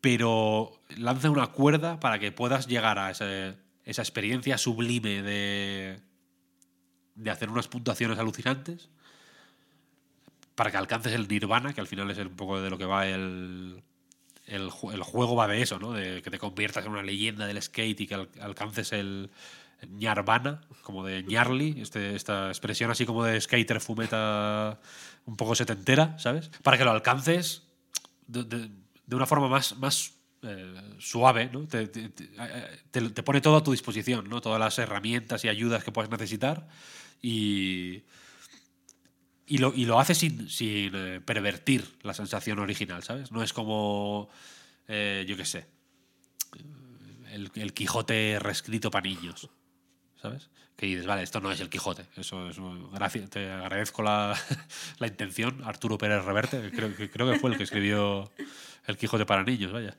pero lanza una cuerda para que puedas llegar a esa experiencia sublime de, de hacer unas puntuaciones alucinantes para que alcances el nirvana, que al final es un poco de lo que va el, el, el juego va de eso, ¿no? De que te conviertas en una leyenda del skate y que al- alcances el ñarvana, como de ñarly, este, esta expresión así como de skater fumeta un poco setentera, ¿sabes? Para que lo alcances de, de- de una forma más, más eh, suave, ¿no? Te, te- te- te- pone todo a tu disposición, ¿no? Todas las herramientas y ayudas que puedes necesitar y, y, lo, y lo hace sin, sin eh, pervertir la sensación original, ¿sabes? No es como, eh, yo qué sé, el, Quijote reescrito para niños, ¿sabes? Que dices, vale, esto no es el Quijote. Eso es te agradezco la, <laughs> la intención. Arturo Pérez Reverte, creo, creo que fue el que escribió el Quijote para niños, vaya.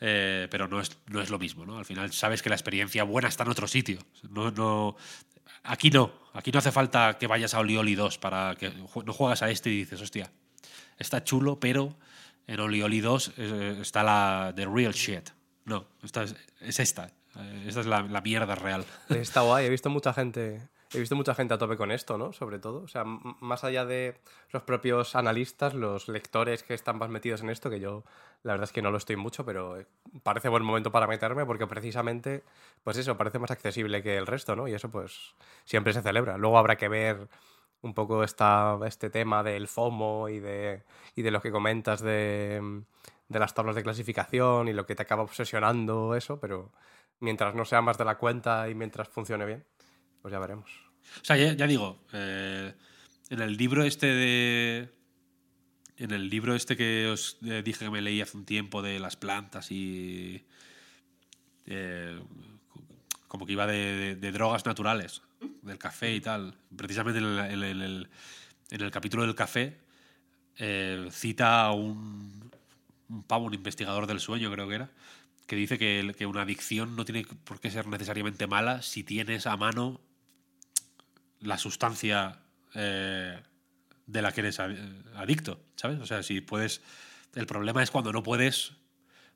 Eh, pero no es, no es lo mismo, ¿no? Al final sabes que la experiencia buena está en otro sitio. No, no, aquí no. Aquí no hace falta que vayas a Oli Oli 2 para que no juegas a este y dices, hostia, está chulo, pero en Oli Oli 2 eh, está la the real shit. No, esta es, es esta. Eh, Esta es la, la mierda real. Está guay, he visto mucha gente. He visto mucha gente a tope con esto, ¿no? Sobre todo. O sea, más allá de los propios analistas, los lectores que están más metidos en esto, que yo la verdad es que no lo estoy mucho, pero eh, parece buen momento para meterme porque precisamente, pues eso, parece más accesible que el resto, ¿no? Y eso pues siempre se celebra. Luego habrá que ver un poco esta, este tema del FOMO y de, y de lo que comentas de, de las tablas de clasificación y lo que te acaba obsesionando eso, pero mientras no sea más de la cuenta y mientras funcione bien, pues ya veremos. O sea, ya, digo, eh, en el libro este de. En el libro este que os eh, dije que me leí hace un tiempo de las plantas y. eh, como que iba de, drogas naturales, del café y tal. Precisamente en el, en el- capítulo del café cita a un, un pavo, un investigador del sueño, creo que era, que dice que, que una adicción no tiene por qué ser necesariamente mala si tienes a mano la sustancia eh, de la que eres adi- adicto, ¿sabes? O sea, si puedes... El problema es cuando no puedes,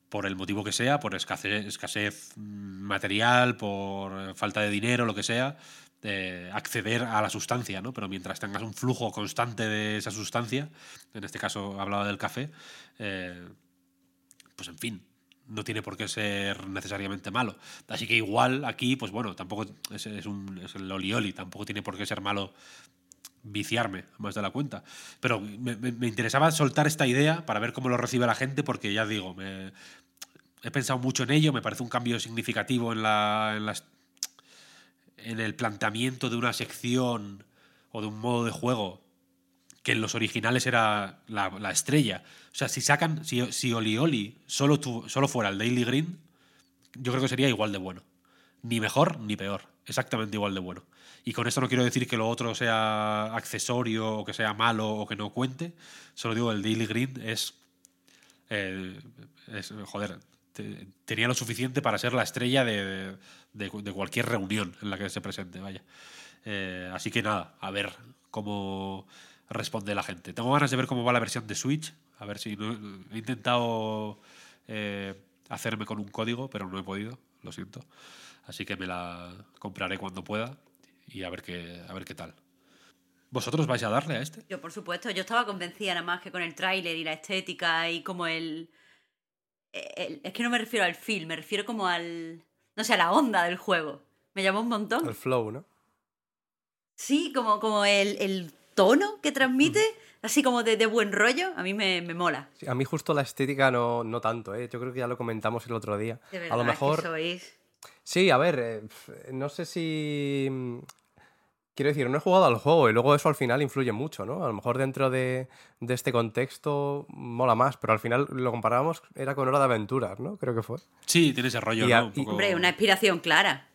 por el motivo que sea, por escasez, escasez material, por falta de dinero, lo que sea, eh, acceder a la sustancia, ¿no? Pero mientras tengas un flujo constante de esa sustancia, en este caso hablaba del café, eh, pues en fin, no tiene por qué ser necesariamente malo. Así que igual aquí, pues bueno, tampoco es, es un, es tampoco tiene por qué ser malo viciarme más de la cuenta. Pero me, interesaba soltar esta idea para ver cómo lo recibe la gente, porque ya digo, he pensado mucho en ello, me parece un cambio significativo en, la, en, las, en el planteamiento de una sección o de un modo de juego que en los originales era la, la estrella. O sea, si sacan, si, si Oli Oli solo, solo fuera el Daily Green, yo creo que sería igual de bueno. Ni mejor ni peor. exactamente igual de bueno. Y con esto no quiero decir que lo otro sea accesorio o que sea malo o que no cuente. Solo digo, el Daily Grind es. eh, es, joder, te- tenía lo suficiente para ser la estrella de, de- de cualquier reunión en la que se presente, vaya. Eh, así que nada, a ver cómo responde la gente. Tengo ganas de ver cómo va la versión de Switch. A ver si. no- he intentado eh, hacerme con un código, pero no he podido, lo siento. Así que me la compraré cuando pueda y a ver qué, a ver qué tal. ¿Vosotros vais a darle a este? Yo, por supuesto, yo estaba convencida nada más que con el tráiler y la estética y como el, el- Es que no me refiero al film, me refiero como al... No sé, a la onda del juego. Me llamó un montón. El flow, ¿no? Sí, como, como el, el tono que transmite, así como de, de buen rollo, a mí me, me mola. Sí, a mí justo la estética no, no tanto, ¿eh? Yo creo que ya lo comentamos el otro día. De verdad, a lo es que mejor... sois... Sí, a ver, eh, no sé si... mm, Quiero decir, no he jugado al juego y luego eso al final influye mucho, ¿no? A lo mejor dentro de, de este contexto mola más, pero al final lo comparábamos, era con Hora de Aventuras, ¿no? Creo que fue. Sí, tiene ese rollo, Y a- ¿no? Un y- poco- Hombre, una inspiración clara.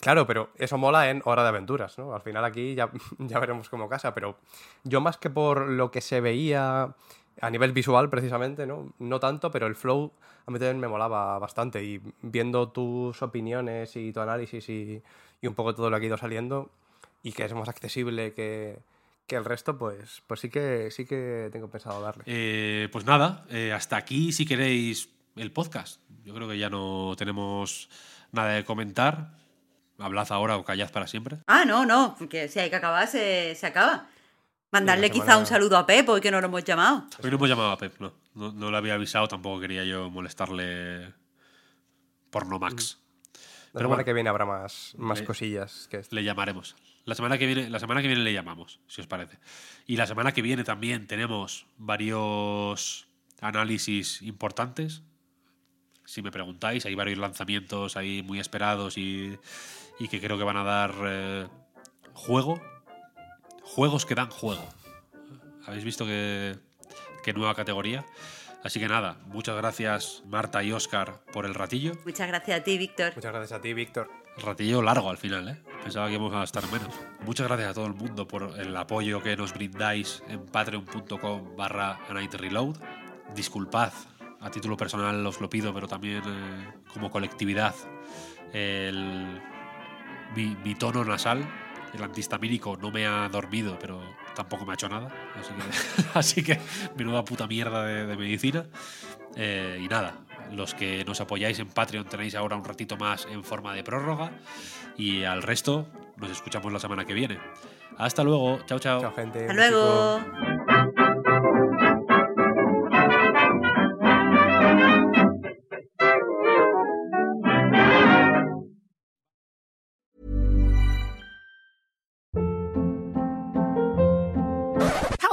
Claro, pero eso mola en Hora de Aventuras, ¿no? Al final aquí <laughs> ya, veremos cómo casa, pero yo más que por lo que se veía a nivel visual precisamente, ¿no? No tanto, pero el flow a mí también me molaba bastante y viendo tus opiniones y tu análisis y, un poco todo lo que ha ido saliendo y que es más accesible que, que el resto, pues, pues sí, que, sí que tengo pensado darle. Eh, pues nada, eh, hasta aquí si queréis el podcast. Yo creo que ya no tenemos nada de comentar. Hablad ahora o callad para siempre. Ah, no, no, porque si hay que acabar, se, se acaba. Mandarle la quizá un saludo a Pepo y que no lo hemos llamado. Hoy no hemos llamado a Pep, no. No, no le había avisado, tampoco quería yo molestarle por no Max. La Pero semana bueno. que viene habrá más, más Le- cosillas que esto. Le llamaremos. La semana, que viene, la semana que viene le llamamos, si os parece. Y la semana que viene también tenemos varios análisis importantes. Si me preguntáis, hay varios lanzamientos ahí muy esperados y, y que creo que van a dar eh, juego. Juegos que dan juego. ¿Habéis visto que, que nueva categoría? Así que nada, muchas gracias Marta y Oscar por el ratillo. Muchas gracias a ti, Víctor. Muchas gracias a ti, Víctor. Ratillo largo al final, ¿eh? Pensaba que íbamos a estar menos. Muchas gracias a todo el mundo por el apoyo que nos brindáis en patreon.com barra Reload. Disculpad, a título personal os lo pido, pero también eh, como colectividad, el, mi, mi tono nasal, el antihistamínico, no me ha dormido, pero tampoco me ha hecho nada. Así que, <laughs> así que menuda puta mierda de, de medicina. Eh, y nada, los que nos apoyáis en Patreon tenéis ahora un ratito más en forma de prórroga. Y al resto, nos escuchamos la semana que viene. Hasta luego, chao, chao. Chao, gente. Hasta luego.